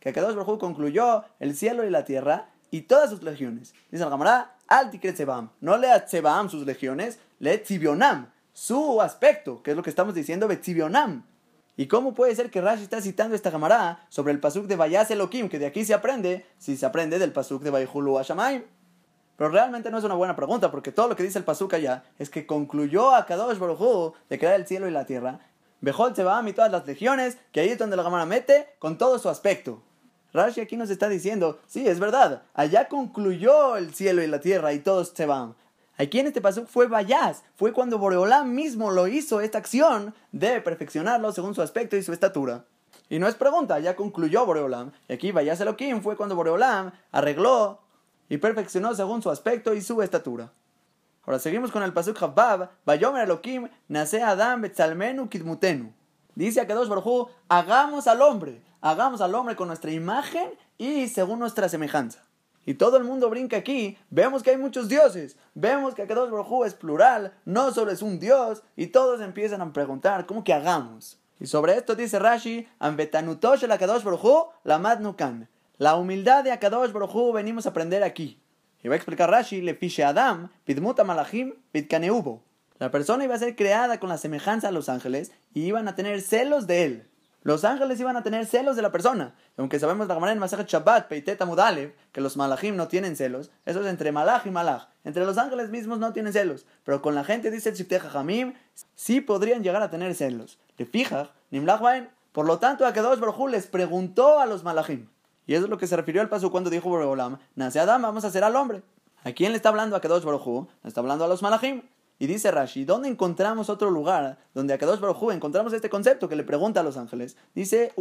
que Kadosh Baruj concluyó el cielo y la tierra y todas sus legiones. Dice la cámara, No lea Tsebaam sus legiones, lee Tzibionam, su aspecto, que es lo que estamos diciendo, Betzibionam. ¿Y cómo puede ser que Rashi está citando esta camarada sobre el pasuk de Vayas Elohim, que de aquí se aprende, si se aprende del pasuk de Vayhulu Hashamayim? Pero realmente no es una buena pregunta, porque todo lo que dice el pasuk allá es que concluyó a Kadosh Baruj de crear el cielo y la tierra, Bejol Tsebaam y todas las legiones, que ahí es donde la cámara mete, con todo su aspecto. Rashi aquí nos está diciendo, sí, es verdad, allá concluyó el cielo y la tierra y todos se van. Aquí en este paso fue Bayaz, fue cuando Boreolam mismo lo hizo esta acción de perfeccionarlo según su aspecto y su estatura. Y no es pregunta, ya concluyó Boreolam. Y aquí Bayaz Elohim fue cuando Boreolam arregló y perfeccionó según su aspecto y su estatura. Ahora seguimos con el pasuk Chavbab, Bayomer Elohim, nace Adam betzalmenu kidmutenu. Dice a Kadosh Baruj hagamos al hombre, hagamos al hombre con nuestra imagen y según nuestra semejanza. Y todo el mundo brinca aquí, vemos que hay muchos dioses, vemos que Kadosh Baruj es plural, no solo es un dios, y todos empiezan a preguntar, ¿cómo que hagamos? Y sobre esto dice Rashi, Ambetanutosh el Akadosh Baruj la Madnukan. La humildad de Akadosh Baruj venimos a aprender aquí. Y va a explicar Rashi, le fiche Adam, pidmuta malachim, pitkaneubo La persona iba a ser creada con la semejanza a los ángeles y iban a tener celos de él. Los ángeles iban a tener celos de la persona. Aunque sabemos de la manera en Shabbat, Peiteta Mudalev, que los malachim no tienen celos, eso es entre malach y malach. Entre los ángeles mismos no tienen celos. Pero con la gente, dice el Shifteja Hamim, sí podrían llegar a tener celos. Le fija, Nimlach Por lo tanto, a Kedosh Baruj les preguntó a los malachim. Y eso es lo que se refirió al paso cuando dijo Boreolam, nace Adam, vamos a hacer al hombre. ¿A quién le está hablando a Kedosh Baruj Le está hablando a los malachim. Y dice Rashi, ¿dónde encontramos otro lugar donde a Kadosh Baruj encontramos este concepto que le pregunta a los ángeles? Dice,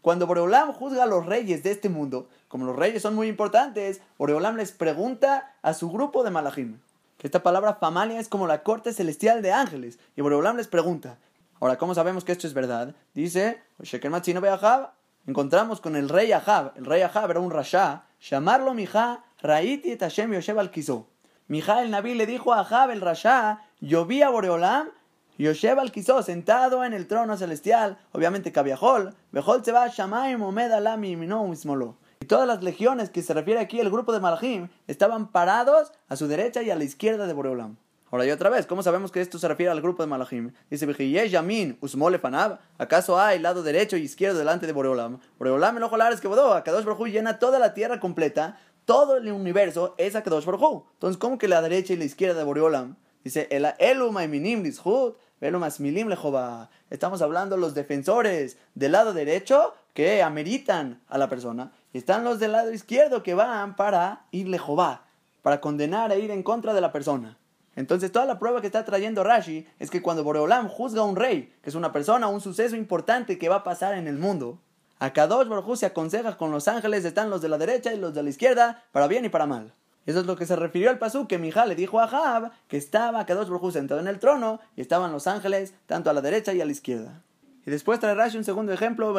cuando Boreolam juzga a los reyes de este mundo, como los reyes son muy importantes, Boreolam les pregunta a su grupo de malachim. Que esta palabra famalia es como la corte celestial de ángeles. Y Boreolam les pregunta. Ahora, ¿cómo sabemos que esto es verdad? Dice, encontramos con el rey Ahab. El rey Ahab era un rasha. Llamarlo mija Raiti et Hashem Yoshev al Kiso. el Naví le dijo a Ahab el Rasha, yo vi a Boreolam, Yoshev al Kiso, sentado en el trono celestial, obviamente Kaviahol, Behol va Shamaim Omed Alami Mismolo. Y todas las legiones que se refiere aquí el grupo de Malachim estaban parados a su derecha y a la izquierda de Boreolam. Ahora y otra vez, ¿cómo sabemos que esto se refiere al grupo de Malachim? Dice, Yamin, Usmole Fanab, ¿acaso hay lado derecho y izquierdo delante de Boreolam? Boreolam el ojo es que bodó, Kadosh Baruj llena toda la tierra completa, todo el universo es a Kadosh Baruj Entonces, ¿cómo que la derecha y la izquierda de Boreolam? Dice, el Estamos hablando los defensores del lado derecho que ameritan a la persona. Y están los del lado izquierdo que van para irle Jehová, para condenar e ir en contra de la persona. Entonces, toda la prueba que está trayendo Rashi es que cuando Boreolam juzga a un rey, que es una persona, un suceso importante que va a pasar en el mundo, a Kadosh Baruj se aconseja con los ángeles, están los de la derecha y los de la izquierda, para bien y para mal. Eso es lo que se refirió al pasú que Mijal le dijo a Jab que estaba Kadosh Baruj sentado en el trono y estaban los ángeles tanto a la derecha y a la izquierda. Y después trae Rashi un segundo ejemplo,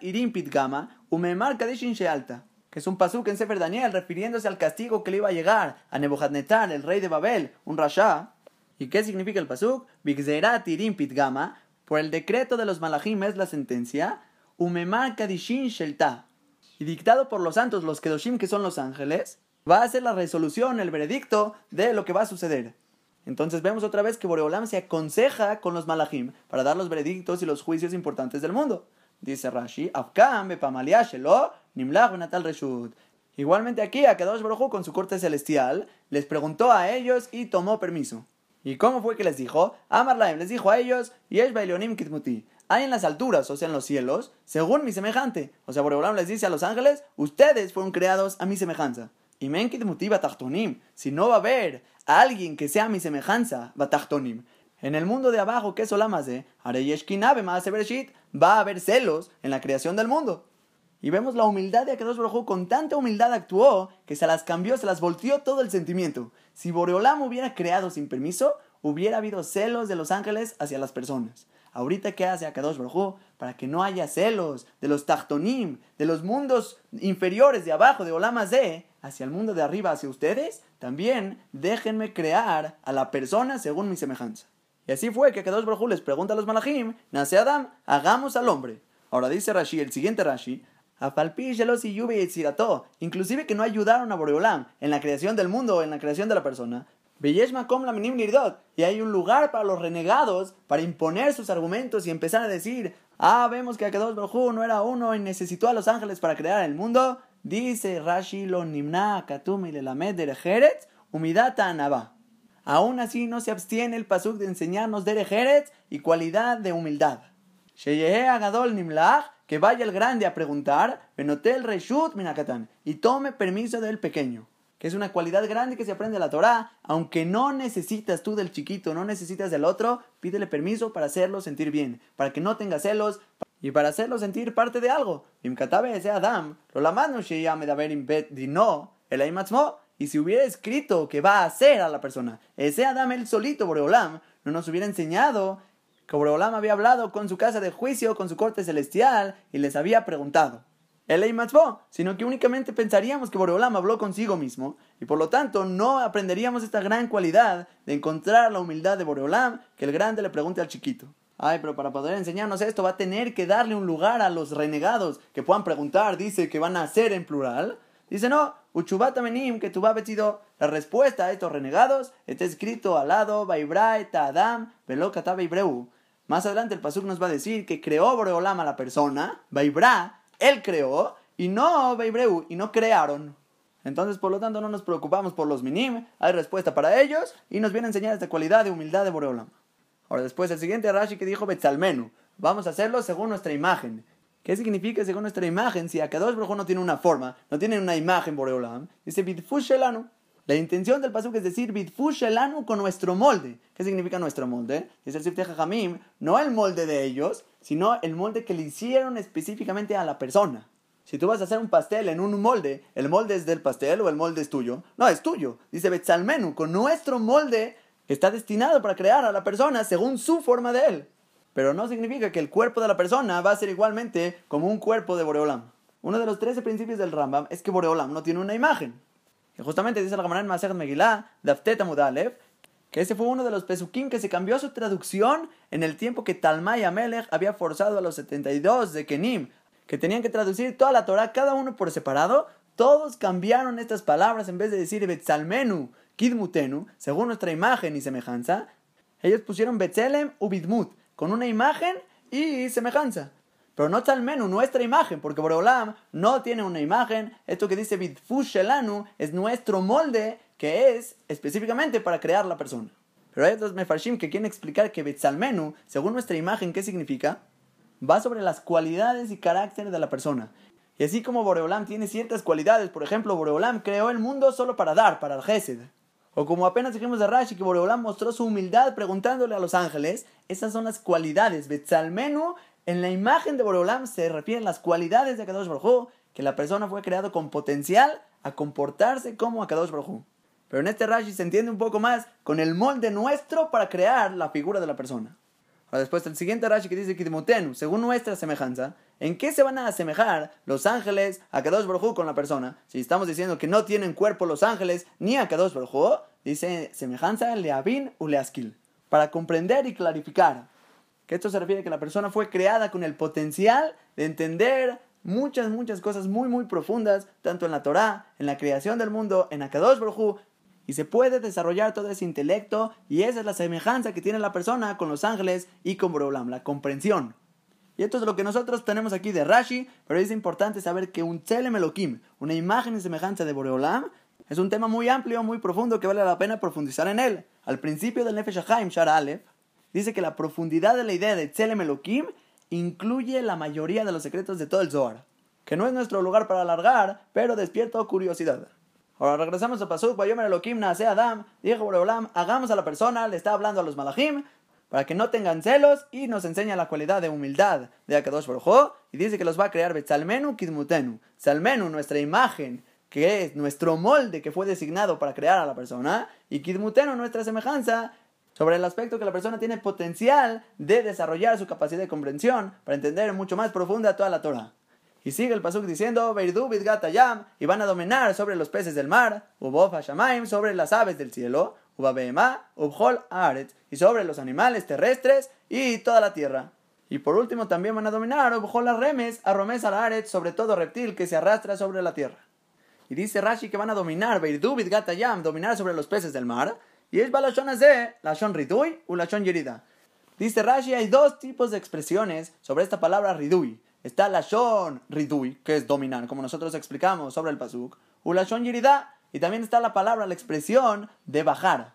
Irim Pitgama, Umemar Kadishin Shealta, que es un pasuk en Sefer Daniel refiriéndose al castigo que le iba a llegar a Nebuchadnezzar, el rey de Babel, un rasha. ¿Y qué significa el pasuk? Bigzerat Irim Pitgama, por el decreto de los malachim es la sentencia, Umemar Kadishin Shelta, y dictado por los santos, los Kedoshim, que son los ángeles, va a ser la resolución, el veredicto de lo que va a suceder. Entonces vemos otra vez que Boreolam se aconseja con los malachim para dar los veredictos y los juicios importantes del mundo. Dice Rashi, Afkam reshut. Igualmente aquí a Kadosh Baruj con su corte celestial les preguntó a ellos y tomó permiso. ¿Y cómo fue que les dijo? Amarlaim les dijo a ellos, Yesh Bailonim Kitmuti hay en las alturas, o sea, en los cielos, según mi semejante. O sea, Boreolam les dice a los ángeles, ustedes fueron creados a mi semejanza. Y menkit motiva tachtonim. Si no va a haber alguien que sea a mi semejanza, batachtonim. En el mundo de abajo, que es Olamase, va a haber celos en la creación del mundo. Y vemos la humildad de Akadosh Baruj con tanta humildad actuó que se las cambió, se las volteó todo el sentimiento. Si Boreolam hubiera creado sin permiso, hubiera habido celos de los ángeles hacia las personas. Ahorita, ¿qué hace Akadosh Baruj Para que no haya celos de los Tachtonim, de los mundos inferiores de abajo, de Olamazé, hacia el mundo de arriba, hacia ustedes, también déjenme crear a la persona según mi semejanza. Y así fue que Akadosh Baruj les pregunta a los Malachim, nace Adam, hagamos al hombre. Ahora dice Rashi, el siguiente Rashi, inclusive que no ayudaron a Boreolam en la creación del mundo, en la creación de la persona, y hay un lugar para los renegados para imponer sus argumentos y empezar a decir, ah, vemos que Akadosh Baruj no era uno y necesitó a los ángeles para crear el mundo. Dice Rashi lo nimna katumi lelamed derejeret umidata anaba. Aún así no se abstiene el pasuk de enseñarnos derejeret y cualidad de humildad. Sheyehe agadol nimlach, que vaya el grande a preguntar, venotel reshut minakatan, y tome permiso del pequeño que es una cualidad grande que se aprende la Torah, aunque no necesitas tú del chiquito, no necesitas del otro, pídele permiso para hacerlo sentir bien, para que no tenga celos y para hacerlo sentir parte de algo. Adam, y si hubiera escrito que va a hacer a la persona, ese Adam él solito, Boreolam, no nos hubiera enseñado que Boreolam había hablado con su casa de juicio, con su corte celestial, y les había preguntado el Matzbo, sino que únicamente pensaríamos que Boreolam habló consigo mismo, y por lo tanto no aprenderíamos esta gran cualidad de encontrar la humildad de Boreolam, que el grande le pregunte al chiquito. Ay, pero para poder enseñarnos esto va a tener que darle un lugar a los renegados que puedan preguntar, dice que van a hacer en plural. Dice, no, Uchubata menim que tuba vestido. La respuesta a estos renegados está escrito al lado, Vaibra, Adam, Velokata Ibreu. Más adelante el Pasuk nos va a decir que creó Boreolam a la persona, Vaibra, él creó, y no Vaibreu, y no crearon. Entonces, por lo tanto, no nos preocupamos por los minim, hay respuesta para ellos, y nos viene a enseñar esta cualidad de humildad de Boreolam. Ahora, después, el siguiente Rashi que dijo Betzalmenu, vamos a hacerlo según nuestra imagen. ¿Qué significa según nuestra imagen? Si Akadosh Baruj no tiene una forma, no tiene una imagen Boreolam, dice Bitfushelanu. La intención del pasuk es decir Bitfushelanu con nuestro molde. ¿Qué significa nuestro molde? Dice el Sifte Jamim, no el molde de ellos, sino el molde que le hicieron específicamente a la persona. Si tú vas a hacer un pastel en un molde, ¿el molde es del pastel o el molde es tuyo? No, es tuyo. Dice Betzalmenu, con nuestro molde está destinado para crear a la persona según su forma de él. Pero no significa que el cuerpo de la persona va a ser igualmente como un cuerpo de Boreolam. Uno de los 13 principios del Rambam es que Boreolam no tiene una imagen. Y justamente dice la Gemara en Masech Megillah, Dafteta Mudalev, ese fue uno de los pesukim que se cambió su traducción en el tiempo que Talmay Amelech había forzado a los 72 de Kenim, que tenían que traducir toda la Torah cada uno por separado. Todos cambiaron estas palabras en vez de decir Betzalmenu, Kidmutenu, según nuestra imagen y semejanza. Ellos pusieron Betzelem u Bidmut, con una imagen y semejanza. Pero no Talmenu, nuestra imagen, porque Boreolam no tiene una imagen. Esto que dice Bidfushelanu es nuestro molde que es específicamente para crear la persona. Pero hay otros mefarshim que quieren explicar que Betzalmenu, según nuestra imagen, ¿qué significa? Va sobre las cualidades y carácter de la persona. Y así como Boreolam tiene ciertas cualidades, por ejemplo, Boreolam creó el mundo solo para dar, para el Gesed. O como apenas dijimos de Rashi, que Boreolam mostró su humildad preguntándole a los ángeles, esas son las cualidades. Betzalmenu en la imagen de Boreolam se refieren las cualidades de Akadosh Baruj que la persona fue creado con potencial a comportarse como Akadosh Baruj Pero en este Rashi se entiende un poco más con el molde nuestro para crear la figura de la persona. Ahora después el siguiente Rashi que dice Kidmutenu, según nuestra semejanza, ¿en qué se van a asemejar los ángeles a Kadosh Baruj con la persona? Si estamos diciendo que no tienen cuerpo los ángeles ni a Kadosh Baruj dice semejanza leavin u leaskil, para comprender y clarificar que esto se refiere a que la persona fue creada con el potencial de entender muchas, muchas cosas muy, muy profundas, tanto en la Torah, en la creación del mundo, en Akadosh Baruj y se puede desarrollar todo ese intelecto, y esa es la semejanza que tiene la persona con los ángeles y con Borolam, la comprensión. Y esto es lo que nosotros tenemos aquí de Rashi, pero es importante saber que un Tselem Elohim, una imagen y semejanza de Boreolam, es un tema muy amplio, muy profundo, que vale la pena profundizar en él. Al principio del Nefesh Haim, Shar Aleph, dice que la profundidad de la idea de Tselem Elohim incluye la mayoría de los secretos de todo el Zohar, que no es nuestro lugar para alargar, pero despierta curiosidad. Ahora regresamos a Pasuk, Bayomer Elohim nace Adam, dijo Boreolam, hagamos a la persona, le está hablando a los malachim, para que no tengan celos y nos enseña la cualidad de humildad de Akadosh Baruj y dice que los va a crear Betzalmenu Kidmutenu, Salmenu, nuestra imagen, que es nuestro molde que fue designado para crear a la persona, y Kidmutenu, nuestra semejanza, sobre el aspecto que la persona tiene potencial de desarrollar su capacidad de comprensión para entender mucho más profunda toda la Torah. Y sigue el pasuk diciendo, y van a dominar sobre los peces del mar, sobre las aves del cielo, y sobre los animales terrestres y toda la tierra. Y por último también van a dominar, remes, arromes al sobre todo reptil que se arrastra sobre la tierra. Y dice Rashi que van a dominar, dominar sobre los peces del mar, y es balashon la lashon ridui u lashon yerida. Dice Rashi, hay dos tipos de expresiones sobre esta palabra ridui. Está lashon ridui, que es dominar, como nosotros explicamos sobre el pasuk, u lashon yerida, y también está la palabra, la expresión de bajar.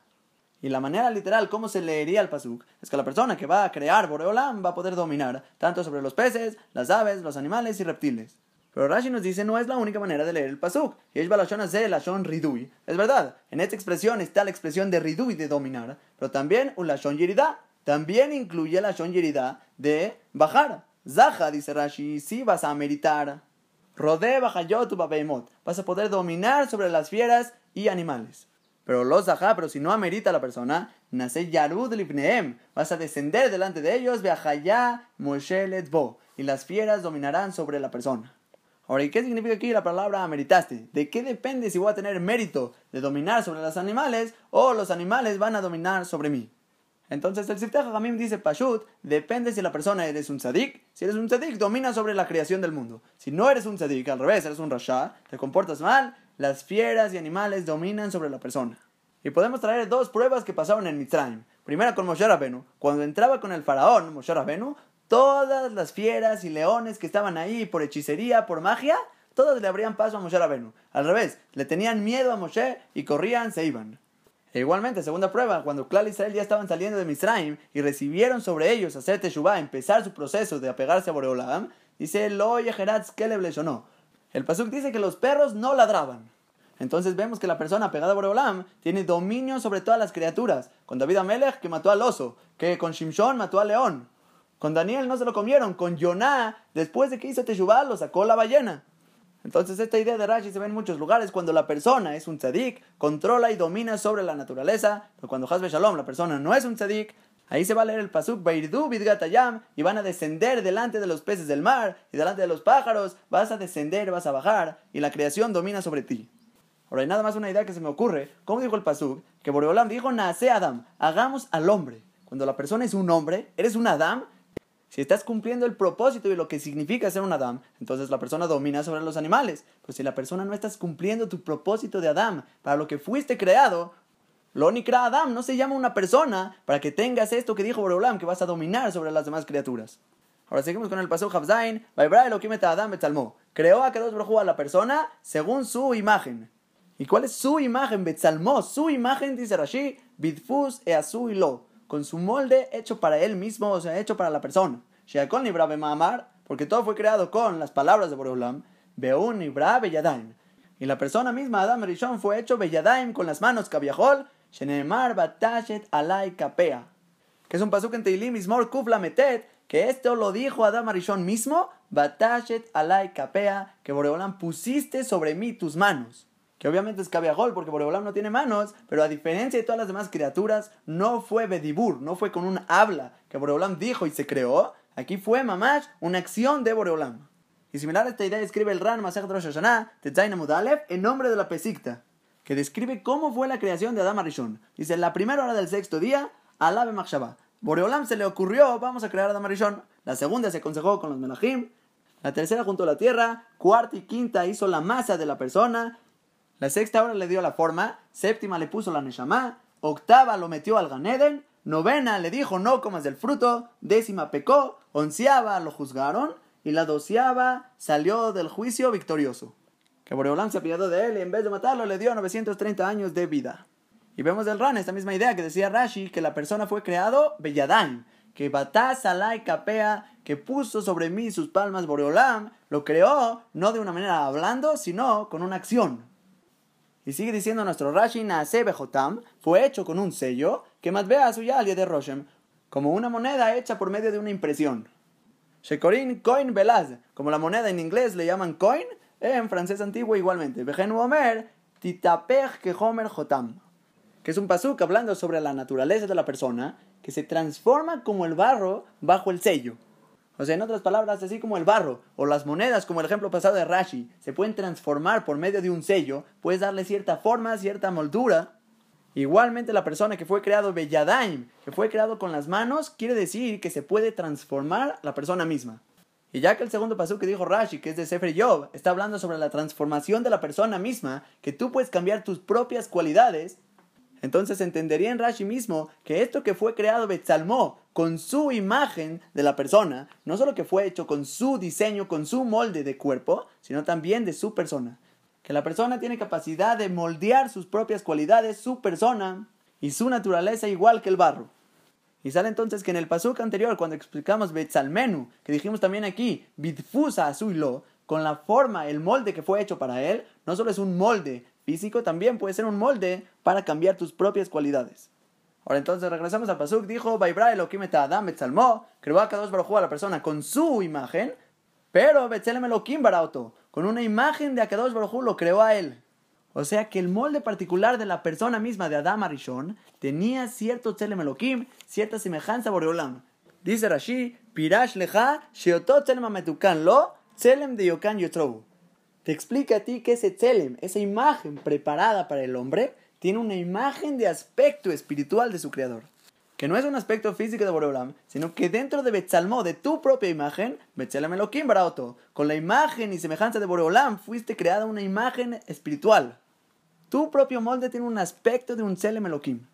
Y la manera literal, cómo se leería el pasuk, es que la persona que va a crear Boreolam va a poder dominar tanto sobre los peces, las aves, los animales y reptiles. Pero Rashi nos dice no es la única manera de leer el pasuk. Y es lashon ridui. Es verdad, en esta expresión está la expresión de ridui de dominar, pero también un lashon yerida. También incluye la lashon yerida de bajar. Zaha, dice Rashi, si vas a meditar. Rode bajayot Vas a poder dominar sobre las fieras y animales. Pero los zaha, pero si no amerita la persona, nace yarud lipneem. Vas a descender delante de ellos, viajaya moshelet bo. Y las fieras dominarán sobre la persona. Ahora, ¿y qué significa aquí la palabra ameritaste? ¿De qué depende si voy a tener mérito de dominar sobre los animales o los animales van a dominar sobre mí? Entonces el Sifteh Hamim dice Pashut, depende si la persona eres un tzadik. Si eres un tzadik, domina sobre la creación del mundo. Si no eres un tzadik, al revés, eres un rasha, te comportas mal, las fieras y animales dominan sobre la persona. Y podemos traer dos pruebas que pasaron en Mitzrayim. Primera con Moshe Rabenu. Cuando entraba con el faraón, Moshe Rabenu, todas las fieras y leones que estaban ahí por hechicería, por magia, todas le abrían paso a Moshe Rabenu. Al revés, le tenían miedo a Moshe y corrían, se iban. E igualmente, segunda prueba, cuando Clal y Israel ya estaban saliendo de Misraim y recibieron sobre ellos hacer Teshuvah, empezar su proceso de apegarse a Boreolam, dice Lo Yeheratz o no. El Pasuk dice que los perros no ladraban. Entonces vemos que la persona pegada a Boreolam tiene dominio sobre todas las criaturas. Con David Amelech que mató al oso, que con Shimshon mató al león. Con Daniel no se lo comieron, con Yoná, después de que hizo Teshuvah, lo sacó la ballena. Entonces esta idea de Rashi se ve en muchos lugares cuando la persona es un tzadik, controla y domina sobre la naturaleza, pero cuando Hasbe Shalom la persona no es un tzadik, ahí se va a leer el pasuk Bairdu Bidgatayam y van a descender delante de los peces del mar y delante de los pájaros, vas a descender, vas a bajar y la creación domina sobre ti. Ahora hay nada más una idea que se me ocurre, ¿cómo dijo el pasuk? Que Boreolam dijo, nace Adam, hagamos al hombre. Cuando la persona es un hombre, eres un Adam, si estás cumpliendo el propósito y lo que significa ser un Adam, entonces la persona domina sobre los animales. Pues si la persona no estás cumpliendo tu propósito de Adam, para lo que fuiste creado, lo Nikra Adam no se llama una persona para que tengas esto que dijo Boreolam, que vas a dominar sobre las demás criaturas. Ahora seguimos con el paso Habzain. Adam Betzalmo. Creó a Kadosh Baruj a la persona según su imagen. ¿Y cuál es su imagen? Betzalmo. Su imagen, dice Rashi, Bidfus e y lo con su molde hecho para él mismo, o sea, hecho para la persona. Sheakol Nibra Mamar, porque todo fue creado con las palabras de Boreolam, Beun Nibra Beyadaim. Y la persona misma, Adam Rishon, fue hecho Beyadaim con las manos Kaviahol, Shenemar Batashet Alai Kapea. Que es un pasuk en Teilim, Ismor Kufla Metet, que esto lo dijo Adam Rishon mismo, Batashet Alai Kapea, que Boreolam pusiste sobre mí tus manos que obviamente es Kaviahol porque Boreolam no tiene manos, pero a diferencia de todas las demás criaturas, no fue Bedibur, no fue con un habla que Boreolam dijo y se creó, aquí fue Mamash, una acción de Boreolam. Y similar a esta idea escribe el Ran Masech Rosh Hashanah, en nombre de la Pesikta, que describe cómo fue la creación de Adam Arishon. Dice, en la primera hora del sexto día, Alabe Machshava. Boreolam se le ocurrió, vamos a crear a Adam Arishon. La segunda se aconsejó con los Melahim. La tercera junto a la tierra. Cuarta y quinta hizo la masa de la persona. La sexta hora le dio la forma, séptima le puso la Neshama, octava lo metió al Ganeden, novena le dijo no comas del fruto, décima pecó, onceava lo juzgaron y la doceava salió del juicio victorioso. Que Boreolam se apiadó de él y en vez de matarlo le dio 930 años de vida. Y vemos del Ran esta misma idea que decía Rashi, que la persona fue creado Belladán, que Batá Salai Capea, que puso sobre mí sus palmas Boreolam, lo creó no de una manera hablando, sino con una acción. Y sigue diciendo nuestro Rashi, Naase fue hecho con un sello que Matbea Suyalia de Roshem, como una moneda hecha por medio de una impresión. Shekorin Coin Belaz, como la moneda en inglés le llaman coin, en francés antiguo igualmente. Bejenu Omer, Titapech Kehomer Jotam, que es un pasuk hablando sobre la naturaleza de la persona que se transforma como el barro bajo el sello. O sea, en otras palabras, así como el barro o las monedas, como el ejemplo pasado de Rashi, se pueden transformar por medio de un sello, puedes darle cierta forma, cierta moldura. Igualmente la persona que fue creado Belladaim, que fue creado con las manos, quiere decir que se puede transformar la persona misma. Y ya que el segundo paso que dijo Rashi, que es de Sefer Yob, está hablando sobre la transformación de la persona misma, que tú puedes cambiar tus propias cualidades, entonces entendería en Rashi mismo que esto que fue creado Betzalmó con su imagen de la persona, no solo que fue hecho con su diseño, con su molde de cuerpo, sino también de su persona. Que la persona tiene capacidad de moldear sus propias cualidades, su persona y su naturaleza igual que el barro. Y sale entonces que en el pasuk anterior, cuando explicamos Betzalmenu, que dijimos también aquí, Bitfusa Azuilo, con la forma, el molde que fue hecho para él, no solo es un molde físico, también puede ser un molde para cambiar tus propias cualidades. Ahora entonces regresamos al Pasuk, dijo, Vaibra Elohim Adam Betzalmo, creó a dos Baruj a la persona con su imagen, pero Betzelem Elohim Barauto, con una imagen de Akadosh Baruj lo creó a él. O sea que el molde particular de la persona misma de Adam Arishon tenía cierto Tzelem Elohim, cierta semejanza a Boreolam. Dice Rashi, Pirash Leja, Sheotot Tzelem Ametukan Lo, Tzelem de Yokan Yotrou te explica a ti que ese tzelem, esa imagen preparada para el hombre, tiene una imagen de aspecto espiritual de su creador. que no es un aspecto físico de Boreolam, sino que dentro de Betzalmó, de tu propia imagen, Betzelem Elohim Baraoto, con la imagen y semejanza de Boreolam, fuiste creada una imagen espiritual. Tu propio molde tiene un aspecto de un Tzelem Elohim.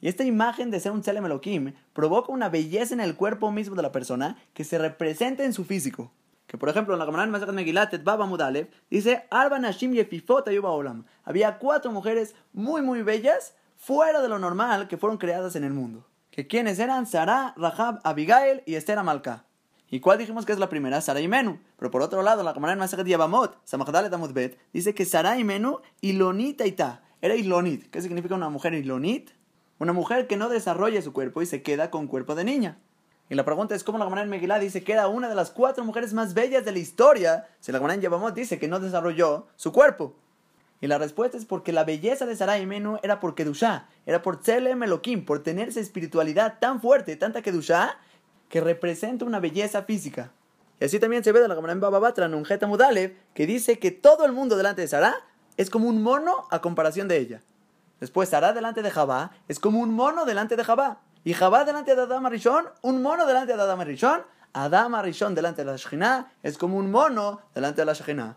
Y esta imagen de ser un Tzelem Elohim provoca una belleza en el cuerpo mismo de la persona que se representa en su físico. Que por ejemplo en la Gamarán Masachat Megilat Baba Mudalev dice Arba Nashim Yefifot Olam. Había cuatro mujeres muy muy bellas fuera de lo normal que fueron creadas en el mundo que quienes eran Sarah, Rahab, Abigail y Esther Amalcá. ¿Y cuál dijimos que es la primera? Sara y Menú. Pero por otro lado, la camarada en Masejet Yabamot, Samachdalet Bet, dice que Sara y Menú, Ilonit Aita. Era Ilonit. ¿Qué significa una mujer Ilonit? Una mujer que no desarrolla su cuerpo y se queda con cuerpo de niña. Y la pregunta es cómo la camarada en Megillah dice que era una de las cuatro mujeres más bellas de la historia, si la camarada en dice que no desarrolló su cuerpo. Y la respuesta es porque la belleza de Sarai Menú era por Kedushá, era por Tzelem Elohim, por tener esa espiritualidad tan fuerte, tanta Kedushá, que representa una belleza física. Y así también se ve de la Gemara en Bababatra, Nunjeta Mudalev, que dice que todo el mundo delante de Sarah es como un mono a comparación de ella. Después Sarah delante de Jabá es como un mono delante de Jabá. Y Jabá delante de Adama Rishon, un mono delante de Adama Rishon. Adama Rishon delante de la Shekhinah es como un mono delante de la Shekhinah.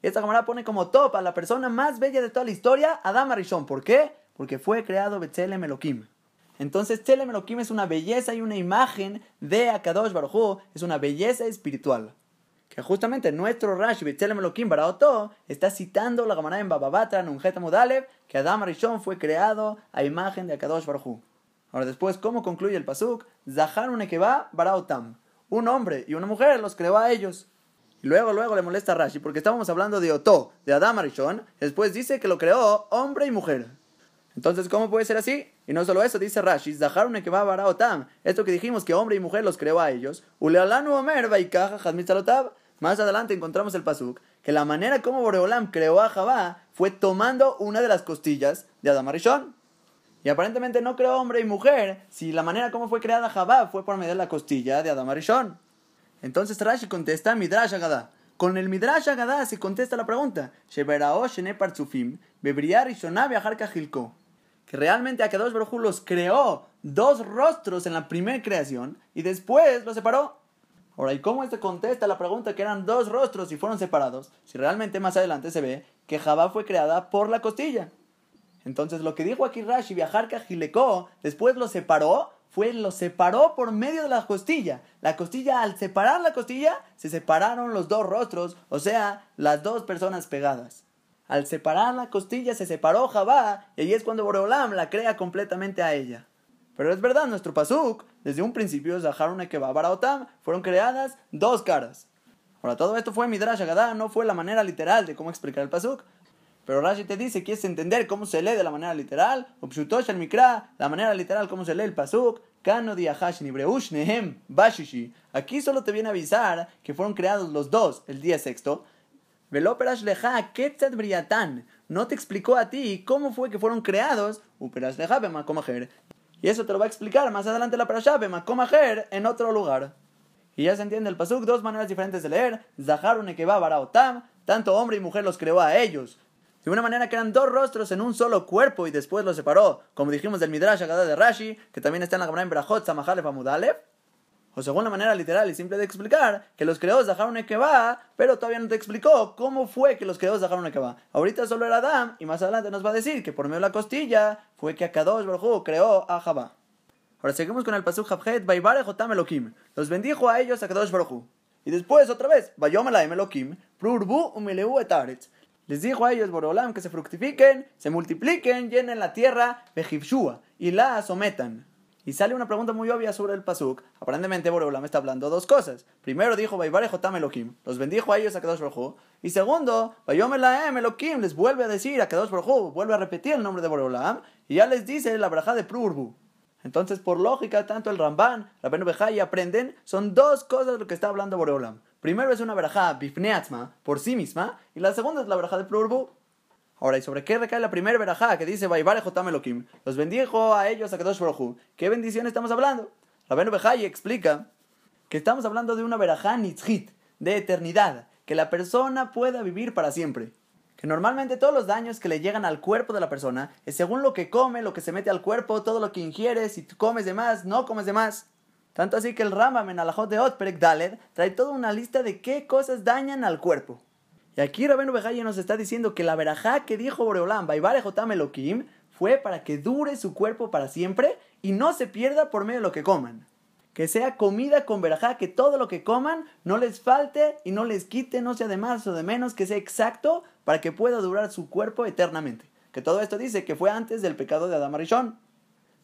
Esta cámara pone como top a la persona más bella de toda la historia, Adam Arishon. ¿Por qué? Porque fue creado Betzelem Elohim. Entonces, Tzelem Elohim es una belleza y una imagen de Akadosh Baruj es una belleza espiritual. Que justamente nuestro Rashi Betzelem Elohim Baraoto está citando la cámara en Bababatra, en Unjeta Mudalev, que Adam Arishon fue creado a imagen de Akadosh Baruj Ahora después, ¿cómo concluye el pasuk? Zahar Unekeba Baraotam. Un hombre y una mujer los creó a ellos. Y luego, luego le molesta a Rashi porque estábamos hablando de Otó, de Adam Arishon. Después dice que lo creó hombre y mujer. Entonces, ¿cómo puede ser así? Y no solo eso, dice Rashi, que va a Otam. Esto que dijimos que hombre y mujer los creó a ellos. Ulealanu Omer, Más adelante encontramos el pasuk que la manera como Boreolam creó a Javá fue tomando una de las costillas de Adam Arishon. Y aparentemente no creó hombre y mujer si la manera como fue creada Javá fue por medio de la costilla de Adam Arishon. Entonces Rashi contesta Midrash Agadá. Con el Midrash Agadá se contesta la pregunta. Que realmente Akadosh Baruj los creó dos rostros en la primera creación y después los separó. Ahora, ¿y cómo este contesta la pregunta que eran dos rostros y fueron separados? Si realmente más adelante se ve que Jabá fue creada por la costilla. Entonces, lo que dijo aquí Rashi, viajar Kajilecó, después lo separó, fue lo separó por medio de la costilla. La costilla, al separar la costilla, se separaron los dos rostros, o sea, las dos personas pegadas. Al separar la costilla se separó Jabá, y ahí es cuando Boreolam la crea completamente a ella. Pero es verdad, nuestro pasuk, desde un principio, Zaharun Ekeba Baraotam, fueron creadas dos caras. Ahora, todo esto fue Midrash Agadá, no fue la manera literal de cómo explicar el pasuk. Pero Rashi te dice, quieres entender cómo se lee de la manera literal, el mikra, la manera literal cómo se lee el pasuk, kano nehem bashishi. Aquí solo te viene a avisar que fueron creados los dos el día sexto. Veloperash leja ketzat briatan. No te explicó a ti cómo fue que fueron creados. Uperash leja bemakomajer. Y eso te lo va a explicar más adelante la parasha bemakomajer en otro lugar. Y ya se entiende el pasuk, dos maneras diferentes de leer. Zaharun ekeba baraotam. Tanto hombre y mujer los creó a ellos. De una manera que eran dos rostros en un solo cuerpo y después los separó, como dijimos del Midrash Agadá de Rashi, que también está en la Gemara en Berajot, Samahalev Amudalev. O según la manera literal y simple de explicar, que los creó Zaharun Ekeba, pero todavía no te explicó cómo fue que los creó Zaharun Ekeba. Ahorita solo era Adam, y más adelante nos va a decir que por medio de la costilla fue que Akadosh Baruj creó a Jabá. Ahora seguimos con el pasuk Javhet, Baibare Jotam Elohim. Los bendijo a ellos a Kadosh Baruj Y después, otra vez, Bayomela Elohim, Prurbu Umeleu Etaretz. Les dijo a ellos Borolam que se fructifiquen, se multipliquen, llenen la tierra, vejivshua, y la sometan. Y sale una pregunta muy obvia sobre el pasuk. Aparentemente Borolam está hablando dos cosas. Primero dijo Vaivare Jotam los bendijo a ellos a Kadosh Baruj Y segundo, Vayomelaem Elohim les vuelve a decir a Kadosh Baruj vuelve a repetir el nombre de Borolam y ya les dice la braja de Prurbu. Entonces, por lógica, tanto el Ramban, Rabenu Bejai aprenden, son dos cosas lo que está hablando Boreolam. Primero es una verajá bifneatzma, por sí misma, y la segunda es la verajá de Plurbu. Ahora, ¿y sobre qué recae la primera verajá que dice Elohim? Los bendijo a ellos a Kadosh Baruj ¿Qué bendición estamos hablando? Rabenu Bejai explica que estamos hablando de una verajá nitzhit, de eternidad, que la persona pueda vivir para siempre que normalmente todos los daños que le llegan al cuerpo de la persona es según lo que come, lo que se mete al cuerpo, todo lo que ingiere, si comes de más, no comes de más. Tanto así que el Rambam en Alajot de Otperek Daled trae toda una lista de qué cosas dañan al cuerpo. Y aquí Rabenu Bejaye nos está diciendo que la verajá que dijo Boreolam, Baibare Jotam fue para que dure su cuerpo para siempre y no se pierda por medio de lo que coman. Que sea comida con verajá, que todo lo que coman no les falte y no les quite, no sea de más o de menos, que sea exacto para que pueda durar su cuerpo eternamente. Que todo esto dice que fue antes del pecado de Adam Arishon.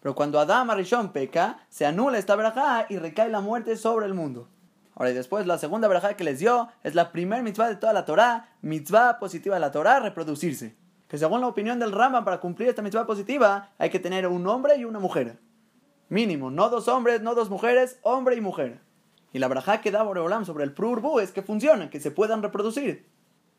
Pero cuando Adam Arishon peca, se anula esta verajá y recae la muerte sobre el mundo. Ahora y después la segunda verajá que les dio es la primer mitzvah de toda la Torah, mitzvah positiva de la Torah, reproducirse. Que según la opinión del Rambam, para cumplir esta mitzvah positiva hay que tener un hombre y una mujer. Mínimo, no dos hombres, no dos mujeres, hombre y mujer. Y la braja que da Boreolam sobre el prurbu es que funciona, que se puedan reproducir.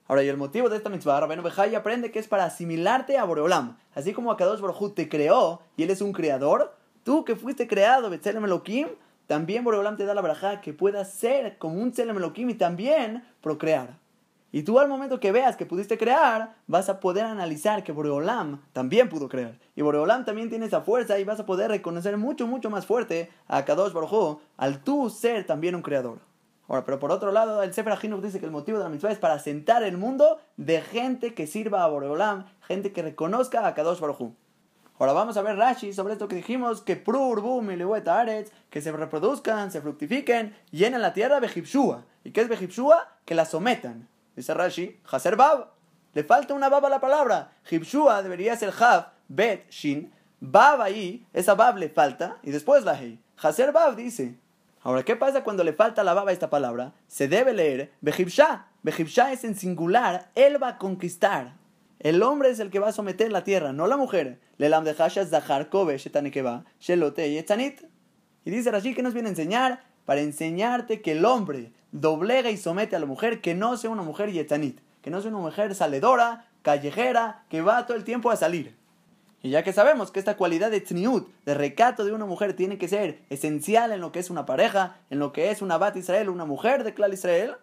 Ahora, y el motivo de esta mitzvah, Rabenu Bejai aprende que es para asimilarte a Boreolam. Así como Akadosh Baruj te creó y él es un creador, tú que fuiste creado, Betzelem Elohim, también Boreolam te da la braja que puedas ser como un Tzelem Elohim y también procrear. Y tú al momento que veas que pudiste crear, vas a poder analizar que Boreolam también pudo crear. Y Boreolam también tiene esa fuerza y vas a poder reconocer mucho, mucho más fuerte a Kadosh Baruj al tú ser también un creador. Ahora, pero por otro lado, el Sefer Ajinuch dice que el motivo de la mitzvah es para sentar el mundo de gente que sirva a Boreolam, gente que reconozca a Kadosh Baruj Ahora vamos a ver Rashi sobre esto que dijimos, que Prur, Bum Aretz, que se reproduzcan, se fructifiquen, llenen la tierra Bejipshua. ¿Y qué es Bejipshua? Que la sometan. Dice Rashi, Haser Bab. Le falta una bab a la palabra. Hibshua debería ser Hav, Bet, Shin. Bab ahí, esa bab le falta. Y después la Hei. Haser Bab dice. Ahora, ¿qué pasa cuando le falta la baba a esta palabra? Se debe leer Behibsha. Behibsha es en singular. Él va a conquistar. El hombre es el que va a someter la tierra, no la mujer. Le lam de Y dice Rashi que nos viene a enseñar para enseñarte que el hombre doblega y somete a la mujer, que no sea una mujer yetanit, que no sea una mujer saledora, callejera, que va todo el tiempo a salir. Y ya que sabemos que esta cualidad de tzniut, de recato de una mujer, tiene que ser esencial en lo que es una pareja, en lo que es una bat Israel, una mujer de Klal Israel,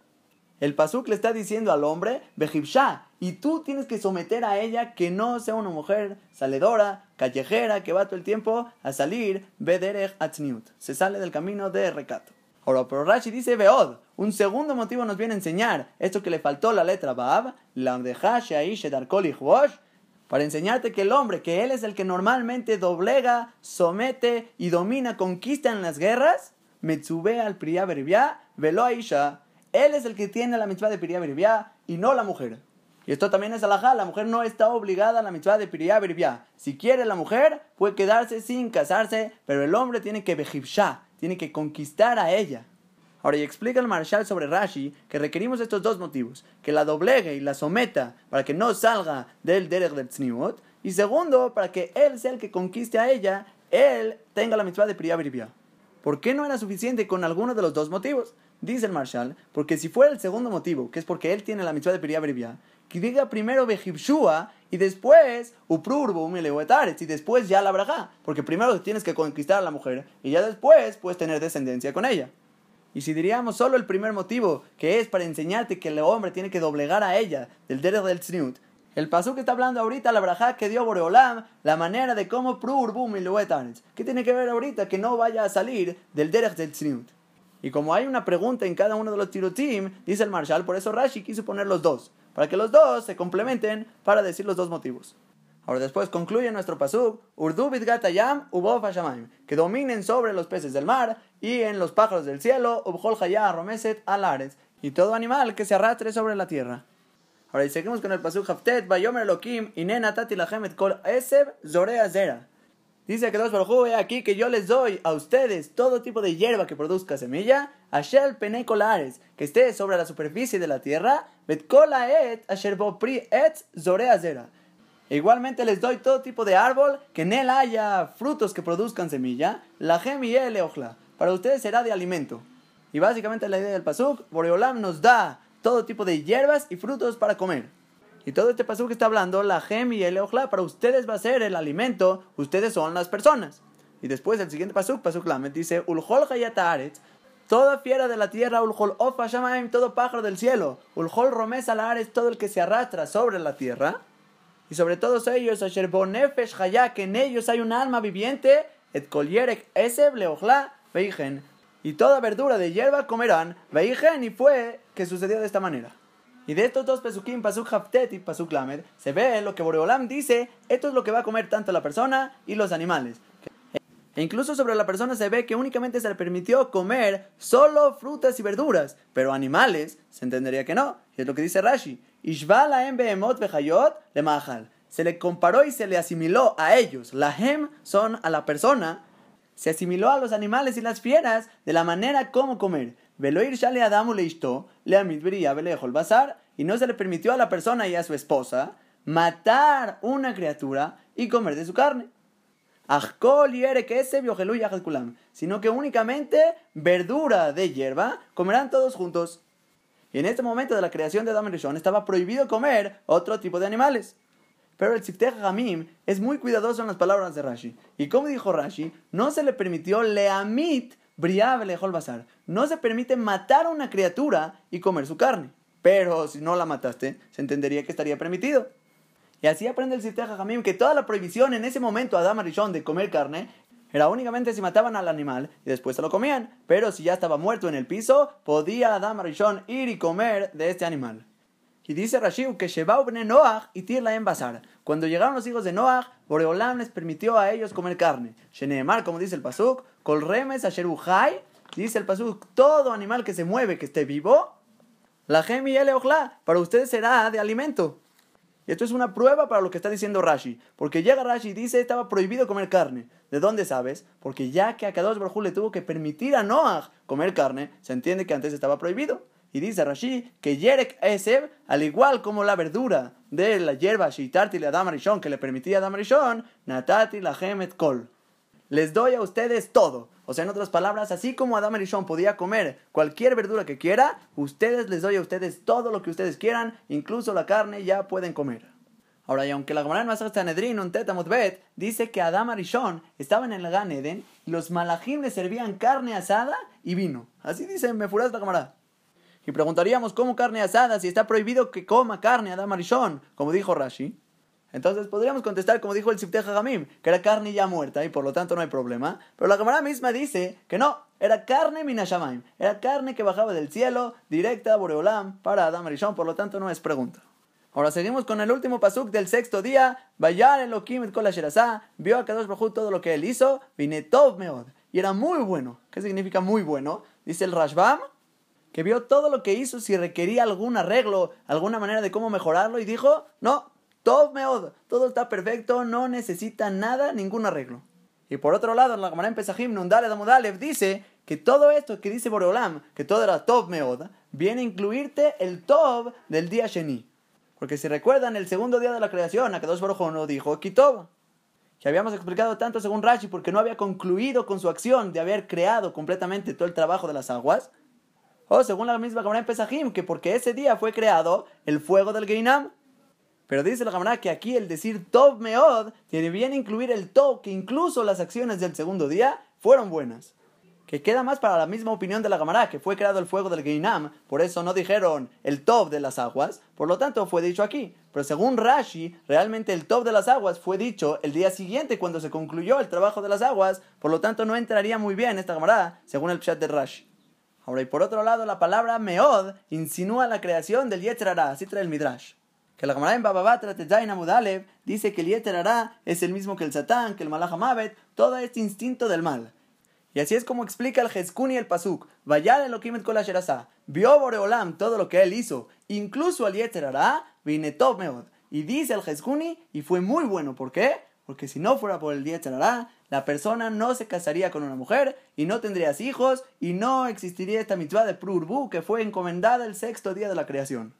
el pasuk le está diciendo al hombre, Behibshah, y tú tienes que someter a ella que no sea una mujer saledora, callejera, que va todo el tiempo a salir, Bederech Atzniut. Se sale del camino de recato. Ahora, pero Rashi dice Beod. Un segundo motivo nos viene a enseñar esto que le faltó la letra Bab, la para enseñarte que el hombre, que él es el que normalmente doblega, somete y domina, conquista en las guerras, Metsube al Priya Velo Aisha, él es el que tiene la mitzvah de Priya y no la mujer. Y esto también es alajá, la mujer no está obligada a la mitzvah de Priya Si quiere la mujer, puede quedarse sin casarse, pero el hombre tiene que Behibshah, tiene que conquistar a ella. Ahora, y explica el Marshal sobre Rashi que requerimos estos dos motivos: que la doblegue y la someta para que no salga del Derech del Tzniut, y segundo, para que él sea el que conquiste a ella, él tenga la mitzvah de Priya ¿Por qué no era suficiente con alguno de los dos motivos? Dice el Marshal, porque si fuera el segundo motivo, que es porque él tiene la mitzvah de Priya que diga primero Behibshua y después Uprurbo y después ya la Braja, porque primero tienes que conquistar a la mujer y ya después puedes tener descendencia con ella. Y si diríamos solo el primer motivo, que es para enseñarte que el hombre tiene que doblegar a ella del dedo del Tzniut, el paso que está hablando ahorita, la braja que dio Boreolam, la manera de cómo Prur, Bum y ¿Qué tiene que ver ahorita? Que no vaya a salir del Derech del Tzniut. Y como hay una pregunta en cada uno de los tirotim, dice el Marshal, por eso Rashi quiso poner los dos, para que los dos se complementen para decir los dos motivos. Ahora después concluye nuestro pasuk, Urdu Gatayam Ubof que dominen sobre los peces del mar y en los pájaros del cielo, Ubhol Romeset Alares, y todo animal que se arrastre sobre la tierra. Ahora y seguimos con el pasuk Haftet, Bayomer Elohim, Inena Tati Kol Eseb Zorea Zera. Dice que dos por aquí que yo les doy a ustedes todo tipo de hierba que produzca semilla, Ashel Pene Colares, que esté sobre la superficie de la tierra, Bet Et, Asher Pri Et Zorea Zera. Igualmente les doy todo tipo de árbol que en él haya frutos que produzcan semilla, la gem y el Para ustedes será de alimento. Y básicamente la idea del pasuk, Boreolam nos da todo tipo de hierbas y frutos para comer. Y todo este paso que está hablando, la gem y el ojla, para ustedes va a ser el alimento, ustedes son las personas. Y después el siguiente pasuk, pasuk lamet, dice, Ulhol Toda fiera de la tierra, ulhol ofa todo pájaro del cielo, ulhol romes todo el que se arrastra sobre la tierra. Y sobre todos ellos, asher bonefesh haya, que en ellos hay un alma viviente, et kolierek eseb leochla veigen. Y toda verdura de hierba comerán, veigen, y fue que sucedió de esta manera. Y de estos dos pesukim, pasuk haftet y pasuk se ve lo que Boreolam dice, esto es lo que va a comer tanto la persona y los animales. E incluso sobre la persona se ve que únicamente se le permitió comer solo frutas y verduras, pero animales se entendería que no. Y es lo que dice Rashi. le Se le comparó y se le asimiló a ellos. La hem son a la persona. Se asimiló a los animales y las fieras de la manera como comer. Veloir shale adamu le le bazar. Y no se le permitió a la persona y a su esposa matar una criatura y comer de su carne sino que únicamente verdura de hierba comerán todos juntos. Y en este momento de la creación de Adam Rishon estaba prohibido comer otro tipo de animales. Pero el Sifteh Hamim es muy cuidadoso en las palabras de Rashi. Y como dijo Rashi, no se le permitió leamit briable basar. No se permite matar a una criatura y comer su carne. Pero si no la mataste, se entendería que estaría permitido. Y así aprende el Sifteh Jamim que toda la prohibición en ese momento a Adam Arishon de comer carne era únicamente si mataban al animal y después se lo comían. Pero si ya estaba muerto en el piso, podía Adam Arishon ir y comer de este animal. Y dice Rashiv que Shebau bne Noach y Tirla en Bazar. Cuando llegaron los hijos de Noach, Boreolam les permitió a ellos comer carne. Sheneemar, como dice el Pasuk, Kolremes Asheruhai, dice el Pasuk, todo animal que se mueve, que esté vivo, la gemi y para ustedes será de alimento. Y esto es una prueba para lo que está diciendo Rashi. Porque llega Rashi y dice estaba prohibido comer carne. ¿De dónde sabes? Porque ya que a Kadosh Baruj le tuvo que permitir a Noah comer carne, se entiende que antes estaba prohibido. Y dice Rashi que Yerek Eseb, al igual como la verdura de la hierba Shitarti la Damarishon que le permitía a Damarishon, Natati la Hemet Kol. Les doy a ustedes todo. O sea, en otras palabras, así como Adam Rishon podía comer cualquier verdura que quiera, ustedes les doy a ustedes todo lo que ustedes quieran, incluso la carne ya pueden comer. Ahora, y aunque la Gemara en Masach Sanedrin, un Bet, dice que Adam Arishon estaban en el Gan Eden y los malajim le servían carne asada y vino. Así dice Mefuraz la Gemara. Y preguntaríamos, ¿cómo carne asada si está prohibido que coma carne Adam Arishon? Como dijo Rashi. Entonces podríamos contestar como dijo el Sifteh Hagamim, que era carne ya muerta y por lo tanto no hay problema. Pero la cámara misma dice que no, era carne minashamaim, era carne que bajaba del cielo directa a Boreolam para Adam Arishon, por lo tanto no es pregunta. Ahora seguimos con el último pasuk del sexto día. Vayar Elohim et kol vio a Kadosh Baruj todo lo que él hizo, vinetov meod. Y era muy bueno. ¿Qué significa muy bueno? Dice el Rashbam, que vio todo lo que hizo si requería algún arreglo, alguna manera de cómo mejorarlo y dijo, no, todo meod, todo está perfecto, no necesita nada, ningún arreglo. Y por otro lado, en la Gemara en Pesajim, Nundale Damudalev dice que todo esto que dice Boreolam, que todo era Tov Meod, viene a incluirte el Tov del día Sheni. Porque si recuerdan, el segundo día de la creación, a dos Baruj no dijo Kitov. Que habíamos explicado tanto según Rashi, porque no había concluido con su acción de haber creado completamente todo el trabajo de las aguas. O según la misma Gemara en Pesajim, que porque ese día fue creado el fuego del Geinam. Pero dice la camarada que aquí el decir Tov Meod tiene bien incluir el Tov, que incluso las acciones del segundo día fueron buenas. Que queda más para la misma opinión de la camarada, que fue creado el fuego del Geinam, por eso no dijeron el Tov de las aguas, por lo tanto fue dicho aquí. Pero según Rashi, realmente el Tov de las aguas fue dicho el día siguiente cuando se concluyó el trabajo de las aguas, por lo tanto no entraría muy bien esta camarada, según el chat de Rashi. Ahora, y por otro lado, la palabra Meod insinúa la creación del Yetzerara, así trae el Midrash que la Gemara en Bababatra Tezain Amudalev dice que el Yeter es el mismo que el Satán, que el Malach todo este instinto del mal. Y así es como explica el Jezkun y el Pasuk. Vayar Elohim et kol Vio Boreolam todo lo que él hizo, incluso al Yeter vine top meod. Y dice el Jezkuni, y fue muy bueno. ¿Por qué? Porque si no fuera por el Yeter la persona no se casaría con una mujer y no tendrías hijos y no existiría esta mitzvah de Prurbu que fue encomendada el sexto día de la creación.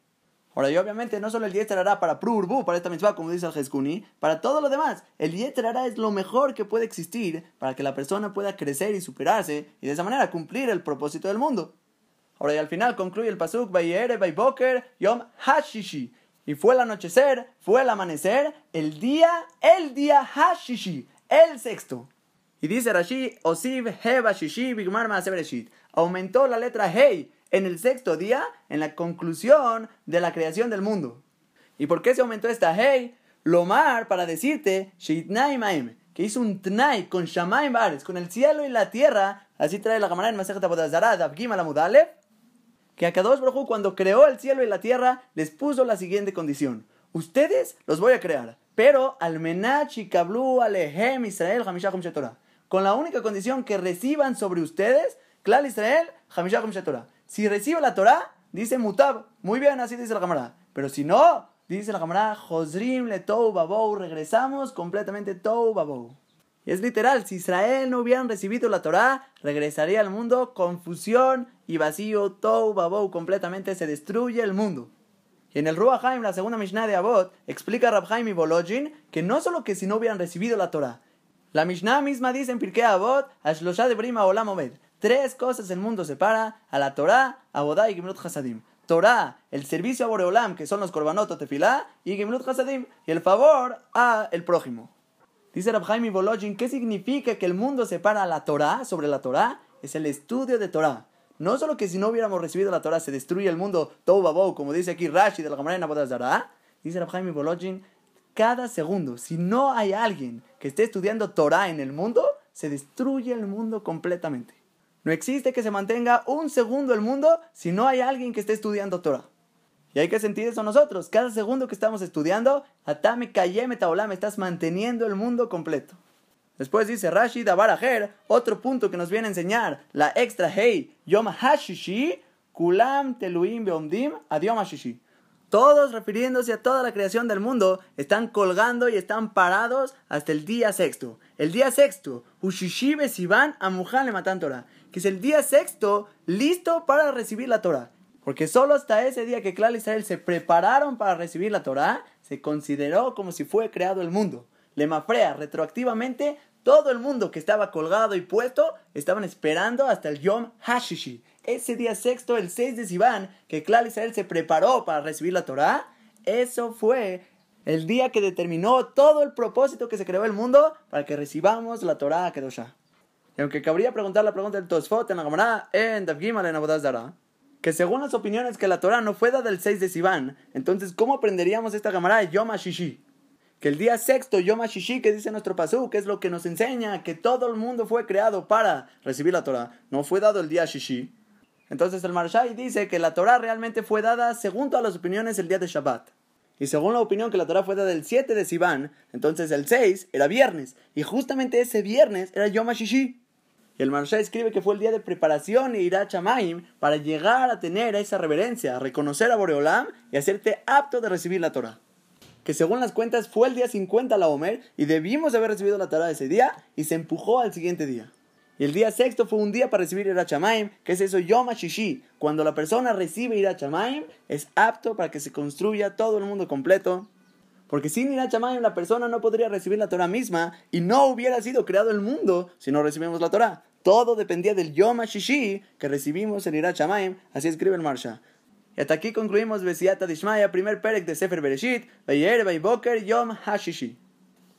Ahora, y obviamente no solo el Yeter hará para Prurbu, para esta mitzvah, como dice el Jeskuni, para todo lo demás. El Yeter hará es lo mejor que puede existir para que la persona pueda crecer y superarse y de esa manera cumplir el propósito del mundo. Ahora, y al final concluye el pasuk, Bayere, Bayboker, Yom Hashishi. Y fue el anochecer, fue el amanecer, el día, el día Hashishi, el sexto. Y dice Rashi, Osiv Heba Shishi Bigmar. Aumentó la letra Hei en el sexto día, en la conclusión de la creación del mundo. ¿Y por qué se aumentó esta Hei? Lomar, para decirte, Maim, que hizo un Tnai con Shamaim Bares, con el cielo y la tierra, así trae la camarada en Masejet Abodazarad, Abgim Alamudalev, que Akadosh Baruj cuando creó el cielo y la tierra, les puso la siguiente condición. Ustedes los voy a crear, pero al menachi kablu alehem Israel hamishachum shetorah. Con la única condición que reciban sobre ustedes, Klal Israel hamishachum shetorah. Si recibe la Torah, dice mutab. Muy bien, así dice la camarada. Pero si no, dice la camarada, Josrim le tou babou. Regresamos completamente tou babou. Es literal, si Israel no hubieran recibido la Torá, regresaría al mundo confusión y vacío, tou babou, completamente se destruye el mundo. Y en el Ruach la segunda Mishnah de Abot, explica Rab Haim y Bolojin que no solo que si no hubieran recibido la Torá, la Mishnah misma dice en Pirkei Abot, Ashlosha de Brima Olam Omed, tres cosas el mundo separa, a la Torá, Abodá y Gimlut Hasadim. Torah, el servicio a Boreolam, que son los Korbanot Tefilá, y Gimlut Hasadim, y el favor a el prójimo. Dice Rab Haim Bolojin, ¿qué significa que el mundo separa la Torah sobre la Torah? Es el estudio de Torah. No solo que si no hubiéramos recibido la Torah se destruye el mundo, todo como dice aquí Rashi de la Gemara en Zara, dice Rab Haim Bolojin, cada segundo, si no hay alguien que esté estudiando Torah en el mundo, se destruye el mundo completamente. No existe que se mantenga un segundo el mundo si no hay alguien que esté estudiando Torah. Y hay que sentir eso nosotros. Cada segundo que estamos estudiando, Atame Kayeme me estás manteniendo el mundo completo. Después dice Rashi Dabarajer, otro punto que nos viene a enseñar, la extra Hey, Yom Hashishi, Kulam Teluim Beomdim, Adiom Hashishi. Todos refiriéndose a toda la creación del mundo, están colgando y están parados hasta el día sexto. El día sexto, Ushishi Sivan Amujan le matan Torah, que es el día sexto listo para recibir la Torah. Porque solo hasta ese día que Clal Israel se prepararon para recibir la Torah, se consideró como si fue creado el mundo. Le mafrea retroactivamente todo el mundo que estaba colgado y puesto estaban esperando hasta el Yom Hashishi. Ese día sexto, el 6 de Sivan, que Clal Israel se preparó para recibir la Torah, eso fue el día que determinó todo el propósito que se creó el mundo para que recibamos la Torah Kedosha. Y aunque cabría preguntar la pregunta del Tosfot en la Gemara, en Davgimal en Abodazara, que según las opiniones que la Torah no fue dada el 6 de Sivan, entonces ¿cómo aprenderíamos esta Gemara de Yom HaShishi? Que el día sexto, Yom HaShishi, que dice nuestro pasú, que es lo que nos enseña que todo el mundo fue creado para recibir la Torah, no fue dado el día Shishi. Entonces el Marshai dice que la Torah realmente fue dada según todas las opiniones el día de Shabbat. Y según la opinión que la Torah fue dada el 7 de Sivan, entonces el 6 era viernes. Y justamente ese viernes era Yom HaShishi. Y el Marsha escribe que fue el día de preparación e ir a Chamaim para llegar a tener esa reverencia, a reconocer a Boreolam y hacerte apto de recibir la Torah. Que según las cuentas fue el día 50 la Omer y debimos haber recibido la Torah ese día y se empujó al siguiente día. Y el día sexto fue un día para recibir a Chamaim, que es eso Yom HaShishi. Cuando la persona recibe a Chamaim, es apto para que se construya todo el mundo completo. Porque sin a Chamaim la persona no podría recibir la Torah misma y no hubiera sido creado el mundo si no recibimos la Torah. Todo dependía del Yom HaShishi que recibimos en Irat Shamaim, así escribe el Marsha. Y hasta aquí concluimos Besiata Dishmaya, primer perek de Sefer Bereshit, Vayer Boker Yom HaShishi.